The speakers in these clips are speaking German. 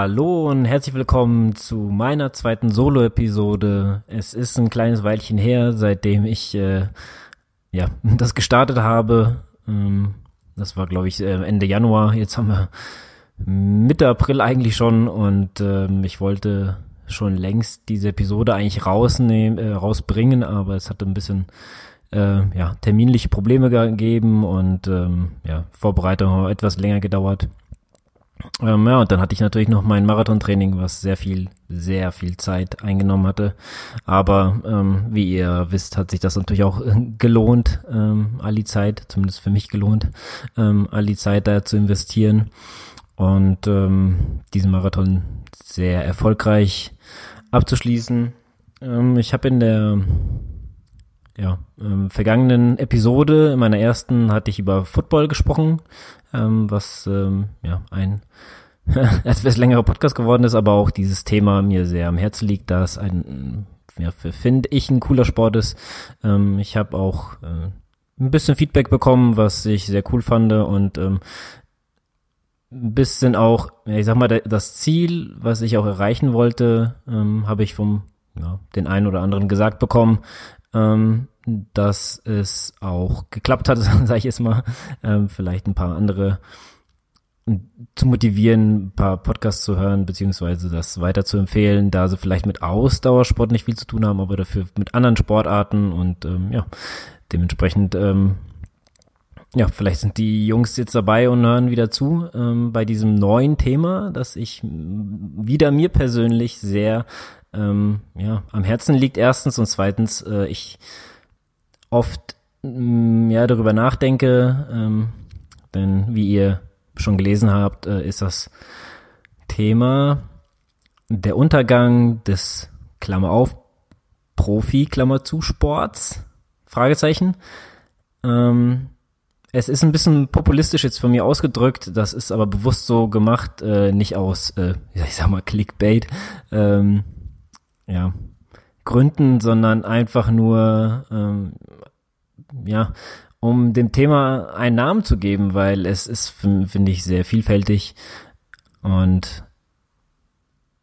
Hallo und herzlich willkommen zu meiner zweiten Solo-Episode. Es ist ein kleines Weilchen her, seitdem ich äh, ja das gestartet habe. Ähm, das war, glaube ich, äh, Ende Januar. Jetzt haben wir Mitte April eigentlich schon und ähm, ich wollte schon längst diese Episode eigentlich rausnehmen, äh, rausbringen, aber es hatte ein bisschen äh, ja, terminliche Probleme gegeben und ähm, ja, Vorbereitung etwas länger gedauert. Ähm, ja, und dann hatte ich natürlich noch mein Marathontraining, was sehr viel, sehr viel Zeit eingenommen hatte. Aber ähm, wie ihr wisst, hat sich das natürlich auch gelohnt, ähm, all die Zeit, zumindest für mich gelohnt, ähm, all die Zeit da zu investieren. Und ähm, diesen Marathon sehr erfolgreich abzuschließen. Ähm, ich habe in der ja, ähm, vergangenen Episode, in meiner ersten, hatte ich über Football gesprochen, ähm, was ähm, ja ein etwas längerer Podcast geworden ist, aber auch dieses Thema mir sehr am Herzen liegt, da es ein, ja, finde ich, ein cooler Sport ist. Ähm, ich habe auch äh, ein bisschen Feedback bekommen, was ich sehr cool fand und ähm, ein bisschen auch, ich sag mal, das Ziel, was ich auch erreichen wollte, ähm, habe ich vom ja, den einen oder anderen gesagt bekommen ähm, dass es auch geklappt hat, sage ich jetzt mal. Ähm, vielleicht ein paar andere zu motivieren, ein paar Podcasts zu hören, beziehungsweise das weiter zu empfehlen, da sie vielleicht mit Ausdauersport nicht viel zu tun haben, aber dafür mit anderen Sportarten und ähm, ja, dementsprechend ähm, ja, vielleicht sind die Jungs jetzt dabei und hören wieder zu ähm, bei diesem neuen Thema, das ich wieder mir persönlich sehr ähm, ja, am Herzen liegt erstens und zweitens äh, ich oft mh, mm, ja darüber nachdenke, ähm, denn wie ihr schon gelesen habt, äh, ist das Thema der Untergang des Klammer auf Profi Klammer zu Sports Fragezeichen. Ähm, es ist ein bisschen populistisch jetzt von mir ausgedrückt, das ist aber bewusst so gemacht, äh, nicht aus, äh, ich sag mal, Clickbait. Ähm, ja, Gründen, sondern einfach nur, ähm, ja, um dem Thema einen Namen zu geben, weil es ist, finde ich, sehr vielfältig und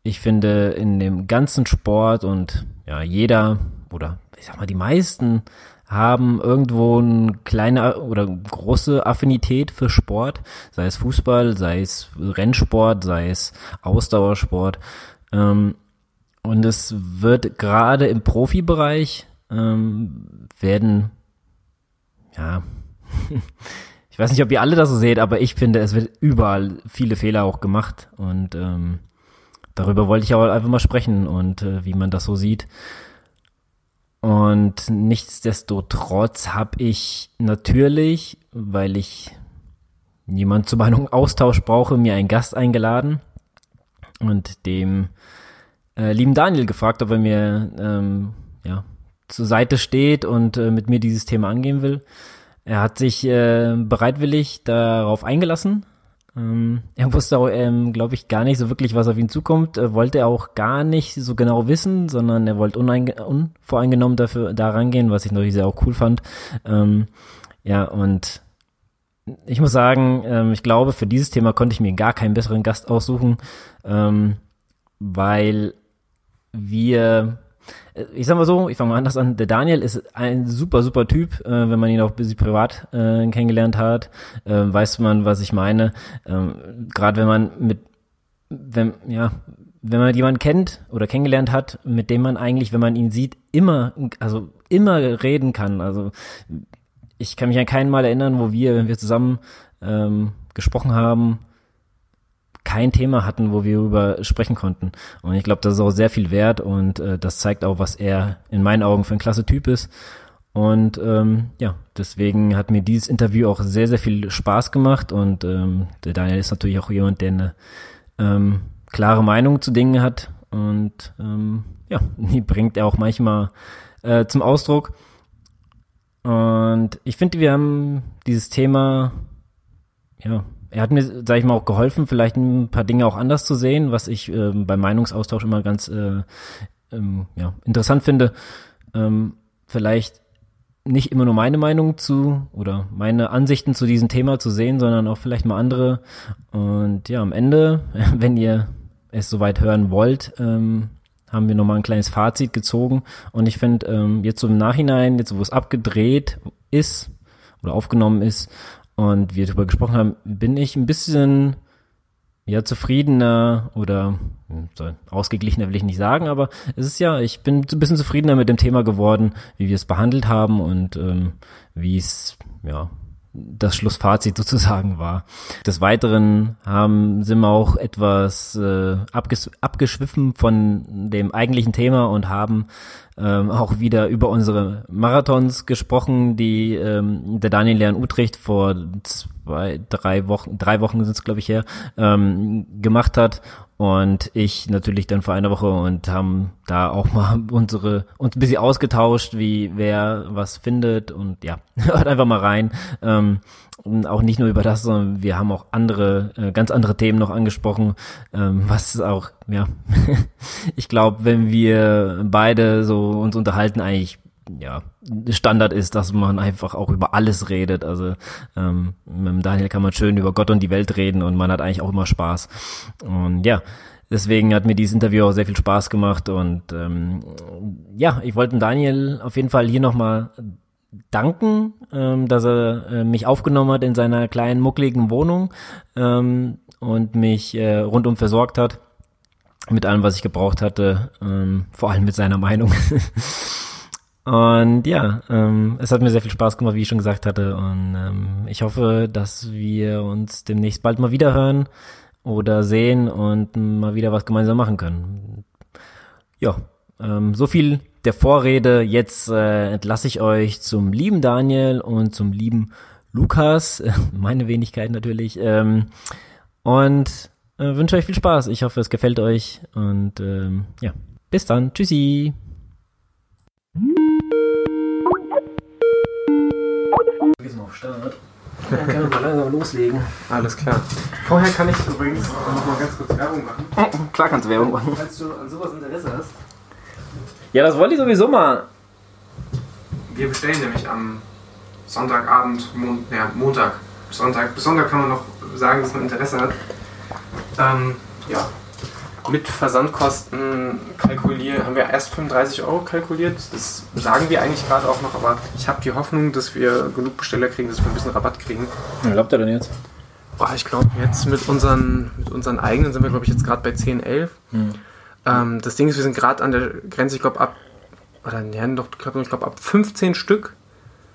ich finde in dem ganzen Sport und ja, jeder oder ich sag mal, die meisten haben irgendwo eine kleine oder große Affinität für Sport, sei es Fußball, sei es Rennsport, sei es Ausdauersport. Ähm, und es wird gerade im Profibereich ähm, werden, ja, ich weiß nicht, ob ihr alle das so seht, aber ich finde, es wird überall viele Fehler auch gemacht. Und ähm, darüber wollte ich auch einfach mal sprechen und äh, wie man das so sieht. Und nichtsdestotrotz habe ich natürlich, weil ich jemand zu Meinung Austausch brauche, mir einen Gast eingeladen und dem äh, lieben Daniel gefragt, ob er mir ähm, ja, zur Seite steht und äh, mit mir dieses Thema angehen will. Er hat sich äh, bereitwillig darauf eingelassen. Ähm, er wusste auch, ähm, glaube ich, gar nicht so wirklich, was auf ihn zukommt. Äh, wollte er auch gar nicht so genau wissen, sondern er wollte unvoreingenommen dafür da rangehen, was ich natürlich sehr auch cool fand. Ähm, ja, und ich muss sagen, ähm, ich glaube, für dieses Thema konnte ich mir gar keinen besseren Gast aussuchen, ähm, weil wir, ich sag mal so, ich fange mal anders an, der Daniel ist ein super, super Typ, äh, wenn man ihn auch privat äh, kennengelernt hat, äh, weiß man, was ich meine. Ähm, Gerade wenn man mit, wenn, ja, wenn man jemanden kennt oder kennengelernt hat, mit dem man eigentlich, wenn man ihn sieht, immer, also immer reden kann. Also ich kann mich an keinen Mal erinnern, wo wir, wenn wir zusammen ähm, gesprochen haben, kein Thema hatten, wo wir über sprechen konnten. Und ich glaube, das ist auch sehr viel wert und äh, das zeigt auch, was er in meinen Augen für ein klasse Typ ist. Und ähm, ja, deswegen hat mir dieses Interview auch sehr, sehr viel Spaß gemacht. Und ähm, der Daniel ist natürlich auch jemand, der eine ähm, klare Meinung zu Dingen hat. Und ähm, ja, die bringt er auch manchmal äh, zum Ausdruck. Und ich finde, wir haben dieses Thema ja er hat mir, sag ich mal, auch geholfen, vielleicht ein paar Dinge auch anders zu sehen, was ich äh, beim Meinungsaustausch immer ganz äh, ähm, ja, interessant finde. Ähm, vielleicht nicht immer nur meine Meinung zu oder meine Ansichten zu diesem Thema zu sehen, sondern auch vielleicht mal andere. Und ja, am Ende, wenn ihr es soweit hören wollt, ähm, haben wir nochmal ein kleines Fazit gezogen. Und ich finde, ähm, jetzt so im Nachhinein, jetzt wo es abgedreht ist oder aufgenommen ist und wir darüber gesprochen haben, bin ich ein bisschen ja zufriedener oder hm, ausgeglichener will ich nicht sagen, aber es ist ja, ich bin ein bisschen zufriedener mit dem Thema geworden, wie wir es behandelt haben und ähm, wie es ja das Schlussfazit sozusagen war. Des Weiteren haben, sind wir auch etwas äh, abges abgeschwiffen von dem eigentlichen Thema und haben ähm, auch wieder über unsere Marathons gesprochen, die ähm, der Daniel Leon Utrecht vor zwei, drei Wochen, drei Wochen sind es glaube ich her, ähm, gemacht hat und ich natürlich dann vor einer Woche und haben da auch mal unsere uns ein bisschen ausgetauscht, wie wer was findet und ja, hört einfach mal rein. Ähm, auch nicht nur über das, sondern wir haben auch andere, äh, ganz andere Themen noch angesprochen, ähm, was auch, ja, ich glaube, wenn wir beide so uns unterhalten, eigentlich ja, Standard ist, dass man einfach auch über alles redet. Also ähm, mit Daniel kann man schön über Gott und die Welt reden und man hat eigentlich auch immer Spaß. Und ja, deswegen hat mir dieses Interview auch sehr viel Spaß gemacht und ähm, ja, ich wollte Daniel auf jeden Fall hier nochmal danken, ähm, dass er äh, mich aufgenommen hat in seiner kleinen muckligen Wohnung ähm, und mich äh, rundum versorgt hat mit allem, was ich gebraucht hatte, ähm, vor allem mit seiner Meinung. Und ja, ähm, es hat mir sehr viel Spaß gemacht, wie ich schon gesagt hatte. Und ähm, ich hoffe, dass wir uns demnächst bald mal wieder hören oder sehen und mal wieder was gemeinsam machen können. Ja, ähm, so viel der Vorrede. Jetzt äh, entlasse ich euch zum lieben Daniel und zum lieben Lukas, meine Wenigkeit natürlich. Ähm, und äh, wünsche euch viel Spaß. Ich hoffe, es gefällt euch. Und ähm, ja, bis dann. Tschüssi. Wir sind auf Start. Dann können wir mal langsam loslegen. Alles klar. Vorher kann ich übrigens noch mal ganz kurz Werbung machen. Klar kannst du Werbung machen. Falls du an sowas Interesse hast. Ja, das wollte ich sowieso mal. Wir bestellen nämlich am Sonntagabend, Mon ja, Montag, Sonntag. Bis Sonntag kann man noch sagen, dass man Interesse hat. Ähm, ja. Mit Versandkosten kalkulieren, haben wir erst 35 Euro kalkuliert. Das sagen wir eigentlich gerade auch noch, aber ich habe die Hoffnung, dass wir genug Besteller kriegen, dass wir ein bisschen Rabatt kriegen. Was glaubt ihr denn jetzt? Boah, ich glaube, jetzt mit unseren, mit unseren eigenen sind wir, glaube ich, jetzt gerade bei 10, 11. Hm. Ähm, das Ding ist, wir sind gerade an der Grenze, ich glaube, ab, oder ja, doch, ich glaube, glaub, ab 15 Stück,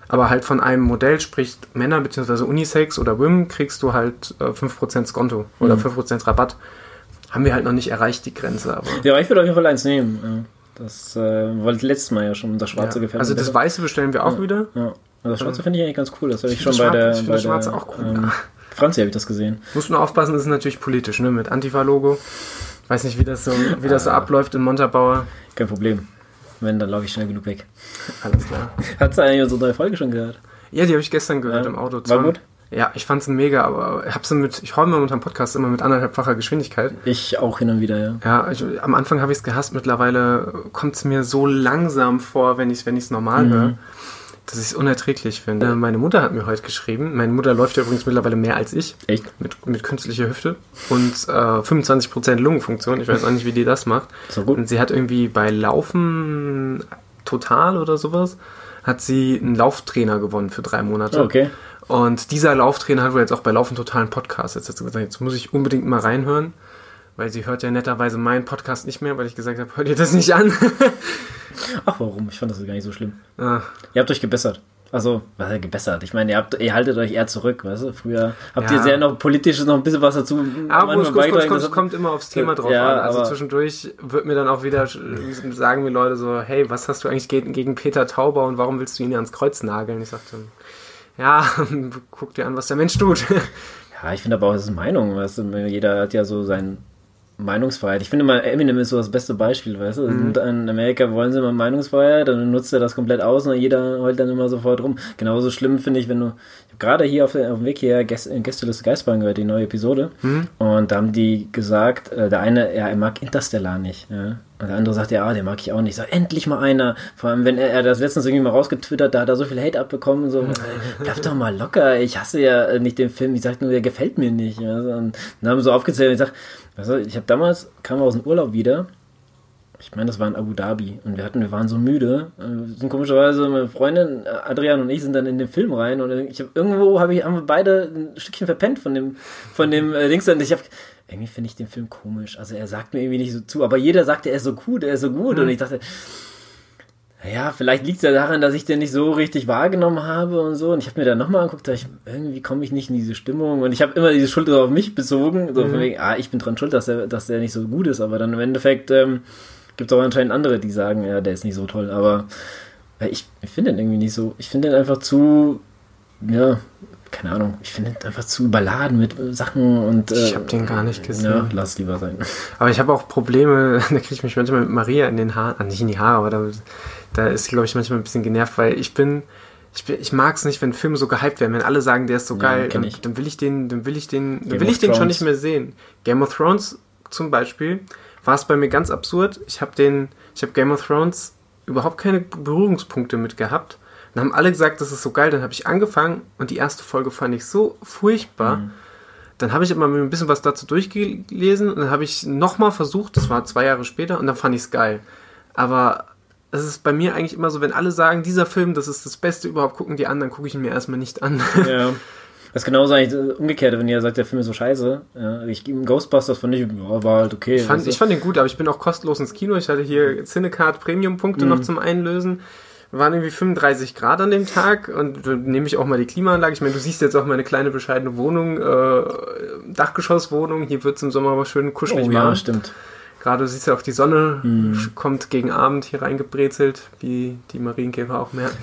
aber halt von einem Modell, sprich Männer bzw. Unisex oder Women, kriegst du halt äh, 5% Skonto oder Mhm. 5% Rabatt. Haben wir halt noch nicht erreicht, die Grenze. Aber, Ja, ich würde auf jeden Fall eins nehmen. Ja. Das äh, wollte letztes Mal ja schon, das schwarze ja. gefällt Also das. Weiße bestellen wir auch wieder. Ja. Also das schwarze finde ich eigentlich ganz cool. Das habe ich Ich schon bei das der, ich finde das der Schwarze auch cool. ähm, Franzi habe ich das gesehen. Muss nur aufpassen, das ist natürlich politisch, ne? Mit Antifa-Logo. Ich weiß nicht, wie das so, wie das so abläuft in Montabaur. Kein Problem. Wenn, dann laufe ich schnell genug weg. Alles klar. Hat sie eigentlich unsere neue Folge schon gehört? Ja, die habe ich gestern gehört Ja. im Auto. War gut? Ja, ich fand's mega, aber ich hab sie mit, ich unter dem Podcast immer mit anderthalbfacher Geschwindigkeit. Ich auch hin und wieder, ja. Ja, ich, am Anfang habe ich es gehasst, mittlerweile kommt es mir so langsam vor, wenn ich es wenn ich's normal Mhm. höre, dass ich es unerträglich finde. Meine Mutter hat mir heute geschrieben, meine Mutter läuft ja übrigens mittlerweile mehr als ich, Echt? mit, mit künstlicher Hüfte und äh, 25% Lungenfunktion, ich weiß auch nicht, wie die das macht. Doch gut. Und sie hat irgendwie bei Laufen total oder sowas, hat sie einen Lauftrainer gewonnen für drei Monate. Okay. Und dieser Lauftrainer hat wohl jetzt auch bei Laufen Total einen Podcast. Jetzt hat sie gesagt, jetzt muss ich unbedingt mal reinhören, weil sie hört ja netterweise meinen Podcast nicht mehr, weil ich gesagt habe, hört ihr das nicht an? Ach, warum? Ich fand das gar nicht so schlimm. Ah, Ihr habt euch gebessert. Also, was heißt gebessert? Ich meine, ihr, habt, ihr haltet euch eher zurück, weißt du? Früher habt Ja. ihr sehr noch politisch noch ein bisschen was dazu. aber es kommt, kommt, immer aufs Thema drauf Ja, an. Also zwischendurch wird mir dann auch wieder sagen mir Leute so, hey, was hast du eigentlich gegen, gegen Peter Tauber und warum willst du ihn ans Kreuz nageln? Ich sagte, ja, guck dir an, was der Mensch tut. Ja, ich finde aber auch, das ist Meinung, weißt du? Jeder hat ja so seine Meinungsfreiheit. Ich finde mal, Eminem ist so das beste Beispiel, weißt du? Mhm. In Amerika wollen sie immer Meinungsfreiheit, dann nutzt er das komplett aus und jeder heult dann immer sofort rum. Genauso schlimm finde ich, wenn du, ich gerade hier auf, dem Weg hier Gäste, Gästeliste Geistbahn gehört, die neue Episode. Mhm. Und da haben die gesagt, äh, der eine, ja, er mag Interstellar nicht, ja. Und der andere sagt, ja, den mag ich auch nicht. Ich sag, endlich mal einer. Vor allem, wenn er, er das letztens irgendwie mal rausgetwittert, da hat er so viel Hate abbekommen. So, bleib doch mal locker. Ich hasse ja nicht den Film. Ich sag nur, der gefällt mir nicht. Und dann haben sie so aufgezählt. Und ich sag, also, ich habe damals, kam aus dem Urlaub wieder. Ich meine, das war in Abu Dhabi. Und wir hatten, wir waren so müde. Äh, sind komischerweise, meine Freundin, Adrian und ich sind dann in den Film rein. Und ich habe irgendwo, habe ich, haben wir beide ein Stückchen verpennt von dem, von dem äh, Dings. Und ich habe irgendwie finde ich den Film komisch. Also er sagt mir irgendwie nicht so zu, aber jeder sagt, er ist so gut, er ist so gut. Mhm. Und ich dachte, ja, vielleicht liegt es ja daran, dass ich den nicht so richtig wahrgenommen habe und so. Und ich habe mir dann nochmal angeguckt, da ich, irgendwie komme ich nicht in diese Stimmung. Und ich habe immer diese Schuld auf mich bezogen. So mhm. von wegen, ah, ich bin dran schuld, dass er, dass der nicht so gut ist. Aber dann im Endeffekt ähm, gibt es auch anscheinend andere, die sagen, ja, der ist nicht so toll. Aber ich, ich finde den irgendwie nicht so. Ich finde den einfach zu, ja, keine Ahnung, ich finde einfach zu überladen mit Sachen und. Äh, ich habe den gar nicht gesehen. Ja, lass lieber sein. Aber ich habe auch Probleme, da kriege ich mich manchmal mit Maria in den Haaren, ah, nicht in die Haare, aber da, da ist glaube ich, manchmal ein bisschen genervt, weil ich bin. Ich, ich mag es nicht, wenn Filme so gehypt werden, wenn alle sagen, der ist so ja, geil, dann, dann, will ich den, dann will ich den, dann will ich den schon nicht mehr sehen. Game of Thrones zum Beispiel war es bei mir ganz absurd. Ich habe den, ich habe Game of Thrones überhaupt keine Berührungspunkte mit gehabt dann haben alle gesagt, das ist so geil. Dann habe ich angefangen und die erste Folge fand ich so furchtbar. Mhm. Dann habe ich immer ein bisschen was dazu durchgelesen und dann habe ich nochmal versucht, das war zwei Jahre später, und dann fand ich es geil. Aber es ist bei mir eigentlich immer so, wenn alle sagen, dieser Film, das ist das Beste überhaupt, gucken die anderen, gucke ich ihn mir erstmal nicht an. Ja. Das ist genauso eigentlich umgekehrt, wenn ihr sagt, der Film ist so scheiße. Ja, ich Ghostbusters fand ich, ja, war halt okay. Ich fand, ich fand den gut, aber ich bin auch kostenlos ins Kino. Ich hatte hier Cinecard Premium-Punkte mhm. noch zum Einlösen waren irgendwie 35 Grad an dem Tag und nehme ich auch mal die Klimaanlage. Ich meine, du siehst jetzt auch meine kleine bescheidene Wohnung, äh, Dachgeschosswohnung. Hier wird es im Sommer aber schön kuschelig oh, ja, stimmt. Gerade du siehst ja auch die Sonne mhm. kommt gegen Abend hier reingebrezelt, wie die Marienkäfer auch merken.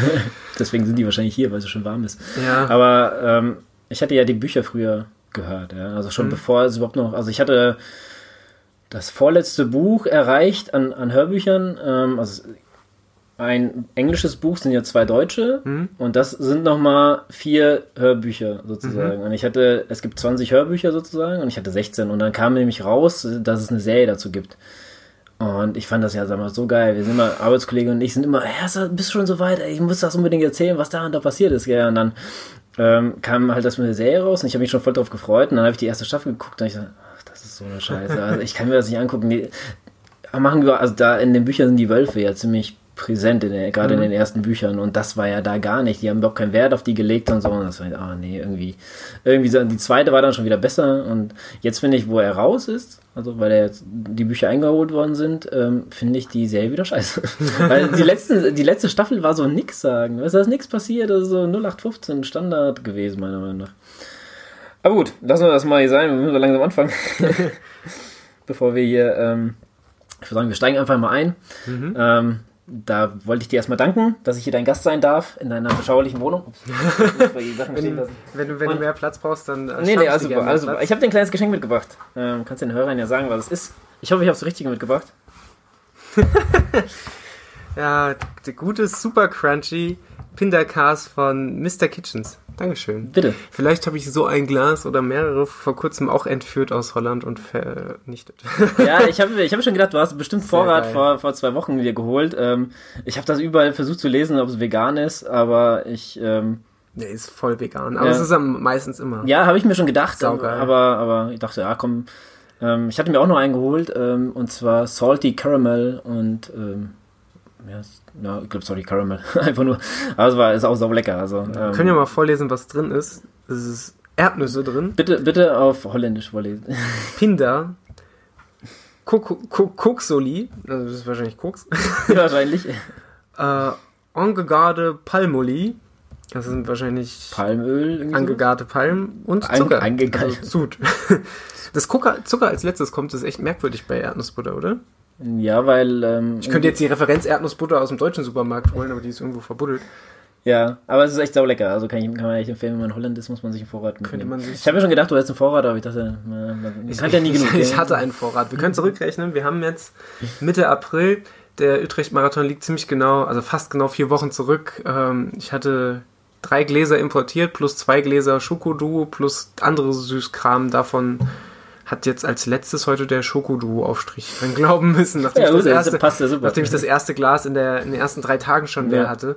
Deswegen sind die wahrscheinlich hier, weil es schon warm ist. Ja. Aber ähm, ich hatte ja die Bücher früher gehört, ja. Also schon mhm. bevor es überhaupt noch, also ich hatte das vorletzte Buch erreicht an, an Hörbüchern. Ähm, also ein englisches Buch sind ja zwei deutsche mhm. und das sind nochmal vier Hörbücher sozusagen. Mhm. Und ich hatte, es gibt 20 Hörbücher sozusagen und ich hatte 16 und dann kam nämlich raus, dass es eine Serie dazu gibt. Und ich fand das ja, sag mal, so geil. Wir sind immer, Arbeitskollege und ich sind immer, ja, bist du schon so weit? Ich muss das unbedingt erzählen, was da und da passiert ist. Ja, und dann ähm, kam halt das mit der Serie raus und ich habe mich schon voll drauf gefreut. Und dann habe ich die erste Staffel geguckt und ich so, ach, das ist so eine Scheiße. Also ich kann mir das nicht angucken. Die, machen wir, also da in den Büchern sind die Wölfe ja ziemlich präsent, in der, gerade mhm. in den ersten Büchern. Und das war ja da gar nicht. Die haben überhaupt keinen Wert auf die gelegt und so. Und das war, ah nee, irgendwie, irgendwie so. Die zweite war dann schon wieder besser. Und jetzt finde ich, wo er raus ist, also weil er jetzt die Bücher eingeholt worden sind, ähm, finde ich die Serie wieder scheiße. weil die, letzten, die letzte Staffel war so nix sagen. Weißt du, da ist nichts passiert. Das ist so 0815 Standard gewesen, meiner Meinung nach. Aber gut, lassen wir das mal hier sein. Wir müssen so langsam anfangen. Bevor wir hier, ähm, ich würde sagen, wir steigen einfach mal ein. Mhm. Ähm, da wollte ich dir erstmal danken, dass ich hier dein Gast sein darf in deiner beschaulichen Wohnung. wenn, wenn, du, wenn du mehr Platz brauchst, dann. Äh, nee, nee, also, also ich habe dir ein kleines Geschenk mitgebracht. Ähm, kannst den Hörern ja sagen, was es ist. Ich hoffe, ich habe es richtig mitgebracht. ja, der gute Super Crunchy Pindercast von Mr. Kitchens. Dankeschön. Bitte. Vielleicht habe ich so ein Glas oder mehrere vor kurzem auch entführt aus Holland und vernichtet. Ja, ich habe ich hab schon gedacht, du hast bestimmt Vorrat vor, vor zwei Wochen dir geholt. Ähm, ich habe das überall versucht zu lesen, ob es vegan ist, aber ich... Ähm, der ist voll vegan, aber ja. es ist meistens immer. Ja, habe ich mir schon gedacht, Saugeil. aber, aber ich dachte, ja komm, ähm, ich hatte mir auch noch einen geholt ähm, und zwar Salty Caramel und ähm, ja, ja, ich glaube, sorry, Caramel. Einfach nur. Aber es war, ist auch sau lecker. Also, ähm, können ja mal vorlesen, was drin ist. Es ist Erdnüsse drin. Bitte, bitte auf Holländisch vorlesen. Pinda. Koksoli. Also, das ist wahrscheinlich Koks. wahrscheinlich. äh, Angegade Palmoli. Das sind wahrscheinlich Palmöl. Angegarte Palmen und Zucker. An, also Zut. Das Zucker, Zucker als letztes kommt, ist echt merkwürdig bei Erdnussbutter, oder? Ja, weil. Ähm, ich könnte jetzt die Referenz Erdnussbutter aus dem deutschen Supermarkt holen, aber die ist irgendwo verbuddelt. Ja, aber es ist echt saulecker. Also kann, ich, kann man echt empfehlen, wenn man in Holland ist, muss man sich einen Vorrat mitnehmen. Man sich ich habe mir schon gedacht, du hättest einen Vorrat, aber ich dachte, man, man ich, ja nie genug. ich hatte einen Vorrat. Wir können zurückrechnen. Wir haben jetzt Mitte April. Der Utrecht-Marathon liegt ziemlich genau, also fast genau vier Wochen zurück. Ähm, ich hatte drei Gläser importiert, plus zwei Gläser Schokodu, plus andere Süßkram davon hat jetzt als letztes heute der Schokoduo-Aufstrich dran glauben müssen, nachdem, ja, ich, das erste, ja nachdem ich das erste Glas in, der, in den ersten drei Tagen schon leer hatte.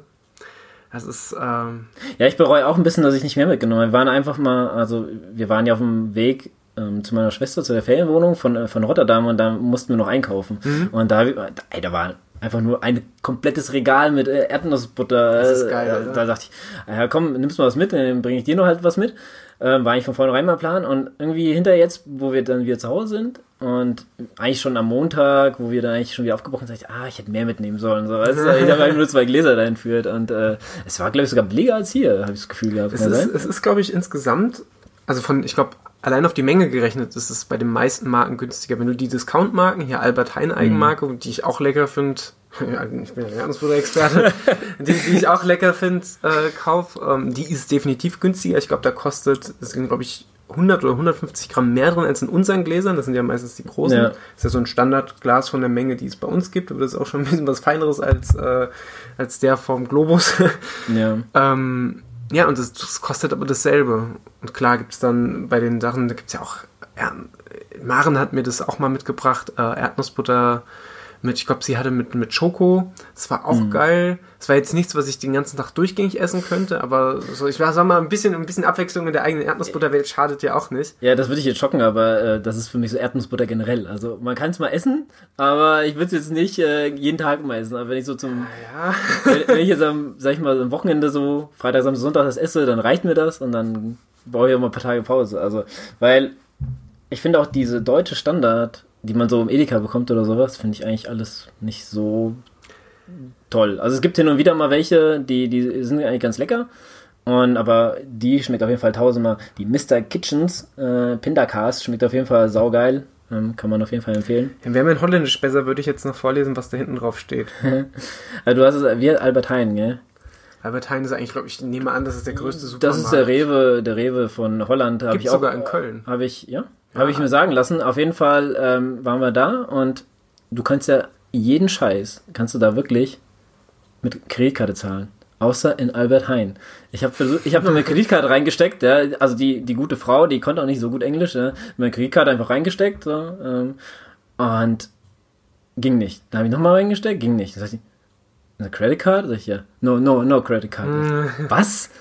Das ist. Ähm ja, ich bereue auch ein bisschen, dass ich nicht mehr mitgenommen habe. Wir waren einfach mal, also wir waren ja auf dem Weg ähm, zu meiner Schwester zu der Ferienwohnung von, äh, von Rotterdam und da mussten wir noch einkaufen. Mhm. Und da, ey, da war einfach nur ein komplettes Regal mit äh, Erdnussbutter. Das ist geil. Äh, da dachte ich, ja komm, nimmst du mal was mit, dann bringe ich dir noch halt was mit. Ähm, war eigentlich von vornherein mal Plan. Und irgendwie hinter jetzt, wo wir dann wieder zu Hause sind und eigentlich schon am Montag, wo wir dann eigentlich schon wieder aufgebrochen sind, ah, ich hätte mehr mitnehmen sollen. So, weißt du? Ich habe eigentlich nur zwei Gläser dahin führt und äh, es war, glaube ich, sogar billiger als hier, habe ich das Gefühl gehabt. Es ist, es ist, glaube ich, insgesamt, also von, ich glaube, allein auf die Menge gerechnet ist es bei den meisten Marken günstiger. Wenn du die Discount-Marken, hier Albert Heijn Eigenmarke, mhm. die ich auch lecker finde, ja, ich bin ja Ernstfutter-Experte, die, die ich auch lecker finde, äh, kauf, ähm, die ist definitiv günstiger. Ich glaube, da kostet, es sind, glaube ich, 100 oder 150 Gramm mehr drin als in unseren Gläsern. Das sind ja meistens die großen. Ja. Das ist ja so ein Standardglas von der Menge, die es bei uns gibt. Aber das ist auch schon ein bisschen was Feineres als, äh, als der vom Globus. Ja. ähm, ja, und das, das, kostet aber dasselbe. Und klar gibt es dann bei den Sachen, da gibt es ja auch, ja, Maren hat mir das auch mal mitgebracht, äh, Erdnussbutter mit, ich glaube, sie hatte mit, mit Schoko. Das war auch mhm. geil. Es war jetzt nichts, was ich den ganzen Tag durchgängig essen könnte, aber so, ich sag mal, ein bisschen, ein bisschen Abwechslung in der eigenen Erdnussbutterwelt schadet ja auch nicht. Ja, das würde ich jetzt schocken, aber äh, das ist für mich so Erdnussbutter generell. Also man kann es mal essen, aber ich würde es jetzt nicht äh, jeden Tag mal essen. Aber wenn ich so zum, ja. wenn, wenn, ich jetzt am, sag ich mal, am Wochenende so, Freitag, Samstag, Sonntag das esse, dann reicht mir das und dann brauche ich auch mal ein paar Tage Pause. Also, weil ich finde auch diese deutsche Standard die man so im Edeka bekommt oder sowas, finde ich eigentlich alles nicht so toll. Also es gibt hin und wieder mal welche, die, die sind eigentlich ganz lecker. Und aber die schmeckt auf jeden Fall tausendmal. Die Mr. Kitchens äh, Pindercast schmeckt auf jeden Fall saugeil. Ähm, kann man auf jeden Fall empfehlen. Ja, Wäre mein Holländisch besser, würde ich jetzt noch vorlesen, was da hinten drauf steht. also du hast es wie Albert Heijn, gell? Albert Heijn ist eigentlich, glaube ich, nehme an, das ist der größte Supermarkt. Das ist der Rewe, der Rewe von Holland. Gibt es sogar in Köln. Habe ich, ja? Habe ich mir sagen lassen. Auf jeden Fall ähm, waren wir da und du kannst ja jeden Scheiß, kannst du da wirklich mit Kreditkarte zahlen. Außer in Albert Heijn. Ich habe ich hab noch eine Kreditkarte reingesteckt, ja, also die, die gute Frau, die konnte auch nicht so gut Englisch, ja, meine Kreditkarte einfach reingesteckt so, ähm, und ging nicht. Da habe ich nochmal reingesteckt, ging nicht. Das heißt, eine Credit Card? Sag ich ja. No, no, no Credit Card. Was?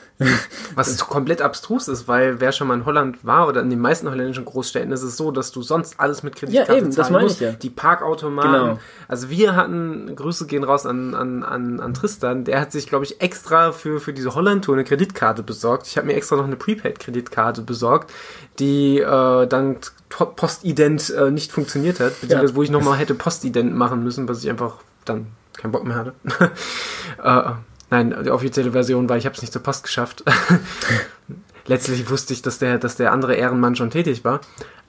Was komplett abstrus ist, weil wer schon mal in Holland war oder in den meisten holländischen Großstädten ist es so, dass du sonst alles mit Kreditkarte ja, eben, zahlen das meine musst. Ich ja. Die Parkautomaten. Genau. Also wir hatten, Grüße gehen raus an, an, an, an Tristan, der hat sich, glaube ich, extra für, für diese Holland-Tour eine Kreditkarte besorgt. Ich habe mir extra noch eine Prepaid-Kreditkarte besorgt, die äh, dann Postident äh, nicht funktioniert hat, beziehungsweise ja. wo ich nochmal hätte Postident machen müssen, was ich einfach dann keinen Bock mehr hatte. äh, Nein, die offizielle Version war, ich habe es nicht zur Post geschafft. Letztlich wusste ich, dass der, dass der andere Ehrenmann schon tätig war.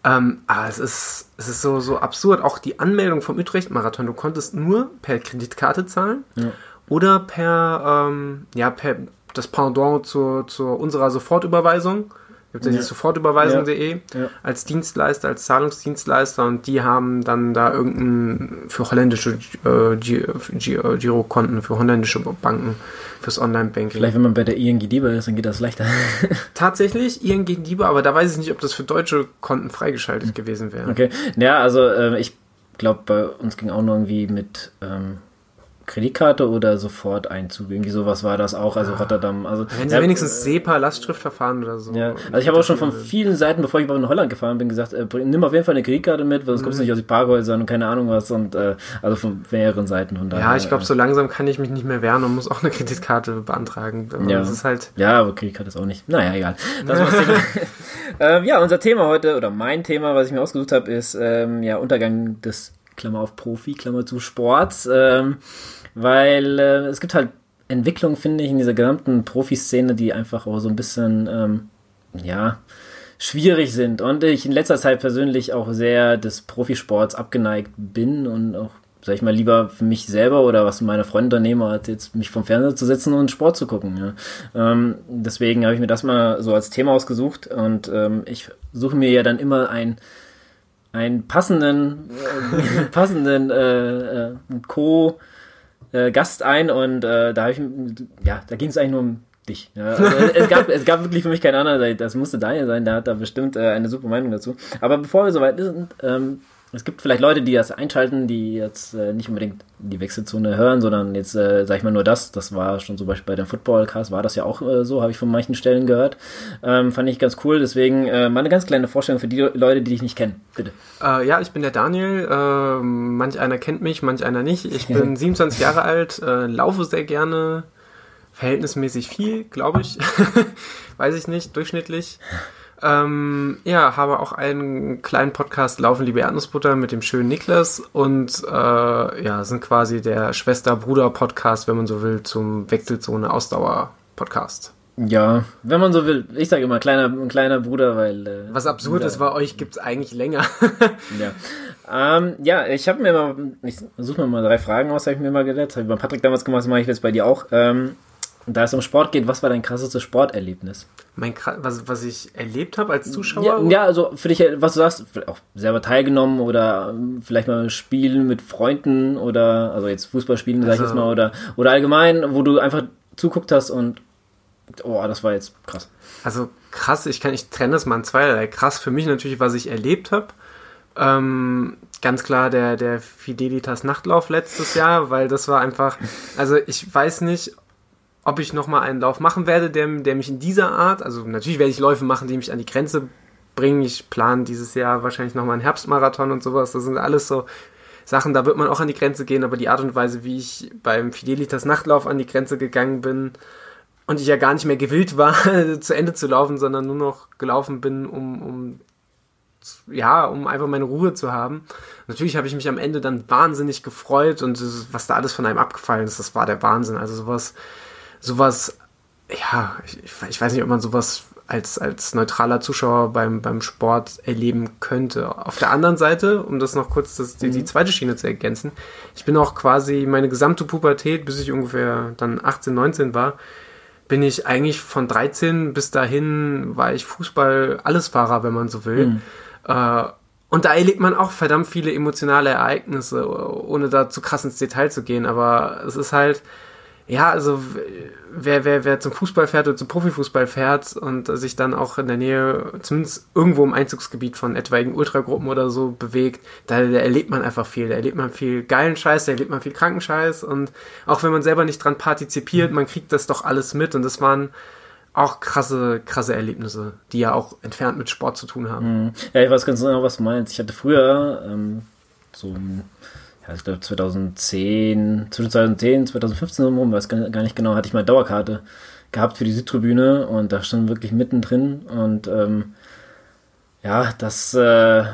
Ähm, aber es ist, es ist so, so absurd. Auch die Anmeldung vom Utrecht-Marathon, du konntest nur per Kreditkarte zahlen ja. oder per, ähm, ja, per das Pendant zur, zur unserer Sofortüberweisung gibt es ja. Sofortüberweisung.de ja. als Dienstleister, als Zahlungsdienstleister und die haben dann da irgendein für holländische äh, äh, Girokonten, für holländische Banken, fürs Online-Banking. Vielleicht, wenn man bei der ING DIBA ist, dann geht das leichter. Tatsächlich, ING DIBA, aber da weiß ich nicht, ob das für deutsche Konten freigeschaltet gewesen wäre. Okay, ja, also äh, ich glaube, bei uns ging auch nur irgendwie mit ähm, Kreditkarte oder sofort Einzug? Irgendwie sowas war das auch, also Rotterdam. Also, Wenn sie ja, wenigstens SEPA-Lastschriftverfahren oder so. Ja, also ich habe auch schon von vielen Seiten, bevor ich in Holland gefahren bin, gesagt, äh, nimm auf jeden Fall eine Kreditkarte mit, weil sonst mhm. kommst du nicht aus den Parkhäusern und keine Ahnung was und äh, also von mehreren Seiten. Daher, ja, ich glaube, so langsam kann ich mich nicht mehr wehren und muss auch eine Kreditkarte beantragen. Ja. Das ist halt ja, aber Kreditkarte ist auch nicht. Naja, egal. ähm, ja, unser Thema heute, oder mein Thema, was ich mir ausgesucht habe, ist ähm, ja Untergang des Klammer auf Profi, Klammer zu Sports. Ähm, weil äh, es gibt halt Entwicklungen, finde ich, in dieser gesamten Profiszene, die einfach auch so ein bisschen, ähm, ja, schwierig sind. Und ich in letzter Zeit persönlich auch sehr des Profisports abgeneigt bin und auch, sag ich mal, lieber für mich selber oder was meine Freunde unternehme, als jetzt mich vom Fernseher zu setzen und Sport zu gucken. Ja. Ähm, deswegen habe ich mir das mal so als Thema ausgesucht und ähm, ich suche mir ja dann immer ein einen passenden, äh, passenden äh, äh, Co- äh, Gast ein und äh, da ich, ja, da ging es eigentlich nur um dich. Ja, also es, gab, es gab wirklich für mich keine andere Seite. Das musste Daniel sein, der hat da bestimmt eine super Meinung dazu. Aber bevor wir soweit sind, ähm, es gibt vielleicht Leute, die das einschalten, die jetzt äh, nicht unbedingt die Wechselzone hören, sondern jetzt, äh, sag ich mal, nur das. Das war schon zum Beispiel bei dem Footballcast, war das ja auch äh, so, habe ich von manchen Stellen gehört. Ähm, fand ich ganz cool. Deswegen äh, mal eine ganz kleine Vorstellung für die Leute, die dich nicht kennen. Bitte. Äh, ja, ich bin der Daniel. Äh, manch einer kennt mich, manch einer nicht. Ich bin 27 Jahre alt, äh, laufe sehr gerne, verhältnismäßig viel, glaube ich. Weiß ich nicht, durchschnittlich. Ähm, ja, habe auch einen kleinen Podcast Laufen liebe Erdnussbutter mit dem schönen Niklas und äh, ja, sind quasi der Schwester-Bruder-Podcast, wenn man so will, zum Wechselzone-Ausdauer-Podcast. Ja, wenn man so will. Ich sage immer kleiner, kleiner Bruder, weil. Äh, Was absurd ist, bei euch gibt's eigentlich länger. ja. Ähm, ja, ich habe mir mal, ich suche mir mal drei Fragen aus, habe ich mir mal gedacht. Habe ich bei Patrick damals gemacht, das mache ich jetzt bei dir auch. Ähm, da es um Sport geht, was war dein krassestes Sporterlebnis? Mein was, was ich erlebt habe als Zuschauer? Ja, ja, also für dich, was du sagst, auch selber teilgenommen oder ähm, vielleicht mal spielen mit Freunden oder also jetzt Fußball spielen, sag also, ich jetzt mal, oder, oder allgemein, wo du einfach zuguckt hast und oh, das war jetzt krass. Also krass, ich kann, ich trenne das mal in zweierlei. Krass für mich natürlich, was ich erlebt habe. Ähm, ganz klar der, der Fidelitas Nachtlauf letztes Jahr, weil das war einfach, also ich weiß nicht, ob ich nochmal einen Lauf machen werde, der, der mich in dieser Art, also natürlich werde ich Läufe machen, die mich an die Grenze bringen. Ich plane dieses Jahr wahrscheinlich nochmal einen Herbstmarathon und sowas. Das sind alles so Sachen, da wird man auch an die Grenze gehen, aber die Art und Weise, wie ich beim Fidelitas Nachtlauf an die Grenze gegangen bin und ich ja gar nicht mehr gewillt war, zu Ende zu laufen, sondern nur noch gelaufen bin, um, um ja, um einfach meine Ruhe zu haben. Natürlich habe ich mich am Ende dann wahnsinnig gefreut und was da alles von einem abgefallen ist, das war der Wahnsinn. Also sowas, sowas, ja, ich, ich weiß nicht, ob man sowas als, als neutraler Zuschauer beim, beim Sport erleben könnte. Auf der anderen Seite, um das noch kurz das, die, die mhm. zweite Schiene zu ergänzen, ich bin auch quasi meine gesamte Pubertät, bis ich ungefähr dann 18, 19 war, bin ich eigentlich von 13 bis dahin war ich Fußball-Allesfahrer, wenn man so will. Mhm. Äh, und da erlebt man auch verdammt viele emotionale Ereignisse, ohne da zu krass ins Detail zu gehen. Aber es ist halt, ja, also wer, wer, wer zum Fußball fährt oder zum Profifußball fährt und sich dann auch in der Nähe, zumindest irgendwo im Einzugsgebiet von etwaigen Ultragruppen oder so bewegt, da, da erlebt man einfach viel. Da erlebt man viel geilen Scheiß, da erlebt man viel Krankenscheiß und auch wenn man selber nicht dran partizipiert, man kriegt das doch alles mit und das waren auch krasse, krasse Erlebnisse, die ja auch entfernt mit Sport zu tun haben. Mhm. Ja, ich weiß ganz genau, was du meinst. Ich hatte früher ähm, so ja, ich glaube 2010, zwischen 2010 2015 rum, weiß gar nicht genau, hatte ich mal Dauerkarte gehabt für die Südtribüne und da stand wirklich mittendrin und ähm, ja, das äh,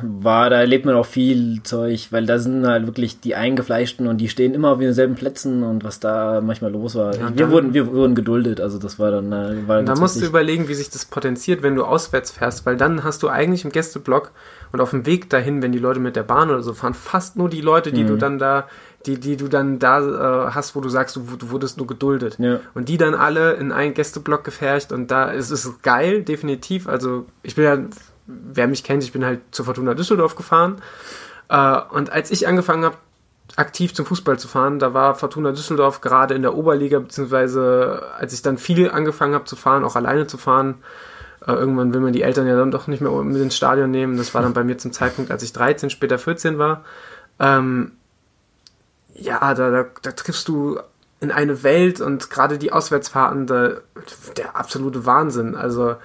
war, da erlebt man auch viel Zeug, weil da sind halt wirklich die Eingefleischten und die stehen immer auf denselben Plätzen und was da manchmal los war. Ja, wir, wurden, wir wurden geduldet, also das war dann. Äh, war da musst du überlegen, wie sich das potenziert, wenn du auswärts fährst, weil dann hast du eigentlich im Gästeblock und auf dem Weg dahin, wenn die Leute mit der Bahn oder so fahren, fast nur die Leute, die mhm. du dann da, die, die du dann da äh, hast, wo du sagst, du, du wurdest nur geduldet. Ja. Und die dann alle in einen Gästeblock gefercht und da ist es geil, definitiv. Also ich bin ja, wer mich kennt, ich bin halt zur Fortuna Düsseldorf gefahren. Äh, und als ich angefangen habe, aktiv zum Fußball zu fahren. Da war Fortuna Düsseldorf gerade in der Oberliga, beziehungsweise als ich dann viel angefangen habe zu fahren, auch alleine zu fahren, äh, irgendwann will man die Eltern ja dann doch nicht mehr mit ins Stadion nehmen. Das war dann bei mir zum Zeitpunkt, als ich 13, später 14 war. Ähm, ja, da, da, da triffst du in eine Welt und gerade die Auswärtsfahrten, da, der absolute Wahnsinn. Also,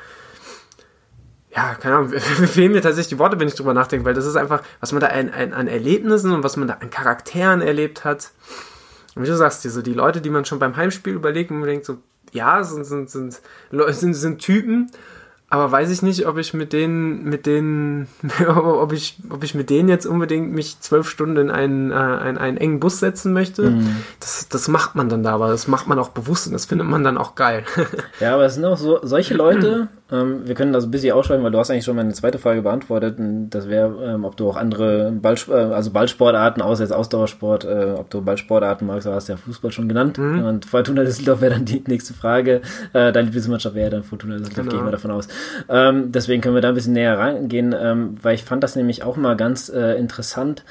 ja, keine Ahnung, fehlen mir tatsächlich die Worte, wenn ich drüber nachdenke, weil das ist einfach, was man da an, an, an Erlebnissen und was man da an Charakteren erlebt hat. Und wie du sagst, diese, die Leute, die man schon beim Heimspiel überlegt und man denkt so, ja, sind, sind, sind, sind, sind Typen, aber weiß ich nicht, ob ich mit denen, mit denen, ob ich, ob ich mit denen jetzt unbedingt mich zwölf Stunden in einen, äh, einen, einen engen Bus setzen möchte. Mhm. Das, das macht man dann da, aber das macht man auch bewusst und das findet man dann auch geil. ja, aber es sind auch so solche Leute, ähm, wir können das ein bisschen ausschreiben, weil du hast eigentlich schon meine zweite Frage beantwortet. Das wäre, ähm, ob du auch andere Ballsp äh, also Ballsportarten, außer jetzt Ausdauersport, äh, ob du Ballsportarten magst, du hast ja Fußball schon genannt. Mhm. Und Fortuna Düsseldorf wäre dann die nächste Frage. Äh, deine Lieblingsmannschaft wäre dann Fortuna Düsseldorf, genau. gehen wir davon aus. Ähm, deswegen können wir da ein bisschen näher reingehen, ähm, weil ich fand das nämlich auch mal ganz äh, interessant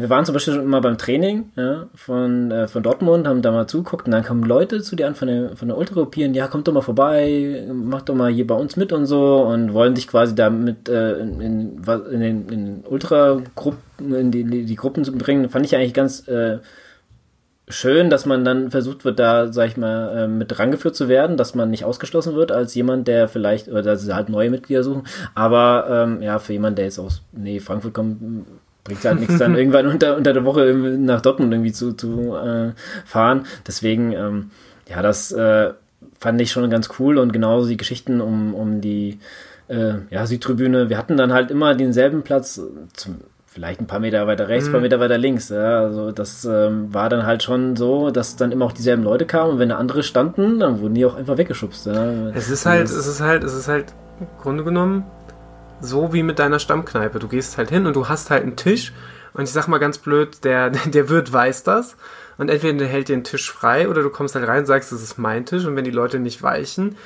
wir waren zum Beispiel schon mal beim Training ja, von, äh, von Dortmund, haben da mal zuguckt und dann kamen Leute zu dir an von der, von der Ultragruppierung, ja, kommt doch mal vorbei, mach doch mal hier bei uns mit und so und wollen dich quasi da mit äh, in, in, in den in Ultragruppen, in die, die Gruppen zu bringen. Fand ich eigentlich ganz äh, schön, dass man dann versucht wird, da, sag ich mal, äh, mit rangeführt zu werden, dass man nicht ausgeschlossen wird als jemand, der vielleicht, oder dass sie halt neue Mitglieder suchen. Aber ähm, ja, für jemanden, der jetzt aus nee, Frankfurt kommt, bringt halt nichts, dann irgendwann unter, unter der Woche nach Dortmund irgendwie zu, zu äh, fahren. Deswegen, ähm, ja, das äh, fand ich schon ganz cool und genauso die Geschichten um, um die äh, ja, Südtribüne. Wir hatten dann halt immer denselben Platz, zum, vielleicht ein paar Meter weiter rechts, ein paar mhm. Meter weiter links. Ja, also das ähm, war dann halt schon so, dass dann immer auch dieselben Leute kamen und wenn andere standen, dann wurden die auch einfach weggeschubst. Ja. Es ist halt, es ist halt, es ist halt im Grunde genommen so wie mit deiner Stammkneipe. Du gehst halt hin und du hast halt einen Tisch und ich sag mal ganz blöd, der, der Wirt weiß das und entweder der hält den Tisch frei oder du kommst halt rein und sagst, das ist mein Tisch und wenn die Leute nicht weichen,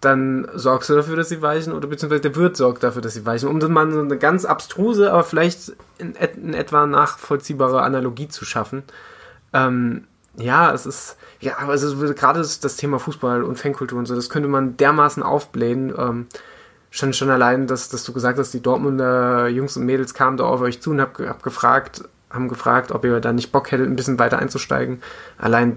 dann sorgst du dafür, dass sie weichen oder beziehungsweise der Wirt sorgt dafür, dass sie weichen, um dann mal so eine ganz abstruse, aber vielleicht in, in etwa nachvollziehbare Analogie zu schaffen. Ähm, ja, es ist, ja, aber ist gerade das, das, Thema Fußball und Fankultur und so, das könnte man dermaßen aufblähen. Ähm, schon, schon allein, dass, dass du gesagt hast, die Dortmunder Jungs und Mädels kamen da auf euch zu und hab, hab gefragt, haben gefragt, ob ihr da nicht Bock hättet, ein bisschen weiter einzusteigen. Allein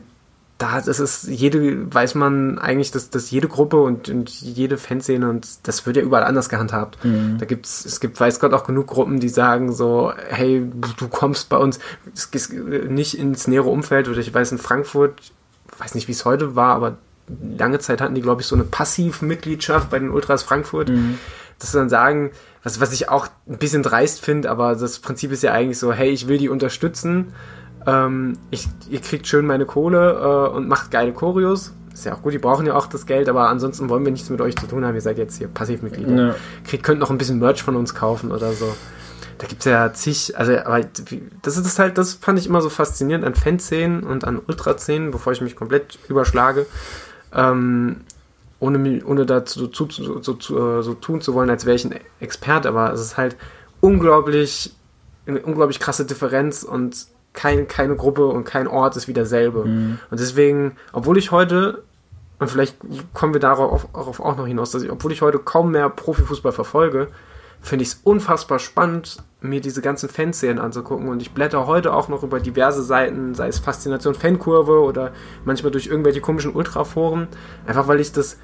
da das ist jede, weiß man eigentlich, dass, dass jede Gruppe und, und jede Fanszene und das wird ja überall anders gehandhabt. Mhm. Da gibt's, es gibt, weiß Gott, auch genug Gruppen, die sagen so, hey, du kommst bei uns nicht ins nähere Umfeld oder ich weiß in Frankfurt, weiß nicht, wie es heute war, aber lange Zeit hatten die, glaube ich, so eine Passivmitgliedschaft bei den Ultras Frankfurt. Mhm. Dass sie dann sagen, was, was ich auch ein bisschen dreist finde, aber das Prinzip ist ja eigentlich so, hey, ich will die unterstützen. Ähm, ich, ihr kriegt schön meine Kohle äh, und macht geile Choreos. Ist ja auch gut, die brauchen ja auch das Geld, aber ansonsten wollen wir nichts mit euch zu tun haben. Ihr seid jetzt hier Passivmitglieder. Ja. Kriegt, könnt noch ein bisschen Merch von uns kaufen oder so. Da gibt es ja zig, also aber das ist halt, das fand ich immer so faszinierend an Fanszenen und an Ultraszenen, bevor ich mich komplett überschlage ähm, ohne, ohne dazu so, so, so, äh, so, tun zu wollen, als wäre ich ein Experte, aber es ist halt unglaublich, eine unglaublich krasse Differenz und kein, keine Gruppe und kein Ort ist wie derselbe. Mhm. Und deswegen, obwohl ich heute, und vielleicht kommen wir darauf, darauf auch noch hinaus, dass ich, obwohl ich heute kaum mehr Profifußball verfolge, finde ich es unfassbar spannend, mir diese ganzen Fanszenen anzugucken. Und ich blätter heute auch noch über diverse Seiten, sei es Faszination Fankurve oder manchmal durch irgendwelche komischen Ultraforen, einfach weil ich das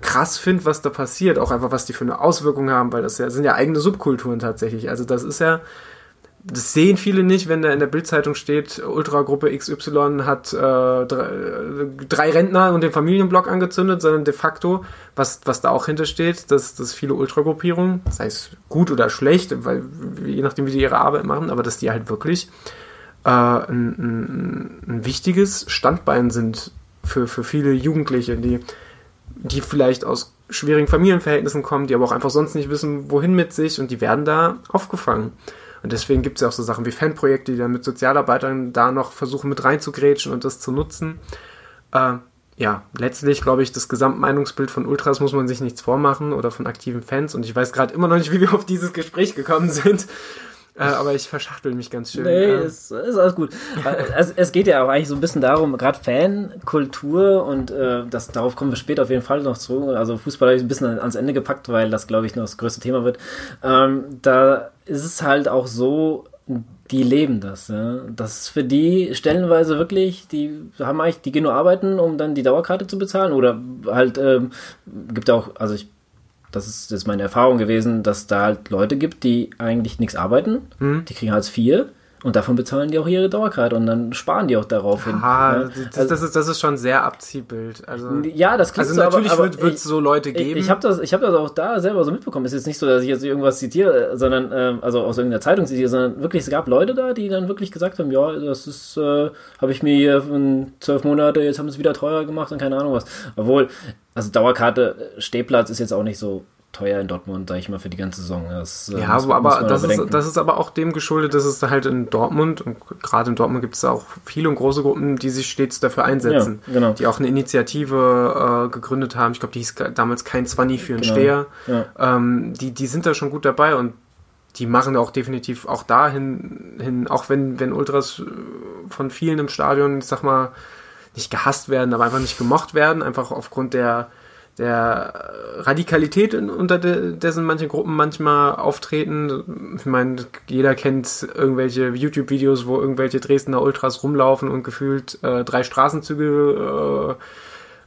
krass finde, was da passiert, auch einfach was die für eine Auswirkung haben, weil das ja sind ja eigene Subkulturen tatsächlich. Also das ist ja das sehen viele nicht, wenn da in der Bildzeitung steht, Ultragruppe XY hat äh, drei, drei, Rentner und den Familienblock angezündet, sondern de facto, was, was da auch hintersteht, dass, dass viele Ultragruppierungen, sei es gut oder schlecht, weil je nachdem, wie sie ihre Arbeit machen, aber dass die halt wirklich äh, ein, ein, ein wichtiges Standbein sind für, für viele Jugendliche, die, die vielleicht aus schwierigen Familienverhältnissen kommen, die aber auch einfach sonst nicht wissen, wohin mit sich und die werden da aufgefangen. Und deswegen gibt es ja auch so Sachen wie Fanprojekte, die dann mit Sozialarbeitern da noch versuchen mit reinzugrätschen und das zu nutzen. Äh, ja, letztlich glaube ich, das Gesamtmeinungsbild von Ultras muss man sich nichts vormachen oder von aktiven Fans. Und ich weiß gerade immer noch nicht, wie wir auf dieses Gespräch gekommen sind. Äh, aber ich verschachtel mich ganz schön. Nee, äh. ist, ist alles gut. es, es geht ja auch eigentlich so ein bisschen darum, gerade Fankultur und äh, das, darauf kommen wir später auf jeden Fall noch zurück. Also Fußball habe ich ein bisschen ans Ende gepackt, weil das, glaube ich, noch das größte Thema wird. Ähm, da ist es halt auch so, die leben das. Ja. Das ist für die stellenweise wirklich, die haben eigentlich, die gehen nur arbeiten, um dann die Dauerkarte zu bezahlen. Oder halt, ähm, gibt auch, also ich das ist, das ist meine Erfahrung gewesen, dass da halt Leute gibt, die eigentlich nichts arbeiten, mhm. die kriegen Hartz IV und davon bezahlen die auch ihre Dauerkarte und dann sparen die auch darauf hin. Ah, ja. das, also, das, ist, das ist schon sehr Abziehbild. Also, ja, das klingt Also so, natürlich aber, wird es so Leute geben. Ich, ich habe das, hab das auch da selber so mitbekommen. Es ist jetzt nicht so, dass ich jetzt irgendwas zitiere, sondern, äh, also aus irgendeiner Zeitung zitiere, sondern wirklich, es gab Leute da, die dann wirklich gesagt haben, ja, das ist, äh, habe ich mir hier in zwölf Monate, jetzt haben sie es wieder teurer gemacht und keine Ahnung was. Obwohl, also Dauerkarte, Stehplatz ist jetzt auch nicht so teuer in Dortmund, sage ich mal, für die ganze Saison. Das, äh, ja, muss, aber das, ist, das ist aber auch dem geschuldet, dass es halt in Dortmund, und gerade in Dortmund gibt es auch viele und große Gruppen, die sich stets dafür einsetzen. Ja, genau. Die auch eine Initiative äh, gegründet haben. Ich glaube, die hieß damals kein Zwanni für einen genau. Steher. Ja. Ähm, die, die sind da schon gut dabei und die machen auch definitiv auch dahin, hin, auch wenn, wenn Ultras äh, von vielen im Stadion, ich sag mal, nicht gehasst werden, aber einfach nicht gemocht werden, einfach aufgrund der, der Radikalität, unter dessen manche Gruppen manchmal auftreten. Ich meine, jeder kennt irgendwelche YouTube-Videos, wo irgendwelche Dresdner Ultras rumlaufen und gefühlt äh, drei Straßenzüge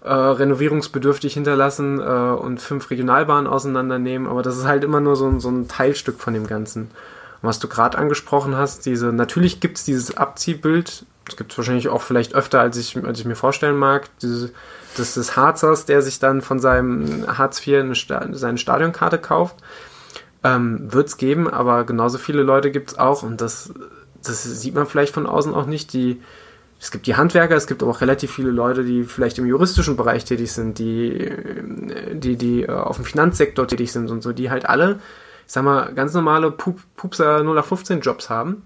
äh, äh, renovierungsbedürftig hinterlassen äh, und fünf Regionalbahnen auseinandernehmen. Aber das ist halt immer nur so, so ein Teilstück von dem Ganzen. Und was du gerade angesprochen hast, diese, natürlich gibt es dieses Abziehbild, das gibt es wahrscheinlich auch vielleicht öfter, als ich, als ich mir vorstellen mag, diese des, des Harzers, der sich dann von seinem Hartz IV eine, seine Stadionkarte kauft. Ähm, Wird es geben, aber genauso viele Leute gibt es auch und das, das sieht man vielleicht von außen auch nicht. Die, es gibt die Handwerker, es gibt aber auch relativ viele Leute, die vielleicht im juristischen Bereich tätig sind, die, die, die äh, auf dem Finanzsektor tätig sind und so, die halt alle, ich sag mal, ganz normale Pup Pupser 0815 Jobs haben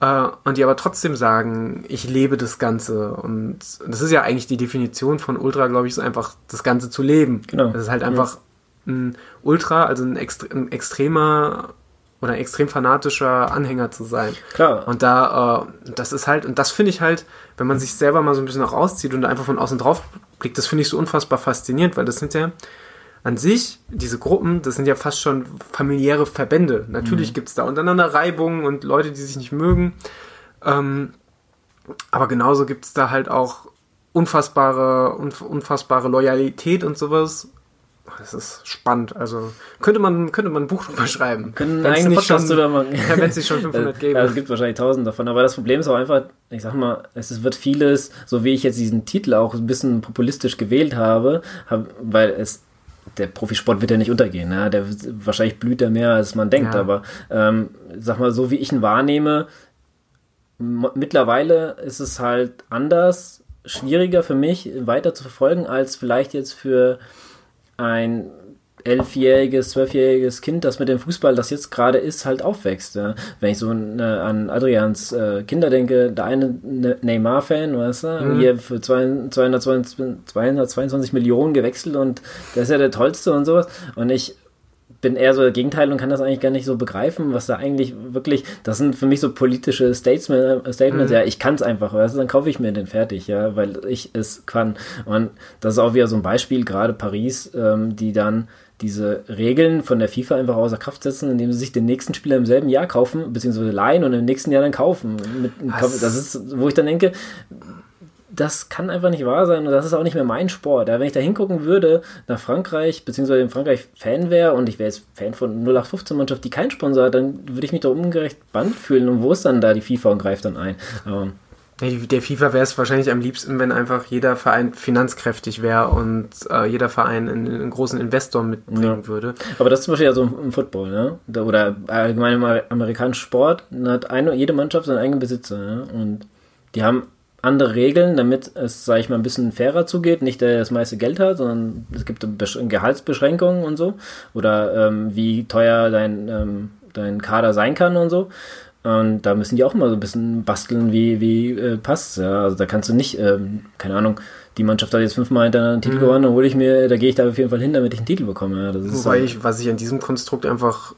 äh, und die aber trotzdem sagen, ich lebe das Ganze. Und das ist ja eigentlich die Definition von Ultra, glaube ich, ist einfach das Ganze zu leben. Genau. Das ist halt einfach ein Ultra, also ein, extre ein extremer oder ein extrem fanatischer Anhänger zu sein. Klar. Und da, äh, das ist halt, und das finde ich halt, wenn man sich selber mal so ein bisschen auch rauszieht und einfach von außen drauf blickt, das finde ich so unfassbar faszinierend, weil das sind ja, an sich, diese Gruppen, das sind ja fast schon familiäre Verbände. Natürlich mhm. gibt es da untereinander Reibungen und Leute, die sich nicht mögen. Ähm, aber genauso gibt es da halt auch unfassbare, unfassbare Loyalität und sowas. Das ist spannend. Also könnte man, könnte man ein Buch drüber schreiben. Können einen eigenen Podcast drüber machen. Ja, wenn es nicht schon 500 gäbe. Ja, es gibt wahrscheinlich tausend davon. Aber das Problem ist auch einfach, ich sag mal, es wird vieles, so wie ich jetzt diesen Titel auch ein bisschen populistisch gewählt habe, hab, weil es der Profisport wird ja nicht untergehen. Ne? Der, wahrscheinlich blüht er mehr, als man denkt. Ja. Aber ähm, sag mal, so wie ich ihn wahrnehme, mittlerweile ist es halt anders, schwieriger für mich weiter zu verfolgen, als vielleicht jetzt für ein elfjähriges, zwölfjähriges Kind, das mit dem Fußball, das jetzt gerade ist, halt aufwächst. Ja. Wenn ich so äh, an Adrians äh, Kinder denke, der eine ne Neymar-Fan, weißt du, mhm. hier für 222, 222 Millionen gewechselt und der ist ja der Tollste und sowas. Und ich bin eher so der Gegenteil und kann das eigentlich gar nicht so begreifen, was da eigentlich wirklich, das sind für mich so politische Statements, Statements mhm. ja, ich kann es einfach, weißt du, dann kaufe ich mir den fertig, ja, weil ich es kann. Und das ist auch wieder so ein Beispiel, gerade Paris, ähm, die dann diese Regeln von der FIFA einfach außer Kraft setzen, indem sie sich den nächsten Spieler im selben Jahr kaufen, beziehungsweise leihen und im nächsten Jahr dann kaufen. das ist, wo ich dann denke, das kann einfach nicht wahr sein und das ist auch nicht mehr mein Sport. Ja, wenn ich da hingucken würde nach Frankreich, beziehungsweise in Frankreich Fan wäre und ich wäre jetzt Fan von 0815-Mannschaft, die keinen Sponsor hat, dann würde ich mich da ungerecht band fühlen und wo ist dann da die FIFA und greift dann ein? Aber der FIFA wäre es wahrscheinlich am liebsten, wenn einfach jeder Verein finanzkräftig wäre und äh, jeder Verein einen, einen, großen Investor mitbringen ja. würde. Aber das ist zum Beispiel ja so im Football, ne? Oder allgemein im amerikanischen Sport hat eine, jede Mannschaft seinen eigenen Besitzer, ne? Und die haben andere Regeln, damit es, sage ich mal, ein bisschen fairer zugeht. Nicht der das meiste Geld hat, sondern es gibt Gehaltsbeschränkungen und so. Oder ähm, wie teuer dein, ähm, dein Kader sein kann und so. Und da müssen die auch mal so ein bisschen basteln, wie, wie äh, passt. Ja, also da kannst du nicht, ähm, keine Ahnung, die Mannschaft hat jetzt fünfmal hintereinander einen Titel mhm. gewonnen, dann hole ich mir, da gehe ich da auf jeden Fall hin, damit ich einen Titel bekomme. Ja, Wobei ich, was ich an diesem Konstrukt einfach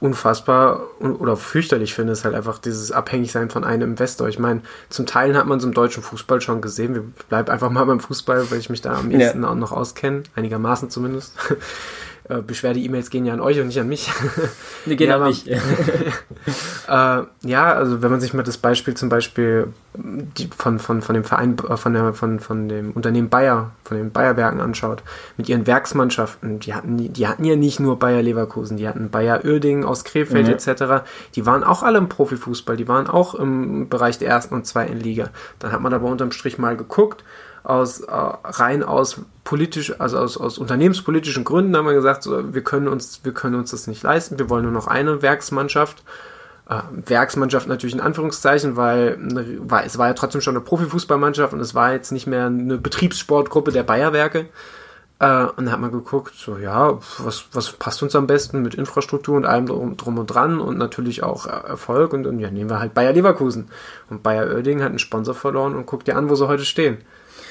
unfassbar oder fürchterlich finde, ist halt einfach dieses Abhängigsein von einem Investor. Ich meine, zum Teil hat man es im deutschen Fußball schon gesehen. Wir bleiben einfach mal beim Fußball, weil ich mich da am ehesten ja. auch noch auskenne, einigermaßen zumindest. Äh, Beschwerde-E-Mails gehen ja an euch und nicht an mich. Die gehen ja, an mich. äh, ja, also wenn man sich mal das Beispiel zum Beispiel von, von, von dem Verein, äh, von, der, von, von dem Unternehmen Bayer, von den Bayerwerken anschaut, mit ihren Werksmannschaften, die hatten, die hatten ja nicht nur Bayer Leverkusen, die hatten Bayer Uerdingen aus Krefeld mhm. etc. Die waren auch alle im Profifußball, die waren auch im Bereich der ersten und zweiten Liga. Dann hat man aber unterm Strich mal geguckt, aus äh, rein aus politisch, also aus, aus unternehmenspolitischen Gründen haben wir gesagt, so, wir können uns, wir können uns das nicht leisten, wir wollen nur noch eine Werksmannschaft. Äh, Werksmannschaft natürlich in Anführungszeichen, weil war, es war ja trotzdem schon eine Profifußballmannschaft und es war jetzt nicht mehr eine Betriebssportgruppe der Bayerwerke. Äh, und dann hat man geguckt, so ja, was, was passt uns am besten mit Infrastruktur und allem drum, drum und dran und natürlich auch Erfolg und, und ja, nehmen wir halt Bayer Leverkusen. Und Bayer Oerding hat einen Sponsor verloren und guckt dir an, wo sie heute stehen.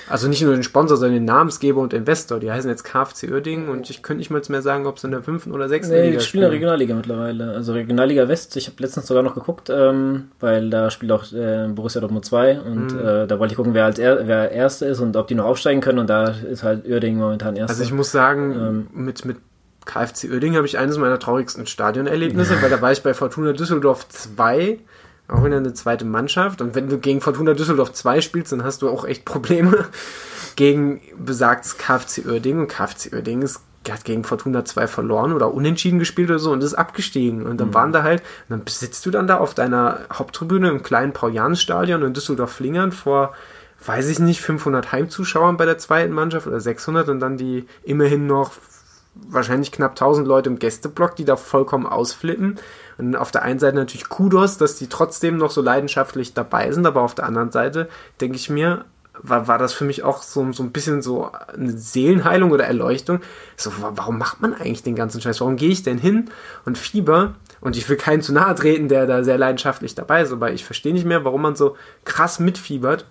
Also nicht nur den Sponsor, sondern den Namensgeber und Investor. Die heißen jetzt KFC Uerdingen und ich könnte nicht mal mehr sagen, ob sie in der fünften oder sechsten Nee, Liga die spielen in der Regionalliga mittlerweile. Also Regionalliga West, ich habe letztens sogar noch geguckt, ähm, weil da spielt auch äh, Borussia Dortmund 2 und Mhm. äh, da wollte ich gucken, wer als er, wer Erster ist und ob die noch aufsteigen können und da ist halt Uerdingen momentan Erster. Also ich muss sagen, Ähm. mit, mit KFC Uerdingen habe ich eines meiner traurigsten Stadionerlebnisse, weil da war ich bei Fortuna Düsseldorf 2, auch wieder eine zweite Mannschaft. Und wenn du gegen Fortuna Düsseldorf 2 spielst, dann hast du auch echt Probleme gegen besagtes KFC Uerdingen. Und KFC Uerdingen ist hat gegen Fortuna 2 verloren oder unentschieden gespielt oder so und ist abgestiegen. Und dann waren da halt, und dann sitzt du dann da auf deiner Haupttribüne im kleinen Paul-Jahn-Stadion in Düsseldorf-Flingern vor, weiß ich nicht, 500 Heimzuschauern bei der zweiten Mannschaft oder 600 und dann die immerhin noch wahrscheinlich knapp 1000 Leute im Gästeblock, die da vollkommen ausflippen. Und auf der einen Seite natürlich Kudos, dass die trotzdem noch so leidenschaftlich dabei sind, aber auf der anderen Seite denke ich mir, war, war das für mich auch so, so ein bisschen so eine Seelenheilung oder Erleuchtung. So, wa- warum macht man eigentlich den ganzen Scheiß? Warum gehe ich denn hin und fieber? Und ich will keinen zu nahe treten, der da sehr leidenschaftlich dabei ist, aber ich verstehe nicht mehr, warum man so krass mitfiebert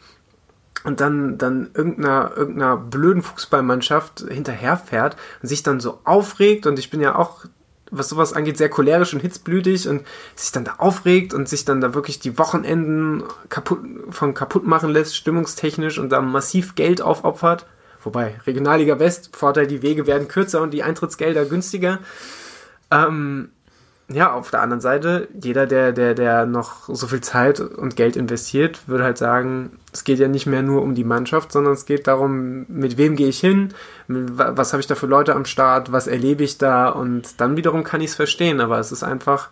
und dann, dann irgendeiner, irgendeiner blöden Fußballmannschaft hinterherfährt und sich dann so aufregt und ich bin ja auch, was sowas angeht, sehr cholerisch und hitzblütig und sich dann da aufregt und sich dann da wirklich die Wochenenden kaputt, von kaputt machen lässt, stimmungstechnisch und da massiv Geld aufopfert. Wobei, Regionalliga West, Vorteil, die Wege werden kürzer und die Eintrittsgelder günstiger. Ähm, ja, auf der anderen Seite, jeder, der, der, der noch so viel Zeit und Geld investiert, würde halt sagen, es geht ja nicht mehr nur um die Mannschaft, sondern es geht darum, mit wem gehe ich hin, was habe ich da für Leute am Start, was erlebe ich da und dann wiederum kann ich es verstehen, aber es ist einfach,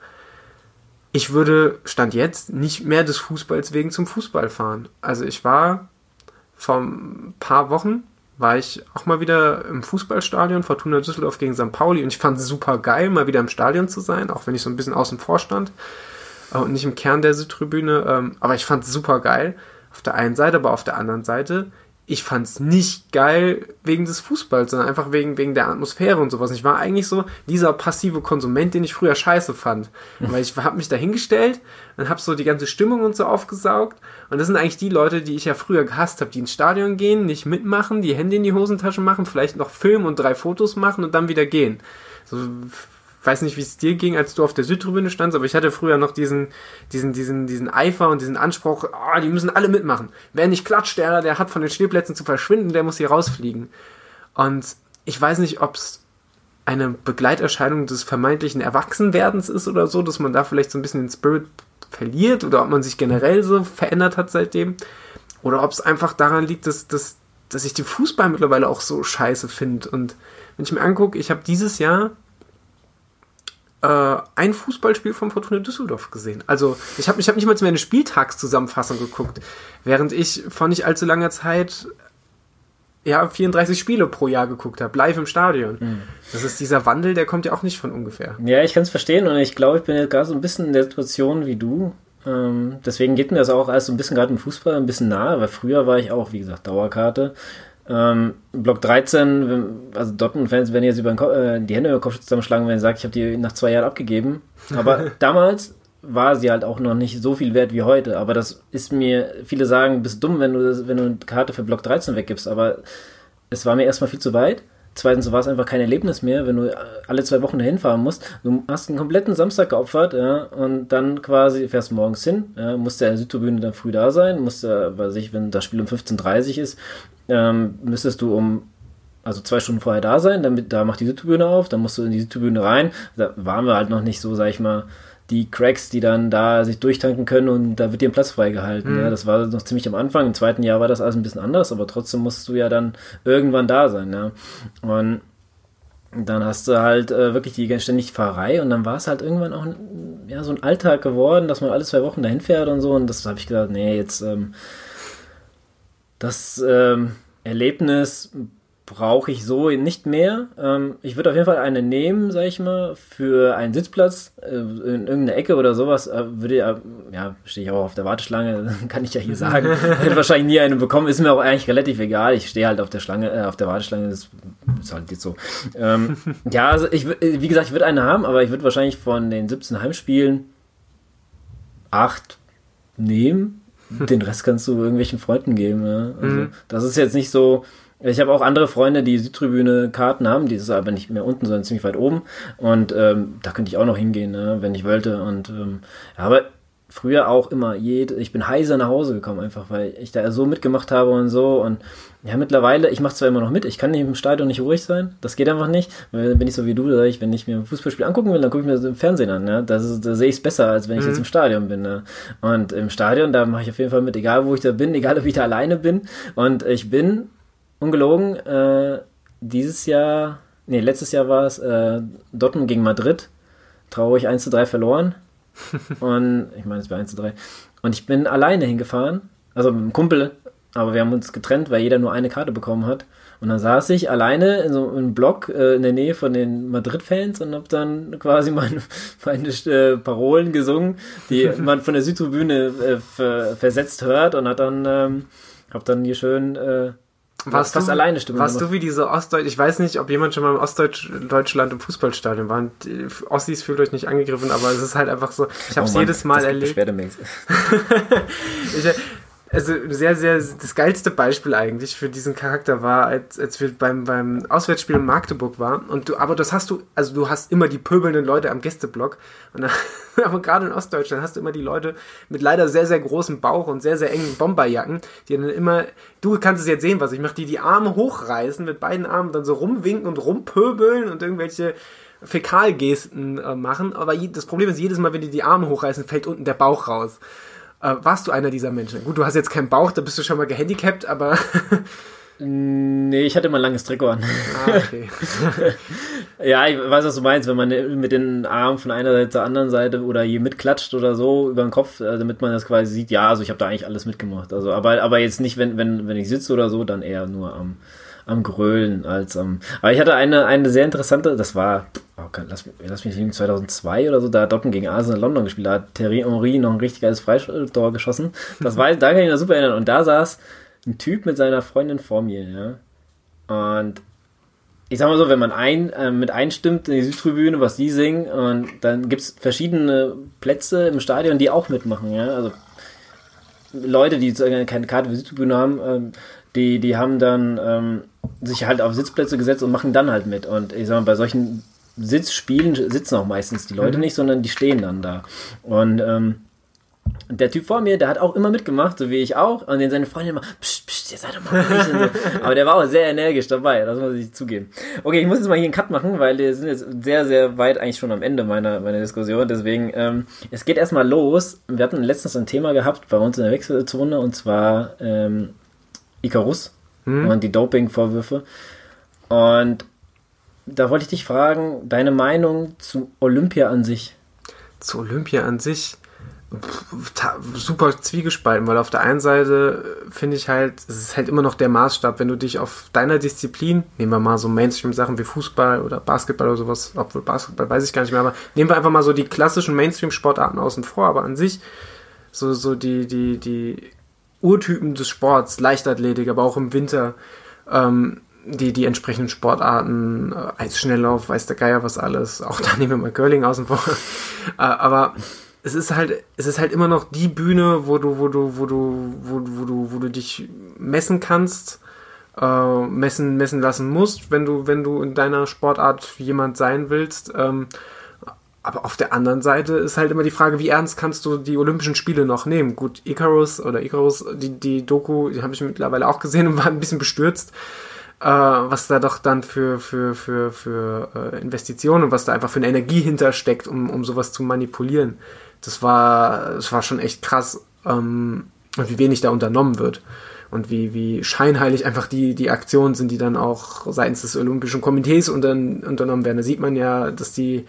ich würde, Stand jetzt, nicht mehr des Fußballs wegen zum Fußball fahren. Also ich war vor ein paar Wochen war ich auch mal wieder im Fußballstadion, Fortuna Düsseldorf gegen St. Pauli und ich fand es super geil, mal wieder im Stadion zu sein, auch wenn ich so ein bisschen außen vor stand äh, und nicht im Kern der Südtribüne, ähm, aber ich fand es super geil auf der einen Seite, aber auf der anderen Seite, ich fand es nicht geil wegen des Fußballs, sondern einfach wegen, wegen der Atmosphäre und sowas. Ich war eigentlich so dieser passive Konsument, den ich früher scheiße fand. Weil ich habe mich da hingestellt und habe so die ganze Stimmung und so aufgesaugt. Und das sind eigentlich die Leute, die ich ja früher gehasst habe, die ins Stadion gehen, nicht mitmachen, die Hände in die Hosentasche machen, vielleicht noch filmen und drei Fotos machen und dann wieder gehen. So, weiß nicht, wie es dir ging, als du auf der Südtribüne standst, aber ich hatte früher noch diesen, diesen, diesen, diesen Eifer und diesen Anspruch, ah, die müssen alle mitmachen. Wer nicht klatscht, der, der hat von den Stehplätzen zu verschwinden, der muss hier rausfliegen. Und ich weiß nicht, ob es eine Begleiterscheinung des vermeintlichen Erwachsenwerdens ist oder so, dass man da vielleicht so ein bisschen den Spirit verliert oder ob man sich generell so verändert hat seitdem. Oder ob es einfach daran liegt, dass, dass, dass ich den Fußball mittlerweile auch so scheiße finde. Und wenn ich mir angucke, ich habe dieses Jahr äh, ein Fußballspiel von Fortuna Düsseldorf gesehen. Also ich habe ich hab nicht mal mehr eine Spieltagszusammenfassung geguckt, während ich vor nicht allzu langer Zeit ja 34 Spiele pro Jahr geguckt habe, live im Stadion. Das ist dieser Wandel, der kommt ja auch nicht von ungefähr. Ja, ich kann es verstehen und ich glaube, ich bin jetzt gerade so ein bisschen in der Situation wie du. Ähm, deswegen geht mir das auch alles so ein bisschen gerade im Fußball ein bisschen nahe, weil früher war ich auch, wie gesagt, Dauerkarte. Ähm, Block 13, wenn- also Dortmund-Fans werden jetzt über den Ko äh, die Hände über den Kopf zusammenschlagen, wenn ich sage, ich habe die nach zwei Jahren abgegeben. Aber damals war sie halt auch noch nicht so viel wert wie heute. Aber das ist mir, viele sagen, bist dumm, wenn du, das, wenn du eine Karte für Block 13 weggibst. Aber es war mir erstmal viel zu weit. Zweitens war es einfach kein Erlebnis mehr, wenn du alle zwei Wochen dahin fahren musst. Du hast einen kompletten Samstag geopfert, ja, und dann quasi fährst morgens hin, ja, musst ja in der Südtribüne dann früh da sein, musst ja, weiß ich, wenn das Spiel um 15.30 Uhr ist, ähm, müsstest du um also zwei Stunden vorher da sein, damit da macht die Südtribüne auf, dann musst du in die Südtribüne rein. Da waren wir halt noch nicht so, sag ich mal, die Cracks, die dann da sich durchtanken können und da wird dir ein Platz freigehalten. Mhm. Ja, das war noch ziemlich am Anfang. Im zweiten Jahr war das alles ein bisschen anders, aber trotzdem musst du ja dann irgendwann da sein. Ja. Und dann hast du halt äh, wirklich die ständig Fahrerei und dann war es halt irgendwann auch ja, so ein Alltag geworden, dass man alle zwei Wochen dahin fährt und so. Und das habe ich gesagt, nee, jetzt ähm, das ähm, Erlebnis brauche ich so nicht mehr. Ähm, ich würde auf jeden Fall eine nehmen, sag ich mal, für einen Sitzplatz äh, in irgendeiner Ecke oder sowas. Äh, würde ja, ja, stehe ich auch auf der Warteschlange, kann ich ja hier sagen. Hätte wahrscheinlich nie eine bekommen, ist mir auch eigentlich relativ egal. Ich stehe halt auf der Schlange, äh, auf der Warteschlange, das ist halt jetzt so. Ähm, ja, also ich, wie gesagt, ich würde eine haben, aber ich würde wahrscheinlich von den 17 Heimspielen acht nehmen. Den Rest kannst du irgendwelchen Freunden geben. Ja? Also, mhm. Das ist jetzt nicht so. Ich habe auch andere Freunde, die Südtribüne Karten haben, die ist aber nicht mehr unten, sondern ziemlich weit oben. Und ähm, da könnte ich auch noch hingehen, ne, wenn ich wollte. Und ähm, ja, aber früher auch immer jede, ich bin heiser nach Hause gekommen, einfach weil ich da so mitgemacht habe und so. Und ja, mittlerweile, ich mache zwar immer noch mit, ich kann nicht im Stadion nicht ruhig sein, das geht einfach nicht. Weil bin ich so wie du, ich, wenn ich mir ein Fußballspiel angucken will, dann gucke ich mir das im Fernsehen an. Das da sehe ich es besser, als wenn ich mhm. jetzt im Stadion bin. Ne? Und im Stadion, da mache ich auf jeden Fall mit, egal wo ich da bin, egal ob ich da alleine bin. Und ich bin, ungelogen, äh, dieses Jahr, nee, letztes Jahr war es äh, Dortmund gegen Madrid, traurig 1 zu 3 verloren. Und ich meine, es war 1 zu 3. Und ich bin alleine hingefahren, also mit einem Kumpel, aber wir haben uns getrennt, weil jeder nur eine Karte bekommen hat. Und dann saß ich alleine in so einem Block äh, in der Nähe von den Madrid-Fans und habe dann quasi meine, meine äh, Parolen gesungen, die man von der Südtribüne äh, ver versetzt hört und hat dann, ähm, hab dann hier schön äh, warst fast du, alleine Stimme Warst du wie diese Ostdeutsch, ich weiß nicht, ob jemand schon mal im Ostdeutschland im Fußballstadion war. Die Ossis fühlt euch nicht angegriffen, aber es ist halt einfach so, ich habe es oh jedes Mal erlebt. ich, also sehr, sehr, das geilste Beispiel eigentlich für diesen Charakter war, als, als wir beim, beim Auswärtsspiel in Magdeburg waren. Und du, aber das hast du, also du hast immer die pöbelnden Leute am Gästeblock. Und dann, aber gerade in Ostdeutschland hast du immer die Leute mit leider sehr, sehr großem Bauch und sehr, sehr engen Bomberjacken, die dann immer, du kannst es jetzt sehen, was ich mache, die die Arme hochreißen, mit beiden Armen dann so rumwinken und rumpöbeln und irgendwelche Fäkalgesten äh, machen. Aber das Problem ist, jedes Mal, wenn die die Arme hochreißen, fällt unten der Bauch raus. Äh, warst du einer dieser Menschen? Gut, du hast jetzt keinen Bauch, da bist du schon mal gehandicapt, aber. nee, ich hatte mal ein langes Trikot an. Ah, okay. ja, ich weiß, was du meinst, wenn man mit den Armen von einer Seite zur anderen Seite oder je mitklatscht oder so über den Kopf, äh, damit man das quasi sieht. Ja, also ich habe da eigentlich alles mitgemacht. Also, aber, aber jetzt nicht, wenn, wenn, wenn ich sitze oder so, dann eher nur am. Am Grölen als am. Aber ich hatte eine, eine sehr interessante, das war, oh Gott, lass, lass mich nicht, 2002 oder so, da hat Dortmund gegen Arsenal London gespielt, da hat Thierry Henry noch ein richtig geiles Freitor geschossen. Das war, da kann ich mich super erinnern. Und da saß ein Typ mit seiner Freundin vor mir, ja. Und ich sag mal so, wenn man ein, äh, mit einstimmt in die Südtribüne, was die singen, und dann gibt es verschiedene Plätze im Stadion, die auch mitmachen, ja. Also Leute, die keine Karte für die Südtribüne haben, ähm, die, die haben dann ähm, sich halt auf Sitzplätze gesetzt und machen dann halt mit. Und ich sag mal, bei solchen Sitzspielen sitzen auch meistens die Leute mhm. nicht, sondern die stehen dann da. Und ähm, der Typ vor mir, der hat auch immer mitgemacht, so wie ich auch. Und den seine Freundin immer, pst, pst, ihr seid doch mal ruhig. so. Aber der war auch sehr energisch dabei, das muss ich zugeben. Okay, ich muss jetzt mal hier einen Cut machen, weil wir sind jetzt sehr, sehr weit eigentlich schon am Ende meiner, meiner Diskussion. Deswegen, ähm, es geht erstmal los. Wir hatten letztens ein Thema gehabt bei uns in der Wechselzone und zwar ähm, Icarus hm. und die Doping-Vorwürfe. Und da wollte ich dich fragen, deine Meinung zu Olympia an sich. Zu Olympia an sich? super zwiegespalten, weil auf der einen Seite finde ich halt, es ist halt immer noch der Maßstab, wenn du dich auf deiner Disziplin, nehmen wir mal so Mainstream-Sachen wie Fußball oder Basketball oder sowas, obwohl Basketball weiß ich gar nicht mehr, aber nehmen wir einfach mal so die klassischen Mainstream-Sportarten außen vor, aber an sich so, so die, die, die Urtypen des Sports, Leichtathletik, aber auch im Winter, ähm, die, die entsprechenden Sportarten, äh, Eisschnelllauf, weiß der Geier was alles, auch da nehmen wir mal Curling außen vor. äh, aber es ist halt, es ist halt immer noch die Bühne, wo du, wo du, wo du, wo, wo du, wo du dich messen kannst, äh, messen, messen lassen musst, wenn du, wenn du in deiner Sportart jemand sein willst. Ähm, aber auf der anderen Seite ist halt immer die Frage, wie ernst kannst du die Olympischen Spiele noch nehmen? Gut, Icarus oder Icarus, die, die Doku, die habe ich mittlerweile auch gesehen und war ein bisschen bestürzt, äh, was da doch dann für, für, für, für äh, Investitionen und was da einfach für eine Energie hintersteckt, um, um sowas zu manipulieren. Das war, das war schon echt krass, ähm, und wie wenig da unternommen wird. Und wie, wie scheinheilig einfach die, die Aktionen sind, die dann auch seitens des Olympischen Komitees unternommen werden. Da sieht man ja, dass die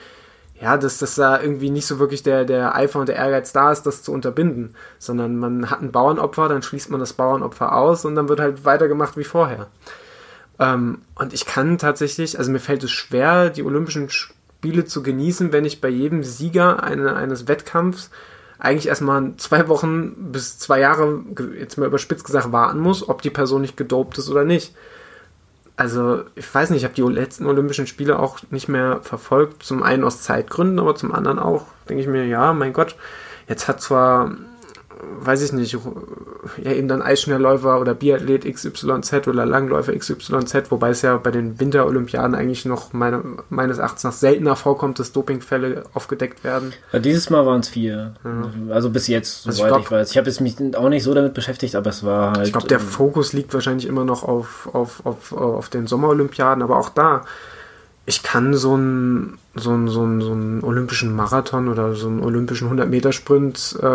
ja, dass, dass da irgendwie nicht so wirklich der, der Eifer und der Ehrgeiz da ist, das zu unterbinden, sondern man hat ein Bauernopfer, dann schließt man das Bauernopfer aus und dann wird halt weitergemacht wie vorher. Ähm, und ich kann tatsächlich, also mir fällt es schwer, die Olympischen Spiele zu genießen, wenn ich bei jedem Sieger eine, eines Wettkampfs eigentlich erstmal zwei Wochen bis zwei Jahre, jetzt mal überspitzt gesagt, warten muss, ob die Person nicht gedopt ist oder nicht also ich weiß nicht, ich habe die letzten Olympischen Spiele auch nicht mehr verfolgt. Zum einen aus Zeitgründen, aber zum anderen auch, denke ich mir, ja, mein Gott, jetzt hat zwar weiß ich nicht, ja eben dann Eisschnellläufer oder Biathlet XYZ oder Langläufer XYZ, wobei es ja bei den Winterolympiaden eigentlich noch meine, meines Erachtens nach seltener vorkommt, dass Dopingfälle aufgedeckt werden. Ja, dieses Mal waren es vier. Ja. Also bis jetzt, also soweit ich, glaub, ich weiß. Ich habe jetzt mich auch nicht so damit beschäftigt, aber es war halt. Ich glaube, der ähm, Fokus liegt wahrscheinlich immer noch auf, auf, auf, auf den Sommerolympiaden, aber auch da ich kann so einen so einen, so einen, so einen olympischen Marathon oder so einen olympischen 100-Meter-Sprint äh,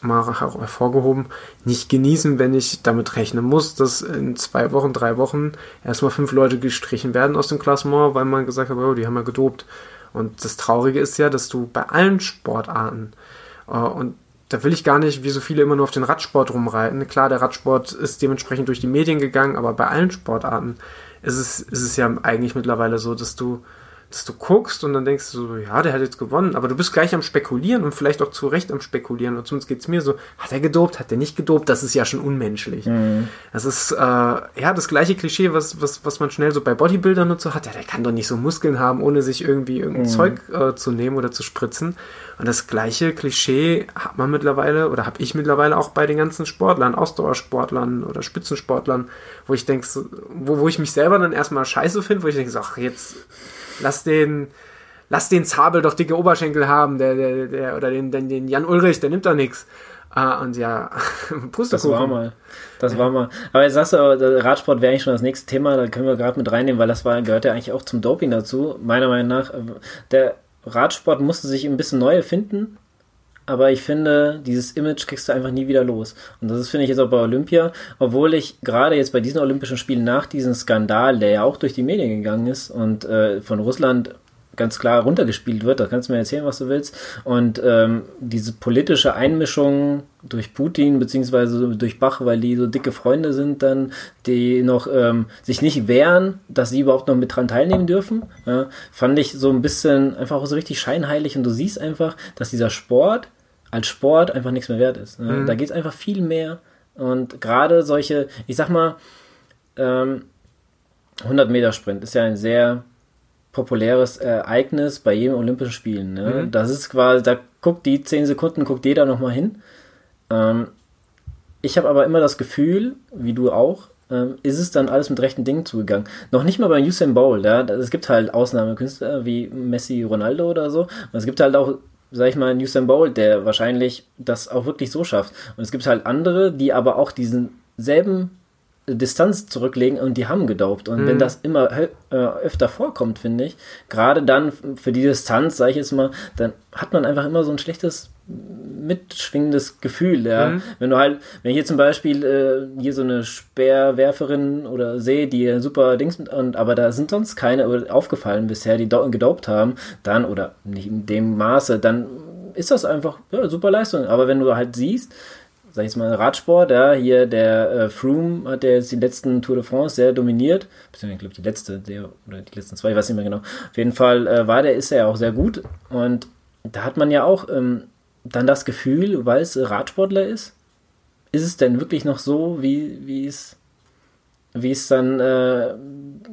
mal hervorgehoben nicht genießen, wenn ich damit rechnen muss, dass in zwei Wochen, drei Wochen erstmal fünf Leute gestrichen werden aus dem Klassement, weil man gesagt hat, oh, die haben ja gedopt. Und das Traurige ist ja, dass du bei allen Sportarten äh, und da will ich gar nicht, wie so viele immer nur auf den Radsport rumreiten. Klar, der Radsport ist dementsprechend durch die Medien gegangen, aber bei allen Sportarten ist es, ist es ja eigentlich mittlerweile so, dass du dass du guckst und dann denkst du so, ja, der hat jetzt gewonnen, aber du bist gleich am Spekulieren und vielleicht auch zu Recht am Spekulieren. Und zumindest geht es mir so, hat er gedopt, hat er nicht gedopt, das ist ja schon unmenschlich. Mhm. Das ist äh, ja das gleiche Klischee, was, was, was man schnell so bei Bodybuildern und so hat. Ja, der kann doch nicht so Muskeln haben, ohne sich irgendwie irgendein mhm. Zeug äh, zu nehmen oder zu spritzen. Und das gleiche Klischee hat man mittlerweile oder habe ich mittlerweile auch bei den ganzen Sportlern, Ausdauersportlern oder Spitzensportlern, wo ich denke, wo, wo ich mich selber dann erstmal scheiße finde, wo ich denke, ach, jetzt lass den, lass den Zabel doch dicke Oberschenkel haben, der, der, der, oder den, den, den Jan Ulrich, der nimmt doch nichts. Ah, und ja, Pustekuchen. Das war mal. Das war mal. Aber jetzt sagst du, Radsport wäre eigentlich schon das nächste Thema, da können wir gerade mit reinnehmen, weil das war, gehört ja eigentlich auch zum Doping dazu. Meiner Meinung nach, der Radsport musste sich ein bisschen neu erfinden, aber ich finde, dieses Image kriegst du einfach nie wieder los. Und das ist, finde ich, jetzt auch bei Olympia, obwohl ich gerade jetzt bei diesen Olympischen Spielen nach diesem Skandal, der ja auch durch die Medien gegangen ist und äh, von Russland ganz klar runtergespielt wird, da kannst du mir erzählen, was du willst. Und ähm, diese politische Einmischung durch Putin beziehungsweise durch Bach, weil die so dicke Freunde sind, dann die noch ähm, sich nicht wehren, dass sie überhaupt noch mit dran teilnehmen dürfen, ja, fand ich so ein bisschen einfach so richtig scheinheilig. Und du siehst einfach, dass dieser Sport als Sport einfach nichts mehr wert ist. Ne? Mhm. Da geht es einfach viel mehr. Und gerade solche, ich sag mal, ähm, 100 Meter Sprint ist ja ein sehr populäres Ereignis bei jedem Olympischen Spielen. Ne? Mhm. Das ist quasi, da guckt die 10 Sekunden, guckt jeder nochmal hin. Ähm, ich habe aber immer das Gefühl, wie du auch, ähm, ist es dann alles mit rechten Dingen zugegangen. Noch nicht mal bei Usain Bolt, ja. Es gibt halt Ausnahmekünstler wie Messi, Ronaldo oder so. Und es gibt halt auch sag ich mal, Usain Bolt, der wahrscheinlich das auch wirklich so schafft. Und es gibt halt andere, die aber auch diesen selben Distanz zurücklegen und die haben gedaubt. Und mhm. wenn das immer äh, öfter vorkommt, finde ich, gerade dann für die Distanz, sage ich jetzt mal, dann hat man einfach immer so ein schlechtes mitschwingendes Gefühl, ja. Mhm. Wenn du halt, wenn ich hier zum Beispiel äh, hier so eine Speerwerferin oder sehe, die super Dings und aber da sind sonst keine aufgefallen bisher, die gedaubt haben, dann oder nicht in dem Maße, dann ist das einfach ja, super Leistung. Aber wenn du halt siehst, sag ich mal, Radsport, ja, hier der äh, Froome hat der jetzt die letzten Tour de France sehr dominiert, beziehungsweise ich glaube die letzte, der, oder die letzten zwei, ich weiß nicht mehr genau. Auf jeden Fall äh, war der, ist er ja auch sehr gut und da hat man ja auch ähm, dann das Gefühl, weil es Radsportler ist, ist es denn wirklich noch so, wie, wie es wie es dann äh,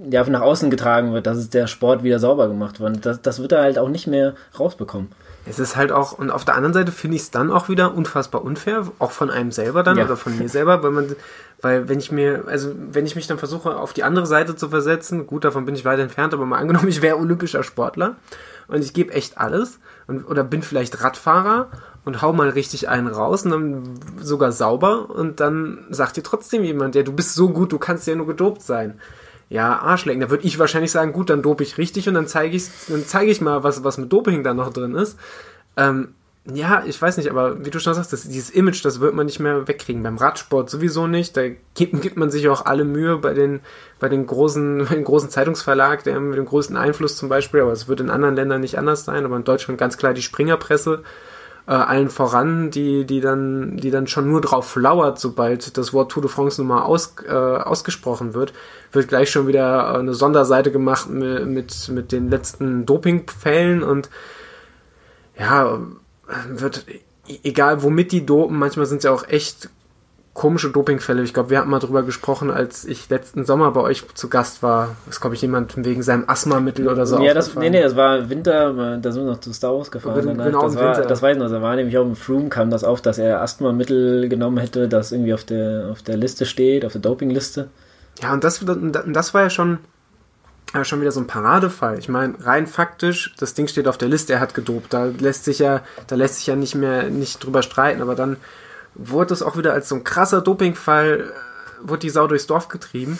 ja, nach außen getragen wird, dass es der Sport wieder sauber gemacht wird. Das, das wird er halt auch nicht mehr rausbekommen. Es ist halt auch, und auf der anderen Seite finde ich es dann auch wieder unfassbar unfair, auch von einem selber dann ja. oder von mir selber, weil man, weil wenn ich mir, also wenn ich mich dann versuche, auf die andere Seite zu versetzen, gut, davon bin ich weit entfernt, aber mal angenommen, ich wäre olympischer Sportler und ich gebe echt alles und, oder bin vielleicht Radfahrer und hau mal richtig einen raus und dann sogar sauber und dann sagt dir trotzdem jemand, ja, du bist so gut, du kannst ja nur gedopt sein ja, Arschlecken. Da würde ich wahrscheinlich sagen, gut, dann dope ich richtig und dann zeige ich, dann zeige ich mal, was, was mit Doping da noch drin ist. Ähm, ja, ich weiß nicht, aber wie du schon sagst, das, dieses Image, das wird man nicht mehr wegkriegen. Beim Radsport sowieso nicht. Da gibt, gibt man sich auch alle Mühe bei den, bei den großen, bei den großen Zeitungsverlag, der mit dem größten Einfluss zum Beispiel, aber es wird in anderen Ländern nicht anders sein, aber in Deutschland ganz klar die Springerpresse äh, allen voran, die, die dann, die dann schon nur drauf lauert, sobald das Wort Tour de France nun mal aus, äh, ausgesprochen wird, wird gleich schon wieder eine Sonderseite gemacht mit, mit, mit den letzten Dopingfällen und ja, wird, egal womit die dopen, manchmal sind es ja auch echt komische Dopingfälle. Ich glaube, wir hatten mal drüber gesprochen, als ich letzten Sommer bei euch zu Gast war. Das glaube ich jemand wegen seinem Asthmamittel oder so. Ja, das, nee, nee, das war Winter, da sind wir noch zu Star Wars gefahren. Bin, genau das, war, das weiß ich noch, da war nämlich auch im Froome kam das auf, dass er Asthmamittel genommen hätte, das irgendwie auf der, auf der Liste steht, auf der Dopingliste. Ja, und das, das war ja schon, ja, schon wieder so ein Paradefall. Ich meine, rein faktisch, das Ding steht auf der Liste, er hat gedopt. Da lässt sich ja, da lässt sich ja nicht mehr nicht drüber streiten, aber dann wurde es auch wieder als so ein krasser Dopingfall, äh, wurde die Sau durchs Dorf getrieben.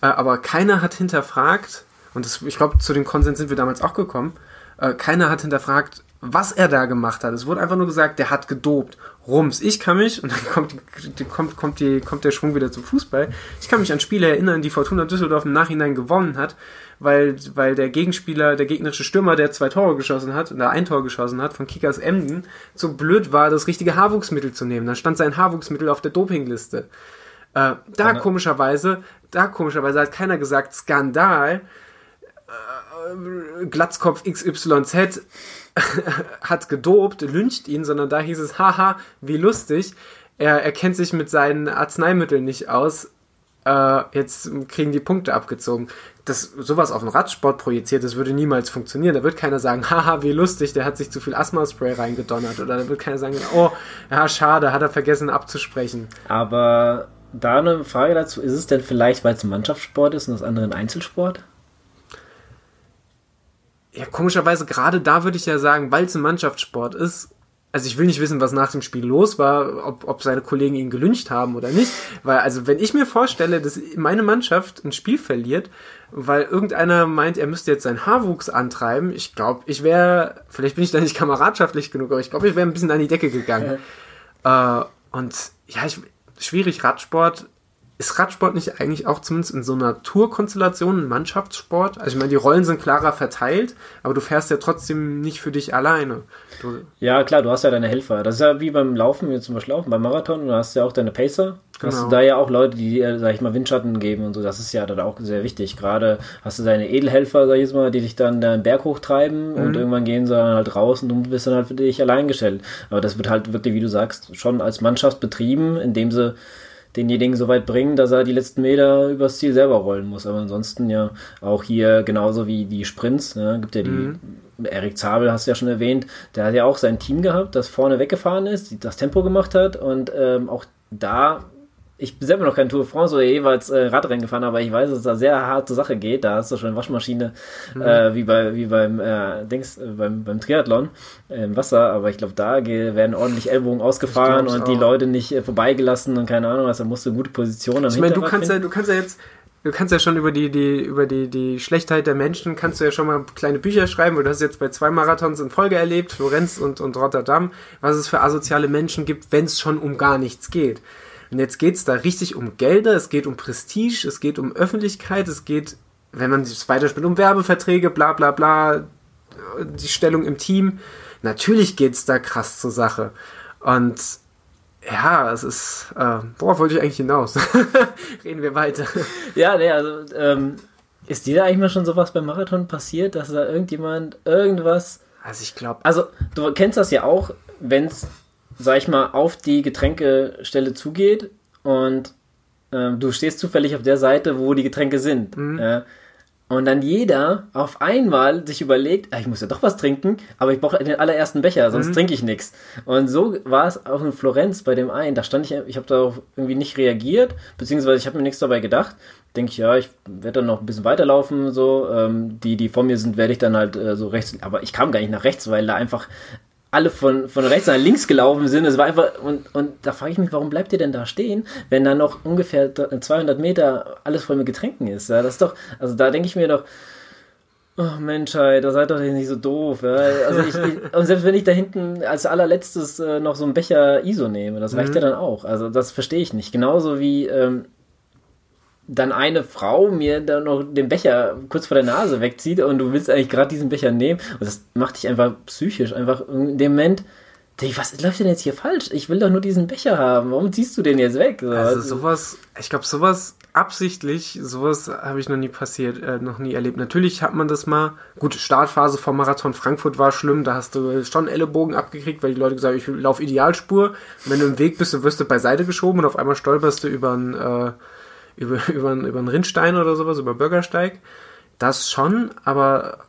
Äh, aber keiner hat hinterfragt, und das, ich glaube, zu dem Konsens sind wir damals auch gekommen, äh, keiner hat hinterfragt, was er da gemacht hat. Es wurde einfach nur gesagt, der hat gedopt. Rums. Ich kann mich, und dann kommt, die, kommt, kommt, die, kommt der Schwung wieder zum Fußball, ich kann mich an Spiele erinnern, die Fortuna Düsseldorf im Nachhinein gewonnen hat, weil, weil der Gegenspieler, der gegnerische Stürmer, der zwei Tore geschossen hat, oder ein Tor geschossen hat, von Kickers Emden, so blöd war, das richtige Haarwuchsmittel zu nehmen. Dann stand sein Haarwuchsmittel auf der Dopingliste. Äh, da komischerweise, da komischerweise hat keiner gesagt, Skandal, äh, Glatzkopf XYZ hat gedopt, lyncht ihn, sondern da hieß es, haha, wie lustig, er, er kennt sich mit seinen Arzneimitteln nicht aus, äh, jetzt kriegen die Punkte abgezogen. Das, sowas auf den Radsport projiziert, das würde niemals funktionieren. Da wird keiner sagen, haha, wie lustig, der hat sich zu viel Asthma-Spray reingedonnert. Oder da wird keiner sagen, oh, ja, schade, hat er vergessen abzusprechen. Aber da eine Frage dazu, ist es denn vielleicht, weil es ein Mannschaftssport ist und das andere ein Einzelsport? Ja, komischerweise, gerade da würde ich ja sagen, weil es ein Mannschaftssport ist, also ich will nicht wissen, was nach dem Spiel los war, ob, ob seine Kollegen ihn gelüncht haben oder nicht. Weil, also wenn ich mir vorstelle, dass meine Mannschaft ein Spiel verliert, weil irgendeiner meint, er müsste jetzt seinen Haarwuchs antreiben, ich glaube, ich wäre, vielleicht bin ich da nicht kameradschaftlich genug, aber ich glaube, ich wäre ein bisschen an die Decke gegangen. Ja. Äh, und ja, ich, schwierig, Radsport ist Radsport nicht eigentlich auch zumindest in so einer Tourkonstellation ein Mannschaftssport? Also ich meine, die Rollen sind klarer verteilt, aber du fährst ja trotzdem nicht für dich alleine. Du ja, klar, du hast ja deine Helfer. Das ist ja wie beim Laufen, wie zum Beispiel Laufen, beim Marathon, du hast ja auch deine Pacer. Genau. Hast du da ja auch Leute, die dir, sag ich mal, Windschatten geben und so. Das ist ja dann auch sehr wichtig. Gerade hast du deine Edelhelfer, sag ich jetzt mal, die dich dann den Berg hochtreiben mhm. und irgendwann gehen sie dann halt raus und du bist dann halt für dich allein gestellt. Aber das wird halt wirklich, wie du sagst, schon als Mannschaft betrieben, indem sie denjenigen so weit bringen, dass er die letzten Meter übers Ziel selber rollen muss. Aber ansonsten ja auch hier genauso wie die Sprints, ne, gibt ja die mhm. Erik Zabel hast du ja schon erwähnt, der hat ja auch sein Team gehabt, das vorne weggefahren ist, das Tempo gemacht hat und ähm, auch da ich bin selber noch kein Tour de France oder jeweils äh, Radrennen gefahren, aber ich weiß, dass es da sehr hart zur Sache geht. Da hast du schon eine Waschmaschine, mhm. äh, wie, bei, wie beim, äh, Dings, äh, beim, beim Triathlon äh, im Wasser, aber ich glaube, da werden ordentlich Ellbogen ausgefahren und die Leute nicht äh, vorbeigelassen und keine Ahnung was, da musst du gute Positionen Ich meine, du kannst ja, du kannst ja jetzt du kannst ja schon über die, die, über die, die Schlechtheit der Menschen, kannst du ja schon mal kleine Bücher schreiben, weil du hast jetzt bei zwei Marathons in Folge erlebt, Florenz und, und Rotterdam, was es für asoziale Menschen gibt, wenn es schon um gar nichts geht. Und jetzt geht es da richtig um Gelder, es geht um Prestige, es geht um Öffentlichkeit, es geht, wenn man sich weiterspielt, um Werbeverträge, bla bla bla, die Stellung im Team. Natürlich geht es da krass zur Sache. Und ja, es ist, äh, worauf wollte ich eigentlich hinaus? Reden wir weiter. Ja, nee, also, ähm, ist dir da eigentlich mal schon sowas beim Marathon passiert, dass da irgendjemand irgendwas. Also ich glaube. Also, du kennst das ja auch, wenn es sag ich mal, auf die Getränkestelle zugeht und äh, du stehst zufällig auf der Seite, wo die Getränke sind. Mhm. Äh, und dann jeder auf einmal sich überlegt, ah, ich muss ja doch was trinken, aber ich brauche den allerersten Becher, sonst mhm. trinke ich nichts. Und so war es auch in Florenz bei dem einen. Da stand ich, ich habe darauf irgendwie nicht reagiert, beziehungsweise ich habe mir nichts dabei gedacht. Denke ich, ja, ich werde dann noch ein bisschen weiterlaufen, so. Ähm, die, die vor mir sind, werde ich dann halt äh, so rechts. Aber ich kam gar nicht nach rechts, weil da einfach alle von, von rechts nach links gelaufen sind. Es war einfach, und, und da frage ich mich, warum bleibt ihr denn da stehen, wenn da noch ungefähr 200 Meter alles voll mit Getränken ist? Ja, das ist doch, also da denke ich mir doch, oh Mensch, ey, da seid doch nicht so doof. Ja? Also ich, ich, und selbst wenn ich da hinten als allerletztes äh, noch so einen Becher ISO nehme, das reicht mhm. ja dann auch. Also das verstehe ich nicht. Genauso wie, ähm, dann eine Frau mir dann noch den Becher kurz vor der Nase wegzieht und du willst eigentlich gerade diesen Becher nehmen und das macht dich einfach psychisch, einfach in dem Moment, was läuft denn jetzt hier falsch? Ich will doch nur diesen Becher haben. Warum ziehst du den jetzt weg? So, also sowas, ich glaube sowas, absichtlich, sowas habe ich noch nie passiert, äh, noch nie erlebt. Natürlich hat man das mal. Gut, Startphase vom Marathon Frankfurt war schlimm, da hast du schon Ellenbogen abgekriegt, weil die Leute gesagt haben, ich laufe Idealspur. wenn du im Weg bist, dann wirst du beiseite geschoben und auf einmal stolperst du über einen, äh, über, über, über einen Rindstein oder sowas, über Bürgersteig. Das schon, aber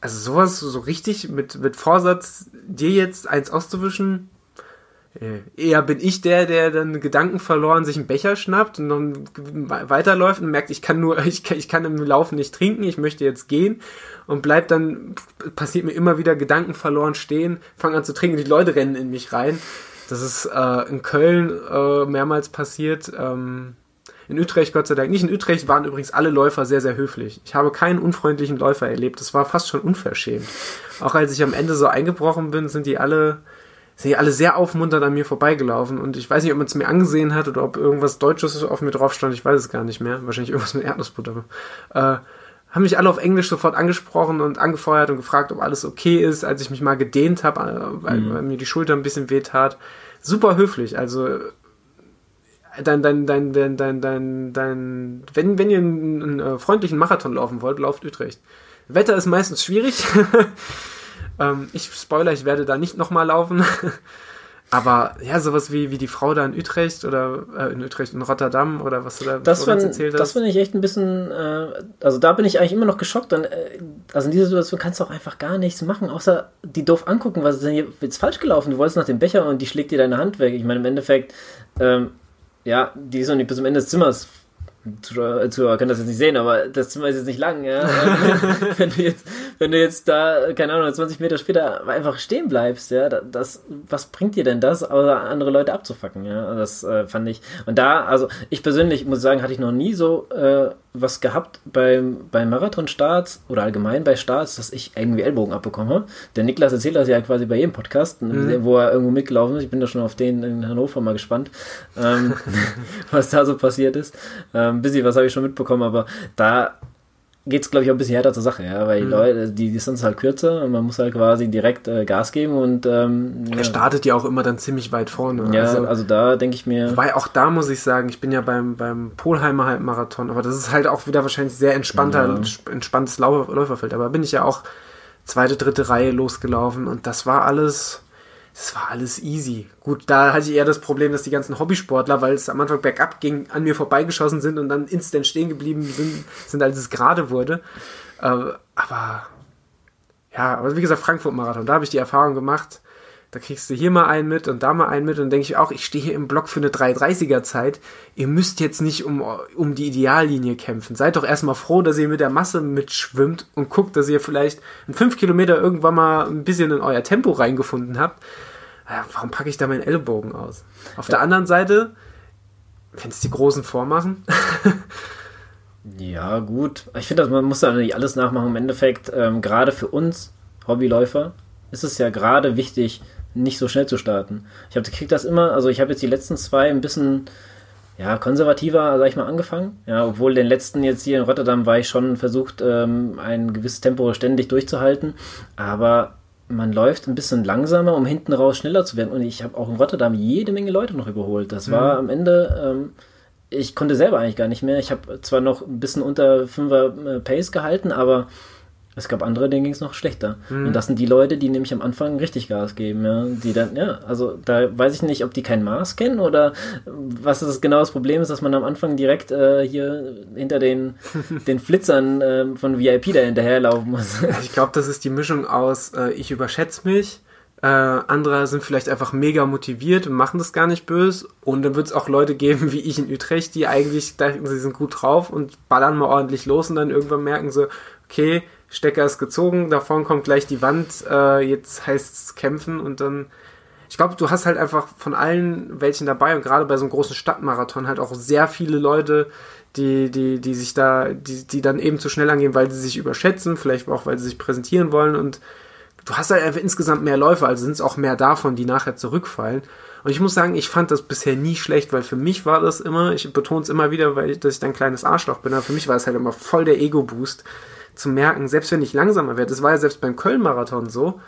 also sowas so richtig mit, mit Vorsatz, dir jetzt eins auszuwischen, äh, eher bin ich der, der dann Gedanken verloren sich einen Becher schnappt und dann weiterläuft und merkt, ich kann nur, ich ich kann im Laufen nicht trinken, ich möchte jetzt gehen und bleibt dann, passiert mir immer wieder Gedanken verloren stehen, fange an zu trinken, die Leute rennen in mich rein. Das ist äh, in Köln äh, mehrmals passiert. Ähm, in Utrecht Gott sei Dank nicht. In Utrecht waren übrigens alle Läufer sehr, sehr höflich. Ich habe keinen unfreundlichen Läufer erlebt. Das war fast schon unverschämt. Auch als ich am Ende so eingebrochen bin, sind die alle sind die alle sehr aufmunternd an mir vorbeigelaufen und ich weiß nicht, ob man es mir angesehen hat oder ob irgendwas Deutsches auf mir drauf stand, ich weiß es gar nicht mehr. Wahrscheinlich irgendwas mit Erdnussbutter. Äh, haben mich alle auf Englisch sofort angesprochen und angefeuert und gefragt, ob alles okay ist, als ich mich mal gedehnt habe, äh, weil, mhm. weil, mir die Schulter ein bisschen weh tat. Super höflich, also dein, dein, dein, dein, dein, dein, dein, wenn, wenn ihr einen, einen äh, freundlichen Marathon laufen wollt, lauft Utrecht. Wetter ist meistens schwierig. Ähm, ich spoiler, ich werde da nicht nochmal laufen. Aber ja, sowas wie, wie die Frau da in Utrecht oder äh, in Utrecht in Rotterdam oder was du da das fand, erzählt hast. Das finde ich echt ein bisschen, äh, also da bin ich eigentlich immer noch geschockt. Und, äh, also in dieser Situation kannst du auch einfach gar nichts machen, außer die doof angucken, was ist denn jetzt falsch gelaufen? Du wolltest nach dem Becher und die schlägt dir deine Hand weg. Ich meine, im Endeffekt, ähm, ja, die ist noch nicht bis zum Ende des Zimmers Zuhörer können das jetzt nicht sehen, aber das Zimmer ist jetzt nicht lang, ja. wenn du jetzt, wenn du jetzt da, keine Ahnung, 20 Meter später einfach stehen bleibst, ja, das, was bringt dir denn das, außer andere Leute abzufacken, ja. Das äh, fand ich. Und da, also ich persönlich muss sagen, hatte ich noch nie so äh, was gehabt beim, beim Marathon-Starts oder allgemein bei Starts, dass ich irgendwie Ellbogen abbekommen habe. Der Niklas erzählt das ja quasi bei jedem Podcast, mhm. wo er irgendwo mitgelaufen ist. Ich bin da schon auf den in Hannover mal gespannt, ähm, was da so passiert ist. Ähm, bisschen was habe ich schon mitbekommen, aber da geht es, glaube ich, auch ein bisschen härter zur Sache, ja, weil die mhm. Leute, die Distanz ist halt kürzer und man muss halt quasi direkt äh, Gas geben und ähm, er startet ja auch immer dann ziemlich weit vorne. Ja, also, also da denke ich mir. Wobei auch da muss ich sagen, ich bin ja beim, beim Polheimer Halbmarathon, aber das ist halt auch wieder wahrscheinlich sehr entspannter, ja. entspanntes Läuferfeld. Aber bin ich ja auch zweite, dritte Reihe losgelaufen und das war alles das war alles easy. Gut, da hatte ich eher das Problem, dass die ganzen Hobbysportler, weil es am Anfang bergab ging, an mir vorbeigeschossen sind und dann instant stehen geblieben sind, sind als es gerade wurde. Äh, aber ja, aber wie gesagt, Frankfurt-Marathon, da habe ich die Erfahrung gemacht. Da kriegst du hier mal einen mit und da mal einen mit und denke ich auch, ich stehe hier im Block für eine 330er Zeit. Ihr müsst jetzt nicht um, um die Ideallinie kämpfen. Seid doch erstmal froh, dass ihr mit der Masse mitschwimmt und guckt, dass ihr vielleicht in fünf Kilometer irgendwann mal ein bisschen in euer Tempo reingefunden habt. Warum packe ich da meinen Ellbogen aus? Auf ja. der anderen Seite, wenn es die Großen vormachen. ja, gut. Ich finde, man muss da nicht alles nachmachen. Im Endeffekt, ähm, gerade für uns Hobbyläufer, ist es ja gerade wichtig, nicht so schnell zu starten. Ich habe krieg das immer, also ich habe jetzt die letzten zwei ein bisschen ja, konservativer, sag ich mal, angefangen. Ja, obwohl den letzten jetzt hier in Rotterdam war ich schon versucht, ähm, ein gewisses Tempo ständig durchzuhalten. Aber man läuft ein bisschen langsamer, um hinten raus schneller zu werden. Und ich habe auch in Rotterdam jede Menge Leute noch überholt. Das war mhm. am Ende, ähm, ich konnte selber eigentlich gar nicht mehr. Ich habe zwar noch ein bisschen unter 5er äh, Pace gehalten, aber es gab andere, denen ging es noch schlechter. Mhm. Und das sind die Leute, die nämlich am Anfang richtig Gas geben, ja. Die dann, ja, also da weiß ich nicht, ob die kein Maß kennen oder was das genau das Problem ist, dass man am Anfang direkt äh, hier hinter den, den Flitzern äh, von VIP da hinterherlaufen muss. ich glaube, das ist die Mischung aus, äh, ich überschätze mich, äh, andere sind vielleicht einfach mega motiviert und machen das gar nicht böse. Und dann wird es auch Leute geben, wie ich in Utrecht, die eigentlich denken, sie sind gut drauf und ballern mal ordentlich los und dann irgendwann merken so, okay, Stecker ist gezogen, davon kommt gleich die Wand, äh, jetzt heißt es kämpfen und dann. Ich glaube, du hast halt einfach von allen welchen dabei und gerade bei so einem großen Stadtmarathon halt auch sehr viele Leute, die, die, die sich da, die, die dann eben zu schnell angehen, weil sie sich überschätzen, vielleicht auch, weil sie sich präsentieren wollen und du hast halt einfach insgesamt mehr Läufer, also sind es auch mehr davon, die nachher zurückfallen. Und ich muss sagen, ich fand das bisher nie schlecht, weil für mich war das immer, ich betone es immer wieder, weil ich, dass ich ein kleines Arschloch bin, aber für mich war es halt immer voll der Ego-Boost, zu merken, selbst wenn ich langsamer werde, das war ja selbst beim Köln-Marathon so,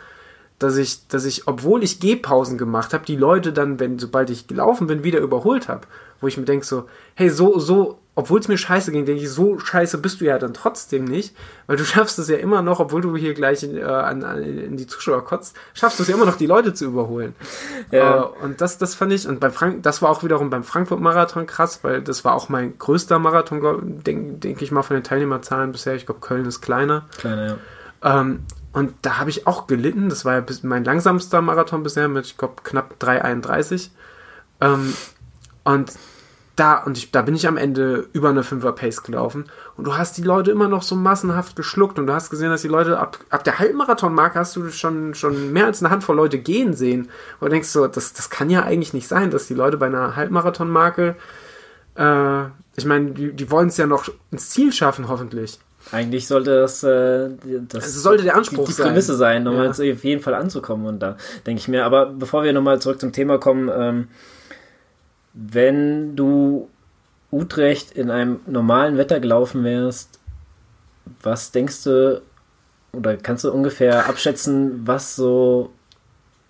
dass ich, dass ich, obwohl ich Gehpausen gemacht habe, die Leute dann, wenn, sobald ich gelaufen bin, wieder überholt habe. Wo ich mir denke so, hey, so, so, obwohl es mir scheiße ging, denke ich, so scheiße bist du ja dann trotzdem nicht, weil du schaffst es ja immer noch, obwohl du hier gleich in, äh, an, an, in die Zuschauer kotzt, schaffst du es ja immer noch, die Leute zu überholen. Ja. Äh, und das, das fand ich, und beim Frank, das war auch wiederum beim Frankfurt-Marathon krass, weil das war auch mein größter Marathon, denke denk ich mal, von den Teilnehmerzahlen bisher. Ich glaube, Köln ist kleiner. Kleiner, ja. Ähm, und da habe ich auch gelitten. Das war ja mein langsamster Marathon bisher mit, ich glaube, knapp 3,31. Ähm, und da, und ich, da bin ich am Ende über eine 5er Pace gelaufen. Und du hast die Leute immer noch so massenhaft geschluckt. Und du hast gesehen, dass die Leute ab, ab der Halbmarathon-Marke hast du schon, schon mehr als eine Handvoll Leute gehen sehen. Und du denkst so, das, das kann ja eigentlich nicht sein, dass die Leute bei einer Halbmarathon-Marke, äh, ich meine, die, die wollen es ja noch ins Ziel schaffen, hoffentlich. Eigentlich sollte das, äh, das also sollte der Anspruch die, die Prämisse sein, sein um ja. jetzt auf jeden Fall anzukommen. Und da denke ich mir, aber bevor wir nochmal zurück zum Thema kommen, ähm, wenn du Utrecht in einem normalen Wetter gelaufen wärst, was denkst du oder kannst du ungefähr abschätzen, was so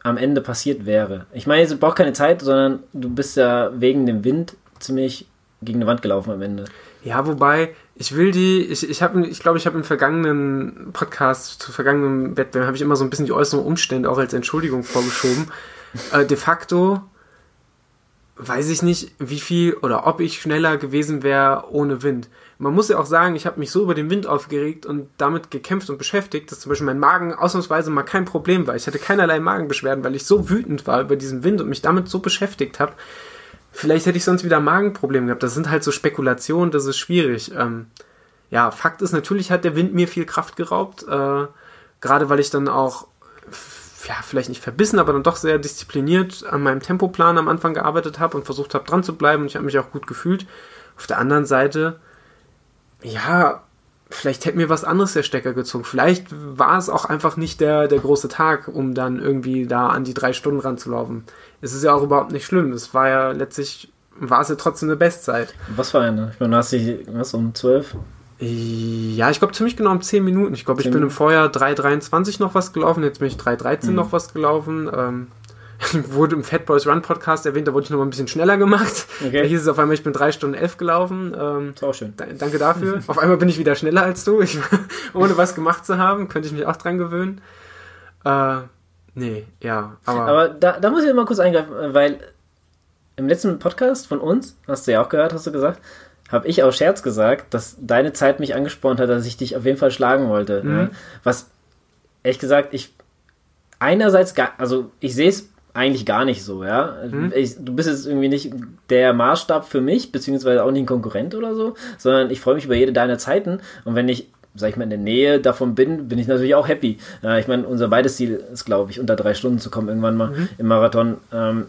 am Ende passiert wäre? Ich meine, es braucht keine Zeit, sondern du bist ja wegen dem Wind ziemlich gegen eine Wand gelaufen am Ende. Ja, wobei, ich will die, ich, ich habe, ich glaube, ich habe im vergangenen Podcast, zu vergangenen Wettbewerb, habe ich immer so ein bisschen die äußeren Umstände auch als Entschuldigung vorgeschoben. äh, de facto weiß ich nicht, wie viel oder ob ich schneller gewesen wäre ohne Wind. Man muss ja auch sagen, ich habe mich so über den Wind aufgeregt und damit gekämpft und beschäftigt, dass zum Beispiel mein Magen ausnahmsweise mal kein Problem war. Ich hatte keinerlei Magenbeschwerden, weil ich so wütend war über diesen Wind und mich damit so beschäftigt habe, Vielleicht hätte ich sonst wieder Magenprobleme gehabt. Das sind halt so Spekulationen, das ist schwierig. Ähm, ja, Fakt ist, natürlich hat der Wind mir viel Kraft geraubt. Äh, gerade weil ich dann auch, ja, vielleicht nicht verbissen, aber dann doch sehr diszipliniert an meinem Tempoplan am Anfang gearbeitet habe und versucht habe, dran zu bleiben. Und ich habe mich auch gut gefühlt. Auf der anderen Seite, ja, vielleicht hätte mir was anderes der Stecker gezogen. Vielleicht war es auch einfach nicht der, der große Tag, um dann irgendwie da an die drei Stunden ranzulaufen. Es ist ja auch überhaupt nicht schlimm. Es war ja letztlich, war es ja trotzdem eine Bestzeit. Was war eine? Ich meine, hast du was um zwölf? Ja, ich glaube ziemlich genau um 10 Minuten. Ich glaube, ich bin im Vorjahr 3,23 noch was gelaufen, jetzt bin ich 3,13 mhm. noch was gelaufen. Ähm, wurde im Fat Boys Run Podcast erwähnt, da wurde ich noch mal ein bisschen schneller gemacht. Okay. Da hieß es auf einmal, ich bin drei Stunden elf gelaufen. Ähm, ist auch schön. danke dafür. auf einmal bin ich wieder schneller als du. Ich, ohne was gemacht zu haben, könnte ich mich auch dran gewöhnen. Äh, nee, ja. Aber, aber da, da muss ich mal kurz eingreifen, weil im letzten Podcast von uns, hast du ja auch gehört, hast du gesagt, habe ich auch Scherz gesagt, dass deine Zeit mich angespornt hat, dass ich dich auf jeden Fall schlagen wollte. Mhm. Ne? Was, ehrlich gesagt, ich einerseits gar, also ich sehe es eigentlich gar nicht so, ja. Hm? Ich, du bist jetzt irgendwie nicht der Maßstab für mich, beziehungsweise auch nicht ein Konkurrent oder so, sondern ich freue mich über jede deiner Zeiten und wenn ich sag ich mal, in der Nähe davon bin, bin ich natürlich auch happy. Ja, ich meine, unser beides Ziel ist, glaube ich, unter drei Stunden zu kommen irgendwann mal mhm. im Marathon. Ähm,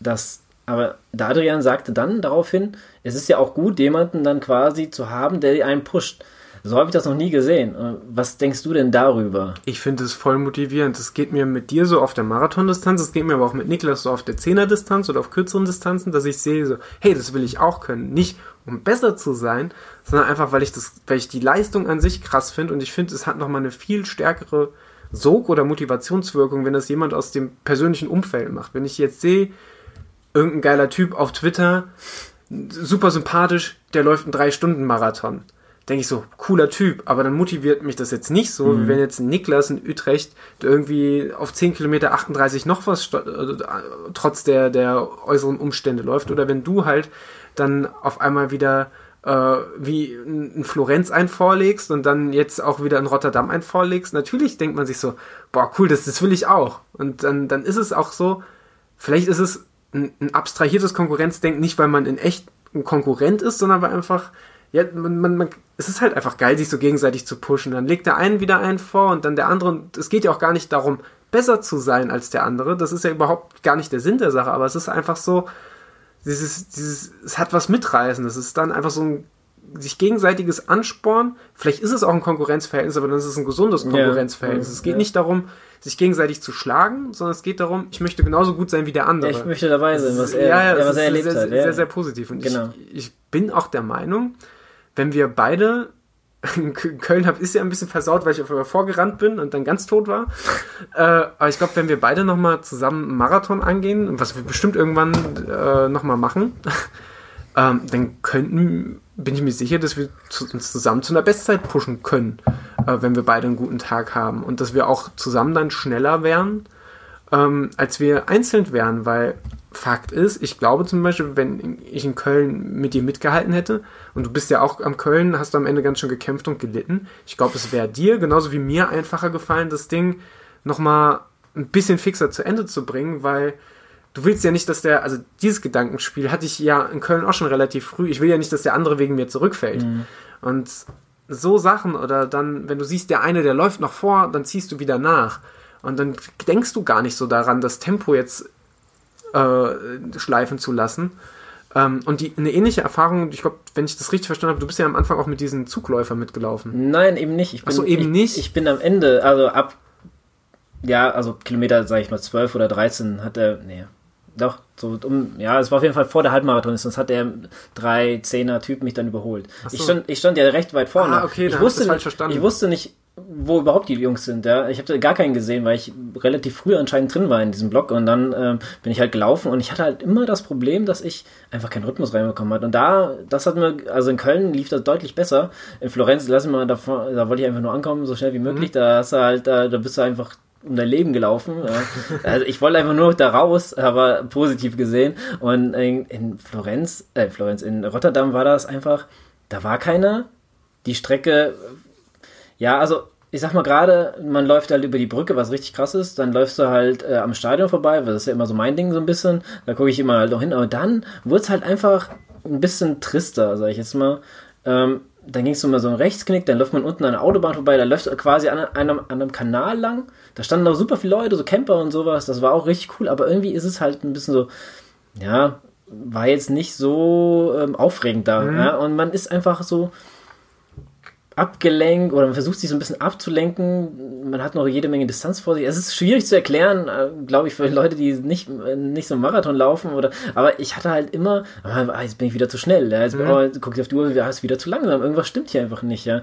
das, aber der Adrian sagte dann daraufhin, es ist ja auch gut, jemanden dann quasi zu haben, der einen pusht. So habe ich das noch nie gesehen. Äh, was denkst du denn darüber? Ich finde es voll motivierend. Es geht mir mit dir so auf der Marathondistanz, es geht mir aber auch mit Niklas so auf der Zehnerdistanz oder auf kürzeren Distanzen, dass ich sehe so, hey, das will ich auch können. Nicht um besser zu sein, sondern einfach, weil ich das, weil ich die Leistung an sich krass finde und ich finde, es hat nochmal eine viel stärkere Sog- oder Motivationswirkung, wenn das jemand aus dem persönlichen Umfeld macht. Wenn ich jetzt sehe, irgendein geiler Typ auf Twitter, super sympathisch, der läuft einen Drei-Stunden-Marathon denke ich so, cooler Typ, aber dann motiviert mich das jetzt nicht so, mhm. wie wenn jetzt ein Niklas in Utrecht irgendwie auf 10 Kilometer 38 noch was äh, trotz der, der äußeren Umstände läuft oder wenn du halt dann auf einmal wieder äh, wie in Florenz einen vorlegst und dann jetzt auch wieder in Rotterdam einen vorlegst, natürlich denkt man sich so, boah, cool, das, das will ich auch. Und dann, dann ist es auch so, vielleicht ist es ein, ein abstrahiertes Konkurrenzdenken, nicht weil man in echt ein Konkurrent ist, sondern weil einfach ja, man, man, man, es ist halt einfach geil, sich so gegenseitig zu pushen. Dann legt der einen wieder einen vor und dann der andere. Und es geht ja auch gar nicht darum, besser zu sein als der andere. Das ist ja überhaupt gar nicht der Sinn der Sache, aber es ist einfach so, dieses, dieses, es hat was mitreißen. Es ist dann einfach so ein sich gegenseitiges Ansporn. Vielleicht ist es auch ein Konkurrenzverhältnis, aber dann ist es ein gesundes Konkurrenzverhältnis. Ja. Es geht ja. nicht darum, sich gegenseitig zu schlagen, sondern es geht darum, ich möchte genauso gut sein wie der andere. Ja, ich möchte dabei sein, was er, ja, ja, was er erlebt sehr, hat. Sehr, sehr, sehr positiv. Und genau. ich, ich bin auch der Meinung, wenn wir beide in Köln habe, ist ja ein bisschen versaut, weil ich auf einmal vorgerannt bin und dann ganz tot war. äh, aber ich glaube, wenn wir beide nochmal zusammen einen Marathon angehen, was wir bestimmt irgendwann äh, nochmal machen, ähm, dann könnten, bin ich mir sicher, dass wir zu, uns zusammen zu einer Bestzeit pushen können, äh, wenn wir beide einen guten Tag haben. Und dass wir auch zusammen dann schneller wären, ähm, als wir einzeln wären, weil Fakt ist, ich glaube zum Beispiel, wenn ich in Köln mit dir mitgehalten hätte, und du bist ja auch am Köln, hast du am Ende ganz schön gekämpft und gelitten, ich glaube, es wäre dir genauso wie mir einfacher gefallen, das Ding nochmal ein bisschen fixer zu Ende zu bringen, weil du willst ja nicht, dass der, also dieses Gedankenspiel hatte ich ja in Köln auch schon relativ früh. Ich will ja nicht, dass der andere wegen mir zurückfällt. Mhm. Und so Sachen oder dann, wenn du siehst, der eine, der läuft noch vor, dann ziehst du wieder nach. Und dann denkst du gar nicht so daran, das Tempo jetzt äh, schleifen zu lassen. Ähm, und die, eine ähnliche Erfahrung, ich glaube, wenn ich das richtig verstanden habe, du bist ja am Anfang auch mit diesen Zugläufern mitgelaufen. Nein, eben nicht. Ich bin, Achso, eben ich, nicht? Ich bin am Ende, also ab, ja, also Kilometer, sag ich mal, 12 oder 13 hat er, nee, doch, so um, ja, es war auf jeden Fall vor der Halbmarathon, sonst hat der drei Zehner Typ mich dann überholt. So. Ich, stand, ich stand ja recht weit vorne. Ah, okay, ich wusste, falsch verstanden. Ich wusste nicht, wo überhaupt die Jungs sind. Ja. Ich habe gar keinen gesehen, weil ich relativ früh anscheinend drin war in diesem Block und dann ähm, bin ich halt gelaufen und ich hatte halt immer das Problem, dass ich einfach keinen Rhythmus reinbekommen habe. Und da, das hat mir, also in Köln lief das deutlich besser. In Florenz lassen wir davon, da wollte ich einfach nur ankommen, so schnell wie möglich. Mhm. Da hast du halt, da, da bist du einfach um dein Leben gelaufen. Also ich wollte einfach nur da raus, aber positiv gesehen. Und in, Florenz, äh, Florenz, in Rotterdam war das einfach, da war keiner. Die Strecke ja, also ich sag mal gerade, man läuft halt über die Brücke, was richtig krass ist, dann läufst du halt äh, am Stadion vorbei, weil das ist ja immer so mein Ding so ein bisschen, da gucke ich immer halt noch hin, aber dann wurde es halt einfach ein bisschen trister, sag ich jetzt mal. Ähm, dann ging es so mal so ein Rechtsknick, dann läuft man unten an der Autobahn vorbei, da läuft quasi an einem, an einem Kanal lang, da standen auch super viele Leute, so Camper und sowas, das war auch richtig cool, aber irgendwie ist es halt ein bisschen so, ja, war jetzt nicht so ähm, aufregend da, mhm. ja, und man ist einfach so, abgelenkt oder man versucht sich so ein bisschen abzulenken. Man hat noch jede Menge Distanz vor sich. Es ist schwierig zu erklären, äh, glaube ich, für Leute, die nicht, nicht so einen Marathon laufen. Oder, aber ich hatte halt immer, ah, jetzt bin ich wieder zu schnell. Ja, jetzt mhm. oh, guck ich auf die Uhr, ja, ist wieder zu langsam. Irgendwas stimmt hier einfach nicht. Ja.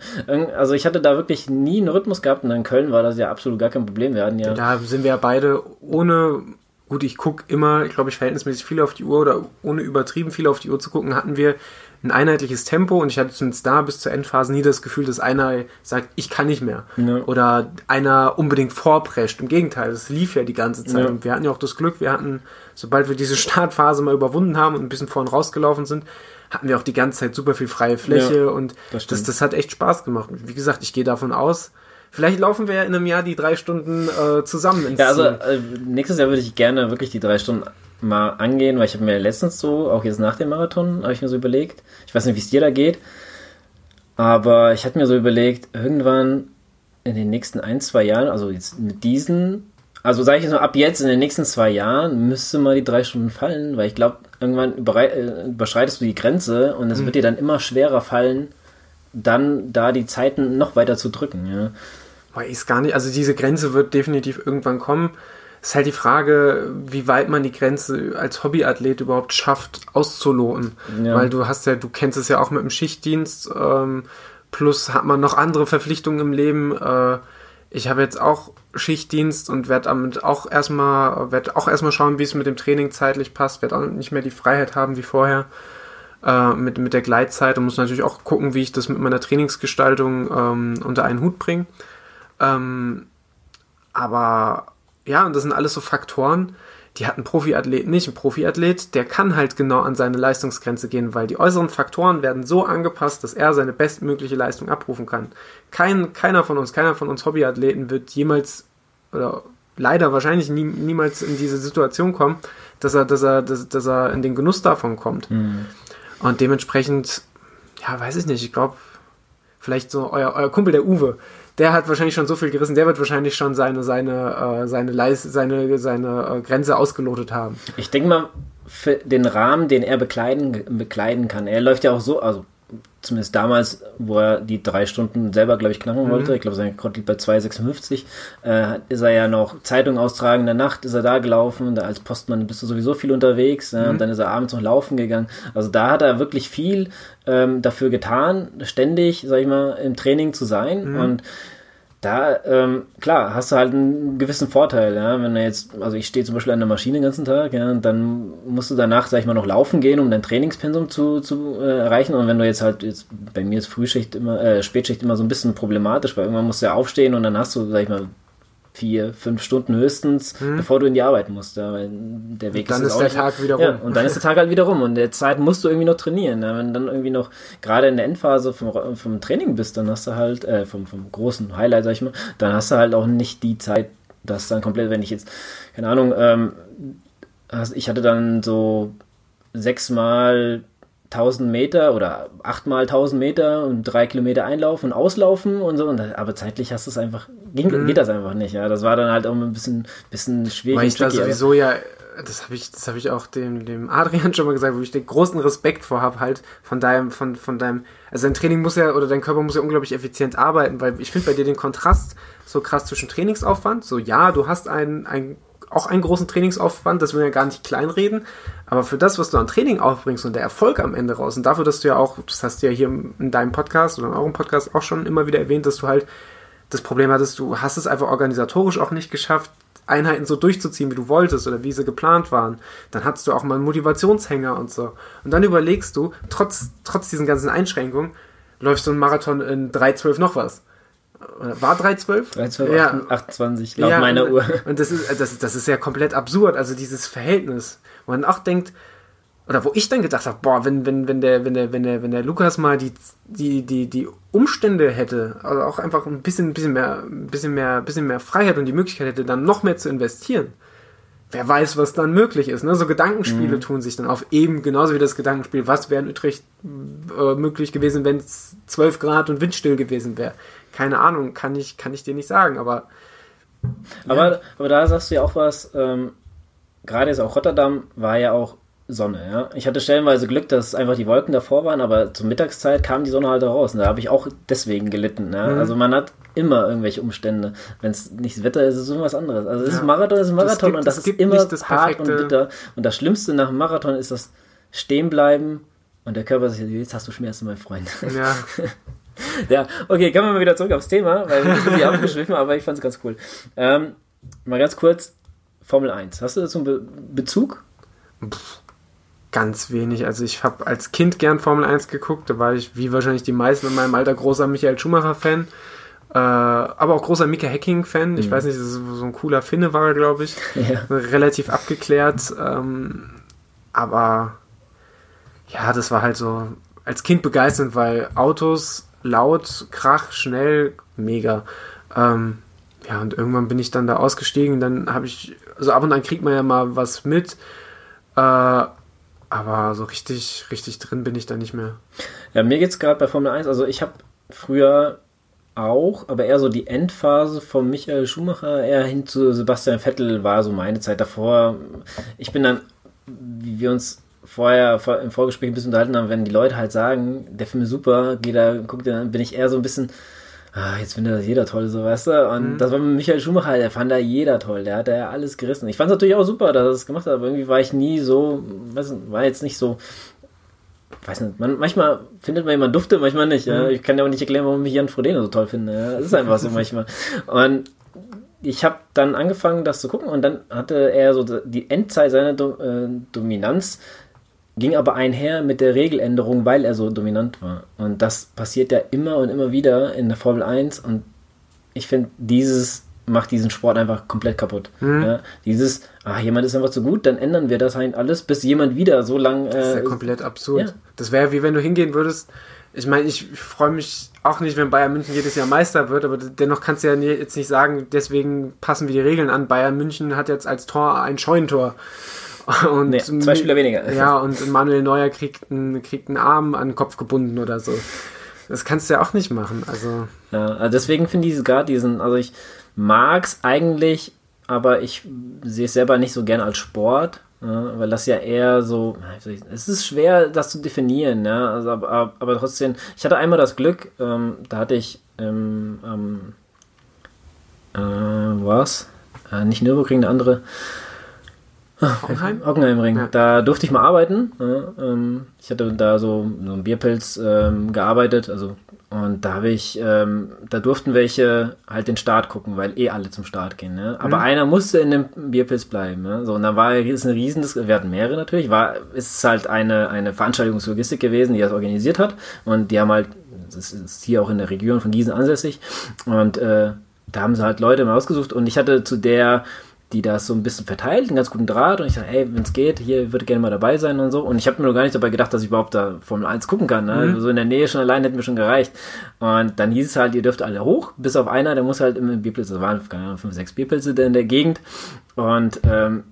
Also ich hatte da wirklich nie einen Rhythmus gehabt und in Köln war das ja absolut gar kein Problem. Wir hatten ja. Da sind wir ja beide ohne gut, ich gucke immer, ich glaube ich, verhältnismäßig viel auf die Uhr oder ohne übertrieben viel auf die Uhr zu gucken, hatten wir ein einheitliches Tempo und ich hatte zumindest da bis zur Endphase nie das Gefühl, dass einer sagt, ich kann nicht mehr. Ja. Oder einer unbedingt vorprescht. Im Gegenteil, das lief ja die ganze Zeit. Ja. Und wir hatten ja auch das Glück, wir hatten, sobald wir diese Startphase mal überwunden haben und ein bisschen vorn rausgelaufen sind, hatten wir auch die ganze Zeit super viel freie Fläche ja, und das, das, das, hat echt Spaß gemacht. Wie gesagt, ich gehe davon aus, Vielleicht laufen wir ja in einem Jahr die drei Stunden äh, zusammen ins Ja, also äh, nächstes Jahr würde ich gerne wirklich die drei Stunden mal angehen, weil ich habe mir letztens so, auch jetzt nach dem Marathon, habe ich mir so überlegt, ich weiß nicht, wie es dir da geht, aber ich hatte mir so überlegt, irgendwann in den nächsten ein, zwei Jahren, also jetzt mit diesen, also sage ich jetzt mal, ab jetzt in den nächsten zwei Jahren müsste mal die drei Stunden fallen, weil ich glaube, irgendwann äh, überschreitest du die Grenze und es mhm. wird dir dann immer schwerer fallen, dann da die Zeiten noch weiter zu drücken. Ja. Weiß gar nicht, also diese Grenze wird definitiv irgendwann kommen ist halt die Frage, wie weit man die Grenze als Hobbyathlet überhaupt schafft, auszuloten. Ja. Weil du hast ja, du kennst es ja auch mit dem Schichtdienst, ähm, plus hat man noch andere Verpflichtungen im Leben. Äh, ich habe jetzt auch Schichtdienst und werde damit auch erstmal, werde auch erstmal schauen, wie es mit dem Training zeitlich passt, werde auch nicht mehr die Freiheit haben wie vorher äh, mit, mit der Gleitzeit und muss natürlich auch gucken, wie ich das mit meiner Trainingsgestaltung ähm, unter einen Hut bringe. Ähm, aber ja, und das sind alles so Faktoren, die hat ein Profiathlet nicht. Ein Profiathlet, der kann halt genau an seine Leistungsgrenze gehen, weil die äußeren Faktoren werden so angepasst, dass er seine bestmögliche Leistung abrufen kann. Kein, keiner von uns, keiner von uns Hobbyathleten wird jemals oder leider wahrscheinlich nie, niemals in diese Situation kommen, dass er, dass er, dass, dass er in den Genuss davon kommt. Mhm. Und dementsprechend, ja, weiß ich nicht, ich glaube, vielleicht so euer, euer Kumpel der Uwe, der hat wahrscheinlich schon so viel gerissen, der wird wahrscheinlich schon seine, seine, äh, seine, Leis seine, seine äh, Grenze ausgelotet haben. Ich denke mal, für den Rahmen, den er bekleiden, bekleiden kann, er läuft ja auch so, also zumindest damals, wo er die drei Stunden selber, glaube ich, knacken Mhm. wollte, ich glaube, sein Rekord liegt bei 2,56, äh, ist er ja noch Zeitung austragen, in der Nacht ist er da gelaufen, da als Postmann bist du sowieso viel unterwegs, äh, Mhm. und dann ist er abends noch laufen gegangen. Also da hat er wirklich viel ähm, dafür getan, ständig, sag ich mal, im Training zu sein Mhm. und da, ähm, klar, hast du halt einen gewissen Vorteil, ja, wenn du jetzt, also ich stehe zum Beispiel an der Maschine den ganzen Tag, ja, und dann musst du danach, sag ich mal, noch laufen gehen, um dein Trainingspensum zu, zu äh, erreichen. Und wenn du jetzt halt, jetzt, bei mir ist Frühschicht immer, äh, Spätschicht immer so ein bisschen problematisch, weil irgendwann musst du ja aufstehen und dann hast du, sag ich mal, vier, fünf Stunden höchstens, bevor du in die Arbeit musst, ja, weil der Weg Mhm. Dann ist, ist der Tag wieder ja, rum. und dann ist der Tag halt wieder rum und der Zeit musst du irgendwie noch trainieren. Ja. Wenn du dann irgendwie noch gerade in der Endphase vom, vom Training bist, dann hast du halt, äh, vom, vom großen Highlight, sag ich mal, dann hast du halt auch nicht die Zeit, das dann komplett, wenn ich jetzt, keine Ahnung, ähm, ich hatte dann so sechsmal 1000 Meter oder achtmal 1000 Meter und drei Kilometer einlaufen und auslaufen und so. Aber zeitlich hast du es einfach, ging, Mhm. geht das einfach nicht. Ja, das war dann halt auch ein bisschen, bisschen schwierig. Weil ich da sowieso ja, das habe ich, das habe ich auch dem, dem Adrian schon mal gesagt, wo ich den großen Respekt vor habe, halt von deinem, von, von deinem, also dein Training muss ja, oder dein Körper muss ja unglaublich effizient arbeiten, weil ich finde bei dir den Kontrast so krass zwischen Trainingsaufwand, so ja, du hast einen, einen auch einen großen Trainingsaufwand, das will ja gar nicht kleinreden, aber für das, was du an Training aufbringst und der Erfolg am Ende raus und dafür, dass du ja auch, das hast du ja hier in deinem Podcast oder in eurem Podcast auch schon immer wieder erwähnt, dass du halt das Problem hattest, du hast es einfach organisatorisch auch nicht geschafft, Einheiten so durchzuziehen, wie du wolltest oder wie sie geplant waren. Dann hattest du auch mal einen Motivationshänger und so. Und dann überlegst du, trotz, trotz diesen ganzen Einschränkungen, läufst du einen Marathon in 3,12 noch was. Oder War 3,12? 13, Ja. 28, laut Ja, meiner und, Uhr. Und das ist, das, das ist ja komplett absurd, also dieses Verhältnis. Wo man auch denkt, oder wo ich dann gedacht habe, boah, wenn, wenn, wenn der, wenn der, wenn der, wenn der Lukas mal die, die, die, die Umstände hätte, also auch einfach ein bisschen, bisschen mehr, ein bisschen mehr, bisschen mehr Freiheit und die Möglichkeit hätte, dann noch mehr zu investieren. Wer weiß, was dann möglich ist. Ne? So Gedankenspiele tun sich dann auf eben genauso wie das Gedankenspiel, was wäre in Utrecht äh, möglich gewesen, wenn es 12 Grad und windstill gewesen wäre. Keine Ahnung, kann ich, kann ich dir nicht sagen, aber Aber, aber da sagst du ja auch was, ähm, gerade jetzt auch Rotterdam war ja auch Sonne, ja. Ich hatte stellenweise Glück, dass einfach die Wolken davor waren, aber zur Mittagszeit kam die Sonne halt auch raus. Und da habe ich auch deswegen gelitten. Ja? Mhm. Also man hat immer irgendwelche Umstände. Wenn es nicht das Wetter ist, ist es irgendwas anderes. Also es ist Ja. Marathon, es ist Marathon gibt- und das ist immer das hart und bitter. Und das Schlimmste nach dem Marathon ist das Stehenbleiben und der Körper sagt, jetzt hast du Schmerzen, mein Freund. ja. Ja, okay, kommen wir mal wieder zurück aufs Thema, weil wir sind hier abgeschwiffen, aber ich fand es ganz cool. Ähm, mal ganz kurz, Formel 1. Hast du dazu einen Be Bezug? Ganz wenig. Also ich habe als Kind gern Formel 1 geguckt. Da war ich, wie wahrscheinlich die meisten in meinem Alter, großer Michael Schumacher-Fan. Äh, aber auch großer Mika Hacking-Fan. Ich weiß nicht, das ist so ein cooler Finne war er, glaube ich. Ja. Relativ abgeklärt. Ähm, aber ja, das war halt so als Kind begeisternd, weil Autos laut, Krach, schnell, mega. Ähm, ja, und irgendwann bin ich dann da ausgestiegen. Dann habe ich, also ab und an kriegt man ja mal was mit. Äh, aber so richtig, richtig drin bin ich da nicht mehr. Ja, mir geht's gerade bei Formel 1, also ich habe früher auch, aber eher so die Endphase von Michael Schumacher eher hin zu Sebastian Vettel war so meine Zeit davor. Ich bin dann, wie wir uns vorher vor- im Vorgespräch ein bisschen unterhalten haben, wenn die Leute halt sagen, der Film ist super, geh da, guck dir, dann bin ich eher so ein bisschen, ah, jetzt findet das jeder toll, so weißt du. Und das war mit Michael Schumacher, der fand da jeder toll, der hat da ja alles gerissen. Ich fand es natürlich auch super, dass er das gemacht hat, aber irgendwie war ich nie so, weiß nicht, war jetzt nicht so, weiß nicht, man, manchmal findet man jemanden Dufte, manchmal nicht. Ja? Ich kann ja auch nicht erklären, warum ich Jan Frodeno so toll finde. Ja? Das ist einfach so manchmal. Und ich habe dann angefangen, das zu gucken und dann hatte er so die Endzeit seiner Do äh, Dominanz ging aber einher mit der Regeländerung, weil er so dominant war. Und das passiert ja immer und immer wieder in der Formel 1 und ich finde, dieses macht diesen Sport einfach komplett kaputt. Ja, dieses, ah, jemand ist einfach zu gut, dann ändern wir das halt alles, bis jemand wieder so lang. Äh, Das ist ja komplett absurd. ja. Das wäre wie wenn du hingehen würdest. Ich meine, ich freue mich auch nicht, wenn Bayern München jedes Jahr Meister wird, aber dennoch kannst du ja jetzt nicht sagen, deswegen passen wir die Regeln an. Bayern München hat jetzt als Tor ein Scheunentor. Und Nee, zwei Spieler weniger. Ja, und Manuel Neuer kriegt einen, kriegt einen Arm an den Kopf gebunden oder so. Das kannst du ja auch nicht machen. Also, Ja, also deswegen finde ich gerade diesen, also ich mag's eigentlich, aber ich sehe es selber nicht so gern als Sport. Ja, weil das ja eher so, es ist schwer, das zu definieren, ja, also, aber, aber trotzdem, ich hatte einmal das Glück, ähm, da hatte ich ähm, ähm, äh, was? Äh, nicht Nürburgring, eine andere. Hockenheim? Hockenheimring. Ja. Da durfte ich mal arbeiten. Ja, ähm, ich hatte da so, so einen Bierpilz ähm, gearbeitet, also und da habe ich, ähm, da durften welche halt den Start gucken, weil eh alle zum Start gehen. Ne? Aber mhm. einer musste in dem Bierpilz bleiben. Ne? So, und dann war ist eine riesen, wir hatten mehrere natürlich, war, ist halt eine, eine Veranstaltungslogistik gewesen, die das organisiert hat. Und die haben halt, das ist hier auch in der Region von Gießen ansässig. Und äh, da haben sie halt Leute mal ausgesucht und ich hatte zu der, die das so ein bisschen verteilt, einen ganz guten Draht und ich sage, hey, wenn es geht, hier würde gerne mal dabei sein und so. Und ich habe mir noch gar nicht dabei gedacht, dass ich überhaupt da Formel 1 gucken kann. Ne? Mhm. So in der Nähe schon allein hätte mir schon gereicht. Und dann hieß es halt, ihr dürft alle hoch, bis auf einer, der muss halt im Bierpilz, das waren keine Ahnung, fünf, sechs Bierpilze in der Gegend. Und ähm,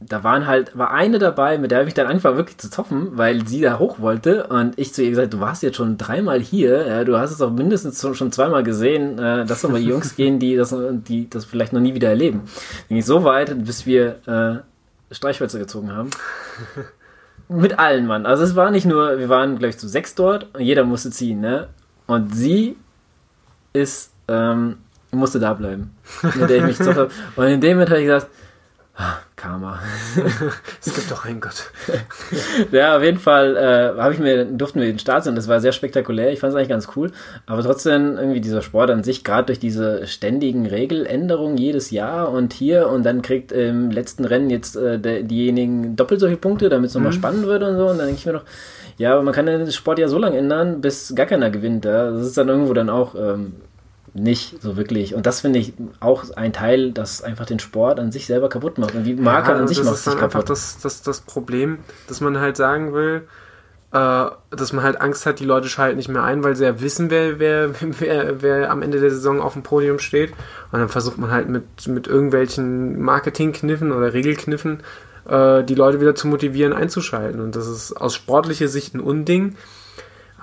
da waren halt, war eine dabei, mit der habe ich dann angefangen wirklich zu zoffen, weil sie da hoch wollte und ich zu ihr gesagt, du warst jetzt schon dreimal hier, ja, du hast es auch mindestens schon zweimal gesehen, äh, dass mal Jungs gehen, die das, die das vielleicht noch nie wieder erleben. Ging ich so weit, bis wir äh, Streichhölzer gezogen haben. mit allen Mann. Also es war nicht nur, wir waren glaube ich zu sechs dort und jeder musste ziehen, ne? Und sie ist, ähm, musste da bleiben, mit der ich mich zoffe. Und in dem Moment habe ich gesagt, Karma. es gibt doch einen Gott. ja, auf jeden Fall äh, habe ich mir, durften wir den Start sehen. Das war sehr spektakulär. Ich fand es eigentlich ganz cool. Aber trotzdem irgendwie dieser Sport an sich, gerade durch diese ständigen Regeländerungen jedes Jahr und hier und dann kriegt im letzten Rennen jetzt äh, der, diejenigen doppelt so viele Punkte, damit es nochmal mhm. spannend wird und so. Und dann denke ich mir noch, ja, aber man kann den Sport ja so lange ändern, bis gar keiner gewinnt. Ja? Das ist dann irgendwo dann auch ähm, nicht so wirklich. Und das finde ich auch ein Teil, das einfach den Sport an sich selber kaputt macht. Und die Marke ja, an sich macht sich kaputt. Das ist einfach das, das, das Problem, dass man halt sagen will, äh, dass man halt Angst hat, die Leute schalten nicht mehr ein, weil sie ja wissen, wer, wer, wer, wer am Ende der Saison auf dem Podium steht. Und dann versucht man halt mit, mit irgendwelchen Marketingkniffen oder Regelkniffen äh, die Leute wieder zu motivieren, einzuschalten. Und das ist aus sportlicher Sicht ein Unding.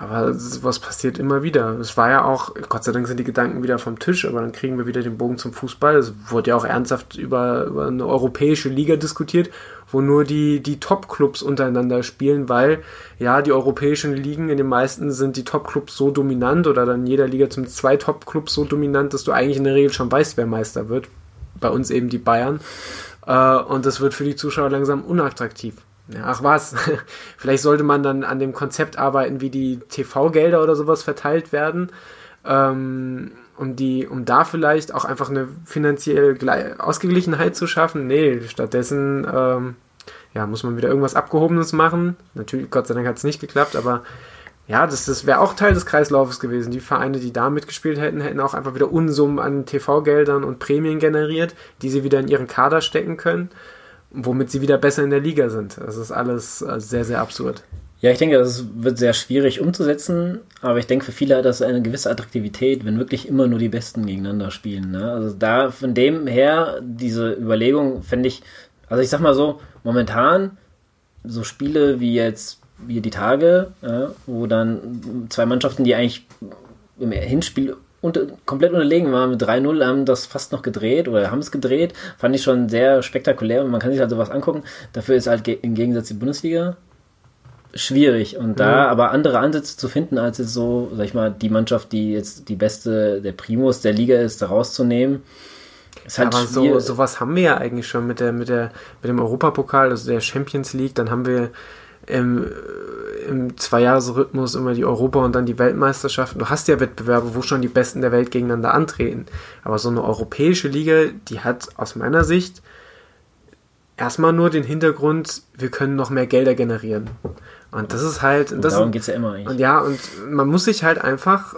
Aber was passiert immer wieder. Es war ja auch, Gott sei Dank sind die Gedanken wieder vom Tisch, aber dann kriegen wir wieder den Bogen zum Fußball. Es wurde ja auch ernsthaft über, über eine europäische Liga diskutiert, wo nur die, die Top-Clubs untereinander spielen, weil ja, die europäischen Ligen in den meisten sind die Top-Clubs so dominant oder dann jeder Liga zum zwei Top-Clubs so dominant, dass du eigentlich in der Regel schon weißt, wer Meister wird. Bei uns eben die Bayern. Äh, und das wird für die Zuschauer langsam unattraktiv. Ach was, vielleicht sollte man dann an dem Konzept arbeiten, wie die TV-Gelder oder sowas verteilt werden, ähm, um, die, um da vielleicht auch einfach eine finanzielle Ausgeglichenheit zu schaffen. Nee, stattdessen ähm, ja, muss man wieder irgendwas Abgehobenes machen. Natürlich, Gott sei Dank hat es nicht geklappt, aber ja, das, das wäre auch Teil des Kreislaufes gewesen. Die Vereine, die da mitgespielt hätten, hätten auch einfach wieder Unsummen an TV-Geldern und Prämien generiert, die sie wieder in ihren Kader stecken können womit sie wieder besser in der Liga sind. Das ist alles äh, sehr, sehr absurd. Ja, ich denke, das wird sehr schwierig umzusetzen, aber ich denke, für viele hat das eine gewisse Attraktivität, wenn wirklich immer nur die Besten gegeneinander spielen. Ne? Also da von dem her, diese Überlegung fände ich, also ich sag mal so, momentan so Spiele wie jetzt, wie die Tage, ja, wo dann zwei Mannschaften, die eigentlich im Hinspiel unter, komplett unterlegen waren mit 3-0, haben das fast noch gedreht oder haben es gedreht. Fand ich schon sehr spektakulär und man kann sich halt sowas angucken. Dafür ist halt im Gegensatz die Bundesliga schwierig und da mhm. aber andere Ansätze zu finden, als jetzt so, sag ich mal, die Mannschaft, die jetzt die beste, der Primus der Liga ist, da rauszunehmen. Ist halt aber so, sowas haben wir ja eigentlich schon mit der, mit der, mit dem Europapokal, also der Champions League, dann haben wir im, im Zweijahresrhythmus immer die Europa- und dann die Weltmeisterschaften. Du hast ja Wettbewerbe, wo schon die Besten der Welt gegeneinander antreten. Aber so eine europäische Liga, die hat aus meiner Sicht erstmal nur den Hintergrund, wir können noch mehr Gelder generieren. Und das ist halt. Und das darum geht es ja immer eigentlich. Und ja, und man muss sich halt einfach,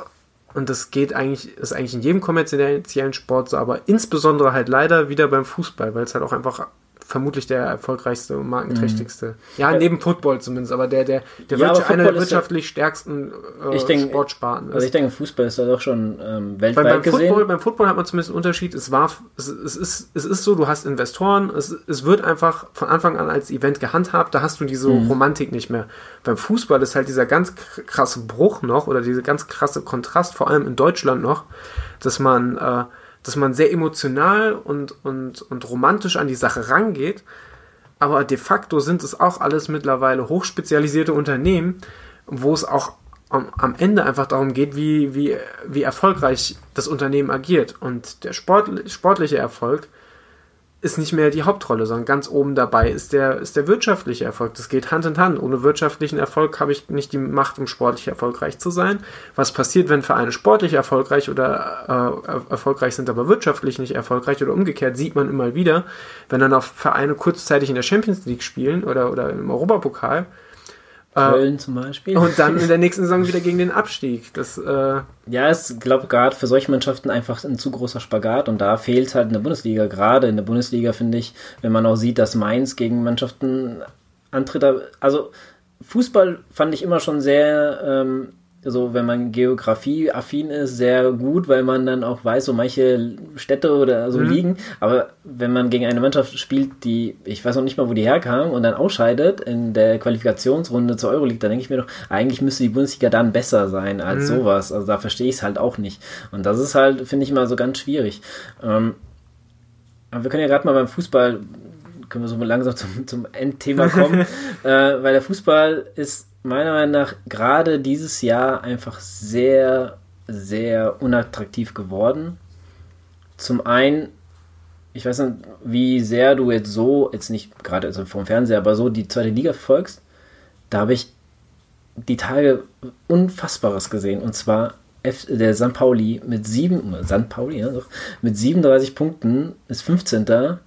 und das geht eigentlich, ist eigentlich in jedem kommerziellen Sport so, aber insbesondere halt leider wieder beim Fußball, weil es halt auch einfach vermutlich der erfolgreichste und markenträchtigste. Mhm. Ja, neben Football zumindest, aber der, der, der ja, Wirtschaft, einer der wirtschaftlich stärksten äh, ich denk, Sportsparten ist. Also ich denke, Fußball ist da doch schon ähm, weltweit beim, beim gesehen. Football, beim Football hat man zumindest einen Unterschied. Es, war, es, es, ist, es ist so, du hast Investoren, es, es wird einfach von Anfang an als Event gehandhabt, da hast du diese mhm. Romantik nicht mehr. Beim Fußball ist halt dieser ganz krasse Bruch noch oder dieser ganz krasse Kontrast, vor allem in Deutschland noch, dass man äh, dass man sehr emotional und, und, und romantisch an die Sache rangeht. aber de facto sind es auch alles mittlerweile hochspezialisierte Unternehmen, wo es auch am, Ende einfach darum geht, wie, wie, wie erfolgreich das Unternehmen agiert. Und der Sport, sportliche Erfolg ist nicht mehr die Hauptrolle, sondern ganz oben dabei ist der, ist der wirtschaftliche Erfolg. Das geht Hand in Hand. Ohne wirtschaftlichen Erfolg habe ich nicht die Macht, um sportlich erfolgreich zu sein. Was passiert, wenn Vereine sportlich erfolgreich oder äh, erfolgreich sind, aber wirtschaftlich nicht erfolgreich oder umgekehrt, sieht man immer wieder, wenn dann auch Vereine kurzzeitig in der Champions League spielen oder, oder im Europapokal, Köln äh, zum Beispiel. Und dann in der nächsten Saison wieder gegen den Abstieg. Das, äh ja, ist, glaube gerade für solche Mannschaften einfach ein zu großer Spagat und da fehlt halt in der Bundesliga. Gerade in der Bundesliga finde ich, wenn man auch sieht, dass Mainz gegen Mannschaften antritt. Also Fußball fand ich immer schon sehr ähm, so wenn man Geografie-affin ist, sehr gut, weil man dann auch weiß, so manche Städte oder so mhm. liegen. Aber wenn man gegen eine Mannschaft spielt, die, ich weiß noch nicht mal, wo die herkam und dann ausscheidet in der Qualifikationsrunde zur Euroleague, dann denke ich mir doch, eigentlich müsste die Bundesliga dann besser sein als mhm. sowas. Also da verstehe ich es halt auch nicht. Und das ist halt, finde ich mal so ganz schwierig. Ähm, aber wir können ja gerade mal beim Fußball, können wir so langsam zum, zum Endthema kommen, äh, weil der Fußball ist meiner Meinung nach gerade dieses Jahr einfach sehr, sehr unattraktiv geworden. Zum einen, ich weiß nicht, wie sehr du jetzt so, jetzt nicht gerade also vom Fernseher, aber so die zweite Liga verfolgst. Da habe ich die Tage Unfassbares gesehen. Und zwar F, der St. Pauli mit sieben, St. Pauli, ja, mit 37 Punkten ist 15.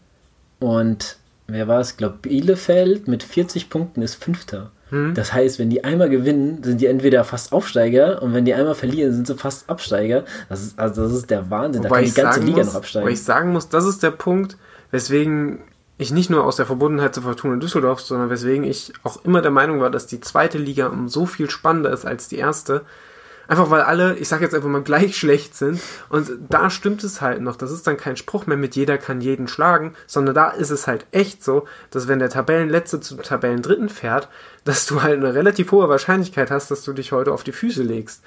Und wer war es? Ich glaube, Bielefeld mit 40 Punkten ist 5. Hm. Das heißt, wenn die einmal gewinnen, sind die entweder fast Aufsteiger und wenn die einmal verlieren, sind sie fast Absteiger. Das ist, also das ist der Wahnsinn. Wobei da kann die ganze Liga muss, noch absteigen. Weil ich sagen muss, das ist der Punkt, weswegen ich nicht nur aus der Verbundenheit zu Fortuna Düsseldorf, sondern weswegen ich auch immer der Meinung war, dass die zweite Liga um so viel spannender ist als die erste, Einfach weil alle, ich sag jetzt einfach mal, gleich schlecht sind. Und da stimmt es halt noch. Das ist dann kein Spruch mehr mit jeder kann jeden schlagen, sondern da ist es halt echt so, dass wenn der Tabellenletzte zum Tabellendritten fährt, dass du halt eine relativ hohe Wahrscheinlichkeit hast, dass du dich heute auf die Füße legst.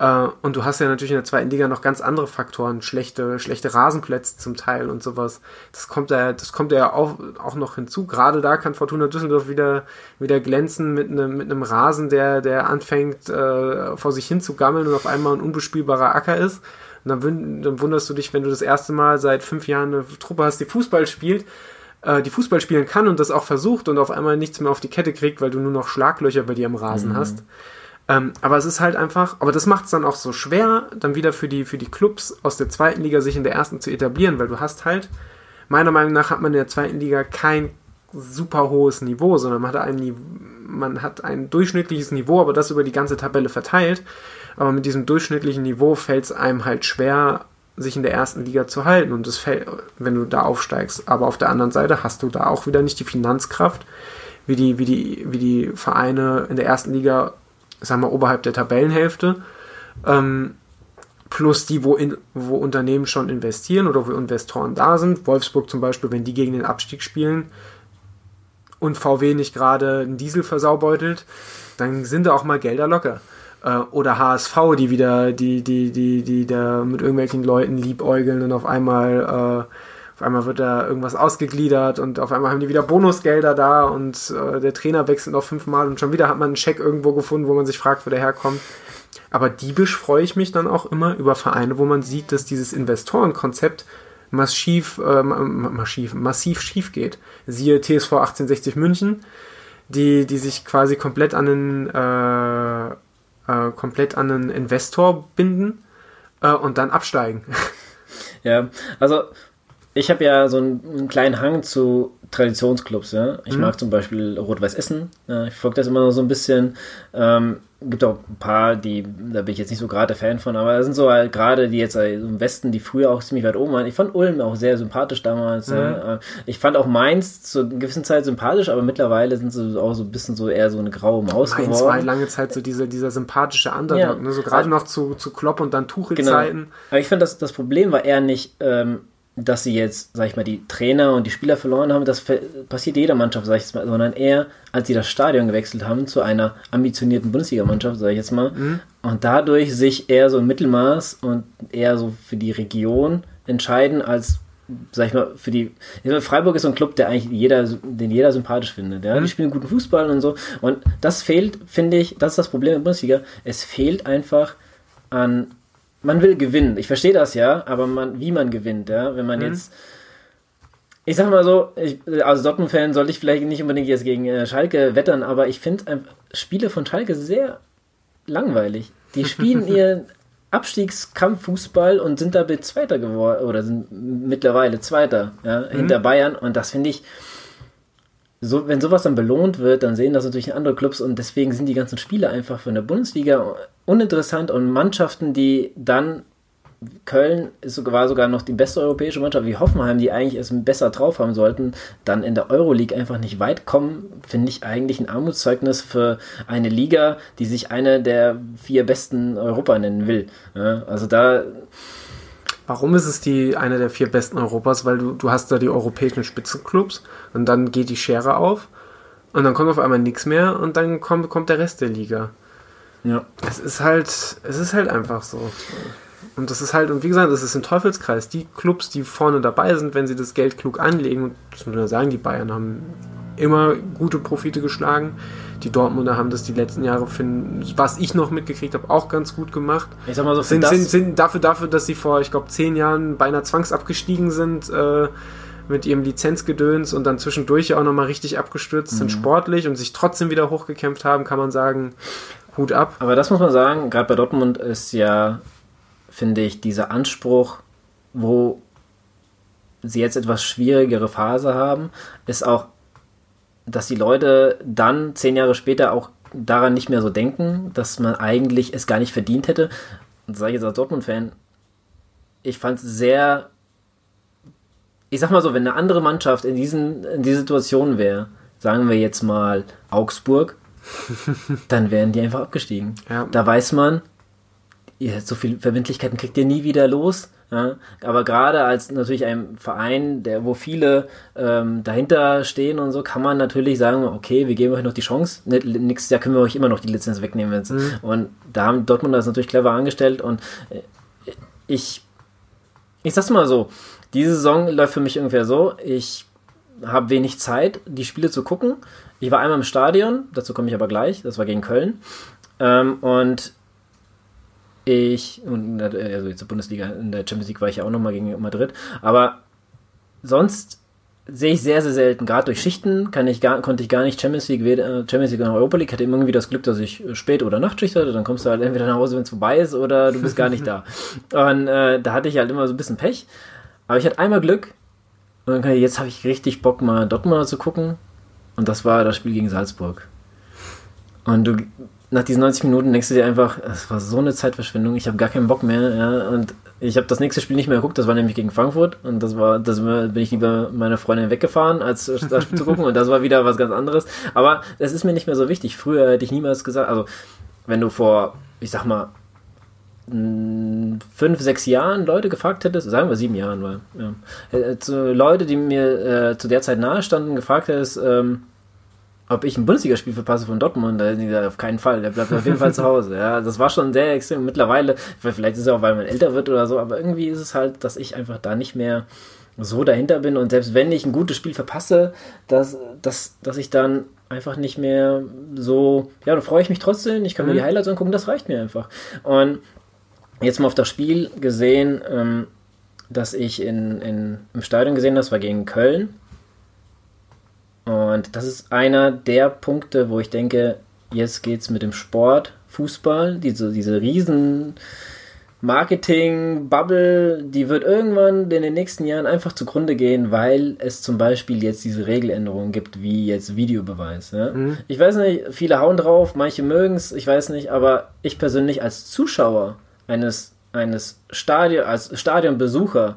Äh, und du hast ja natürlich in der zweiten Liga noch ganz andere Faktoren, schlechte, schlechte Rasenplätze zum Teil und sowas. Das kommt ja, das kommt ja auch, auch noch hinzu. Gerade da kann Fortuna Düsseldorf wieder, wieder glänzen mit einem, mit einem Rasen, der, der anfängt, äh, vor sich hin zu gammeln und auf einmal ein unbespielbarer Acker ist. Und dann, dann wunderst du dich, wenn du das erste Mal seit fünf Jahren eine Truppe hast, die Fußball spielt, äh, die Fußball spielen kann und das auch versucht und auf einmal nichts mehr auf die Kette kriegt, weil du nur noch Schlaglöcher bei dir am Rasen mhm. hast. Ähm, aber es ist halt einfach, aber das macht es dann auch so schwer, dann wieder für die, für die Clubs aus der zweiten Liga sich in der ersten zu etablieren, weil du hast halt, meiner Meinung nach hat man in der zweiten Liga kein super hohes Niveau, sondern man hat ein, man hat ein durchschnittliches Niveau, aber das über die ganze Tabelle verteilt. Aber mit diesem durchschnittlichen Niveau fällt es einem halt schwer, sich in der ersten Liga zu halten und das fällt, wenn du da aufsteigst. Aber auf der anderen Seite hast du da auch wieder nicht die Finanzkraft, wie die, wie die, wie die Vereine in der ersten Liga sagen wir, oberhalb der Tabellenhälfte, ähm, plus die, wo, in, wo Unternehmen schon investieren oder wo Investoren da sind. Wolfsburg zum Beispiel, wenn die gegen den Abstieg spielen und VW nicht gerade einen Diesel versaubeutelt, dann sind da auch mal Gelder locker. Äh, oder HSV, die wieder, die, die, die, die da mit irgendwelchen Leuten liebäugeln und auf einmal äh, auf einmal wird da irgendwas ausgegliedert und auf einmal haben die wieder Bonusgelder da und äh, der Trainer wechselt noch fünfmal und schon wieder hat man einen Scheck irgendwo gefunden, wo man sich fragt, wo der herkommt. Aber diebisch freue ich mich dann auch immer über Vereine, wo man sieht, dass dieses Investorenkonzept massiv, äh, massiv, massiv schief geht. Siehe TSV 1860 München, die, die sich quasi komplett an einen, äh, äh, komplett an einen Investor binden äh, und dann absteigen. Ja, also ich habe ja so einen, einen, kleinen Hang zu Traditionsclubs. Ja? Ich mhm. mag zum Beispiel Rot-Weiß Essen. Ja, ich folge das immer so ein bisschen. Ähm, gibt auch ein paar, die, da bin ich jetzt nicht so gerade der Fan von, aber das sind so halt gerade die jetzt im Westen, die früher auch ziemlich weit oben waren. Ich fand Ulm auch sehr sympathisch damals. Mhm. Ja. Äh, ich fand auch Mainz zu einer gewissen Zeit sympathisch, aber mittlerweile sind sie auch so ein bisschen so eher so eine graue Maus Mainz geworden. war lange Zeit so dieser, dieser sympathische Underdog, ja. ne? so gerade noch zu, zu Klopp und dann Tuchel-Zeiten. Genau. Aber ich finde, das, das Problem war eher nicht, ähm, dass sie jetzt, sag ich mal, die Trainer und die Spieler verloren haben, das passiert jeder Mannschaft, sag ich jetzt mal, sondern eher, als sie das Stadion gewechselt haben zu einer ambitionierten Bundesligamannschaft, sag ich jetzt mal, mhm. und dadurch sich eher so im Mittelmaß und eher so für die Region entscheiden, als sag ich mal, für die, Freiburg ist so ein Club, der eigentlich jeder, den jeder sympathisch findet, ja. Die spielen guten Fußball und so. Und das fehlt, finde ich, das ist das Problem in der Bundesliga. Es fehlt einfach an, man will gewinnen. Ich verstehe das ja, aber man, wie man gewinnt, ja. Wenn man mhm. jetzt, ich sag mal so, ich, als Dortmund-Fan sollte ich vielleicht nicht unbedingt jetzt gegen äh, Schalke wettern, aber ich finde Spiele von Schalke sehr langweilig. Die spielen ihr Abstiegskampffußball und sind damit Zweiter geworden oder sind mittlerweile Zweiter ja, mhm. hinter Bayern und das finde ich so, wenn sowas dann belohnt wird, dann sehen das natürlich andere Clubs und deswegen sind die ganzen Spiele einfach von der Bundesliga uninteressant und Mannschaften, die dann Köln ist, war sogar noch die beste europäische Mannschaft wie Hoffenheim, die eigentlich es besser drauf haben sollten, dann in der Euroleague einfach nicht weit kommen, finde ich eigentlich ein Armutszeugnis für eine Liga, die sich eine der vier besten Europa nennen will. Ja, also da. Warum ist es die eine der vier besten Europas? Weil du, du hast da die europäischen Spitzenclubs und dann geht die Schere auf und dann kommt auf einmal nichts mehr und dann kommt, kommt der Rest der Liga. Ja. Es ist halt, es ist halt einfach so. Und das ist halt, und wie gesagt, das ist ein Teufelskreis. Die Clubs, die vorne dabei sind, wenn sie das Geld klug anlegen, und das muss man sagen, die Bayern haben immer gute Profite geschlagen. Die Dortmunder haben das die letzten Jahre, finden, was ich noch mitgekriegt habe, auch ganz gut gemacht. Ich sag mal so, sind, sind, sind dafür, dafür, dass sie vor, ich glaube, zehn Jahren beinahe zwangsabgestiegen sind, äh, mit ihrem Lizenzgedöns und dann zwischendurch ja auch nochmal richtig abgestürzt mhm. sind sportlich und sich trotzdem wieder hochgekämpft haben, kann man sagen, Hut ab. Aber das muss man sagen, gerade bei Dortmund ist ja finde ich, dieser Anspruch, wo sie jetzt etwas schwierigere Phase haben, ist auch, dass die Leute dann zehn Jahre später auch daran nicht mehr so denken, dass man eigentlich es gar nicht verdient hätte. Und sage ich jetzt als Dortmund-Fan, ich fand es sehr, ich sag mal so, wenn eine andere Mannschaft in, diesen, in dieser Situation wäre, sagen wir jetzt mal Augsburg, dann wären die einfach abgestiegen. Ja. Da weiß man, ihr, so viel Verbindlichkeiten kriegt ihr nie wieder los. Ja? Aber gerade als natürlich ein Verein, der, wo viele ähm, dahinter stehen und so, kann man natürlich sagen, okay, wir geben euch noch die Chance. Nächstes Jahr können wir euch immer noch die Lizenz wegnehmen. Mhm. Und da haben Dortmund das natürlich clever angestellt und äh, ich, ich sag's mal so, diese Saison läuft für mich ungefähr so, ich habe wenig Zeit, die Spiele zu gucken. Ich war einmal im Stadion, dazu komme ich aber gleich, das war gegen Köln. Ähm, und ich, und also jetzt der Bundesliga, in der Champions League war ich ja auch nochmal gegen Madrid, aber sonst sehe ich sehr, sehr selten. Gerade durch Schichten kann ich gar, konnte ich gar nicht Champions League, Champions League oder Europa League. Hatte immer irgendwie das Glück, dass ich Spät- oder Nachtschicht hatte. Dann kommst du halt entweder nach Hause, wenn es vorbei ist, oder du bist gar nicht da. Und äh, da hatte ich halt immer so ein bisschen Pech. Aber ich hatte einmal Glück. Und dann, jetzt habe ich richtig Bock, mal Dortmund zu gucken. Und das war das Spiel gegen Salzburg. Und du nach diesen 90 Minuten denkst du dir einfach, es war so eine Zeitverschwendung, ich habe gar keinen Bock mehr, ja, und ich habe das nächste Spiel nicht mehr geguckt, das war nämlich gegen Frankfurt und das war, das bin ich lieber meiner Freundin weggefahren, als das Spiel zu gucken und das war wieder was ganz anderes, aber es ist mir nicht mehr so wichtig. Früher hätte ich niemals gesagt, also wenn du vor, ich sag mal, fünf, sechs Jahren Leute gefragt hättest, sagen wir sieben Jahren, weil, ja, äh, zu Leute, die mir äh, zu der Zeit nahe standen, gefragt hättest, ähm, ob ich ein Bundesligaspiel verpasse von Dortmund, da gesagt, auf keinen Fall, der bleibt auf jeden Fall zu Hause. Ja, das war schon sehr extrem. Mittlerweile, vielleicht ist es auch, weil man älter wird oder so, aber irgendwie ist es halt, dass ich einfach da nicht mehr so dahinter bin und selbst wenn ich ein gutes Spiel verpasse, dass, dass, dass ich dann einfach nicht mehr so, ja, da freue ich mich trotzdem, ich kann mhm. mir die Highlights angucken, das reicht mir einfach. Und jetzt mal auf das Spiel gesehen, ähm, das ich in, in, im Stadion gesehen habe, das war gegen Köln und das ist einer der Punkte, wo ich denke, jetzt geht es mit dem Sport, Fußball, diese, diese riesen Marketing-Bubble, die wird irgendwann in den nächsten Jahren einfach zugrunde gehen, weil es zum Beispiel jetzt diese Regeländerungen gibt, wie jetzt Videobeweis. Ja? Mhm. Ich weiß nicht, viele hauen drauf, manche mögen es, ich weiß nicht, aber ich persönlich als Zuschauer eines, eines Stadion, als Stadionbesucher,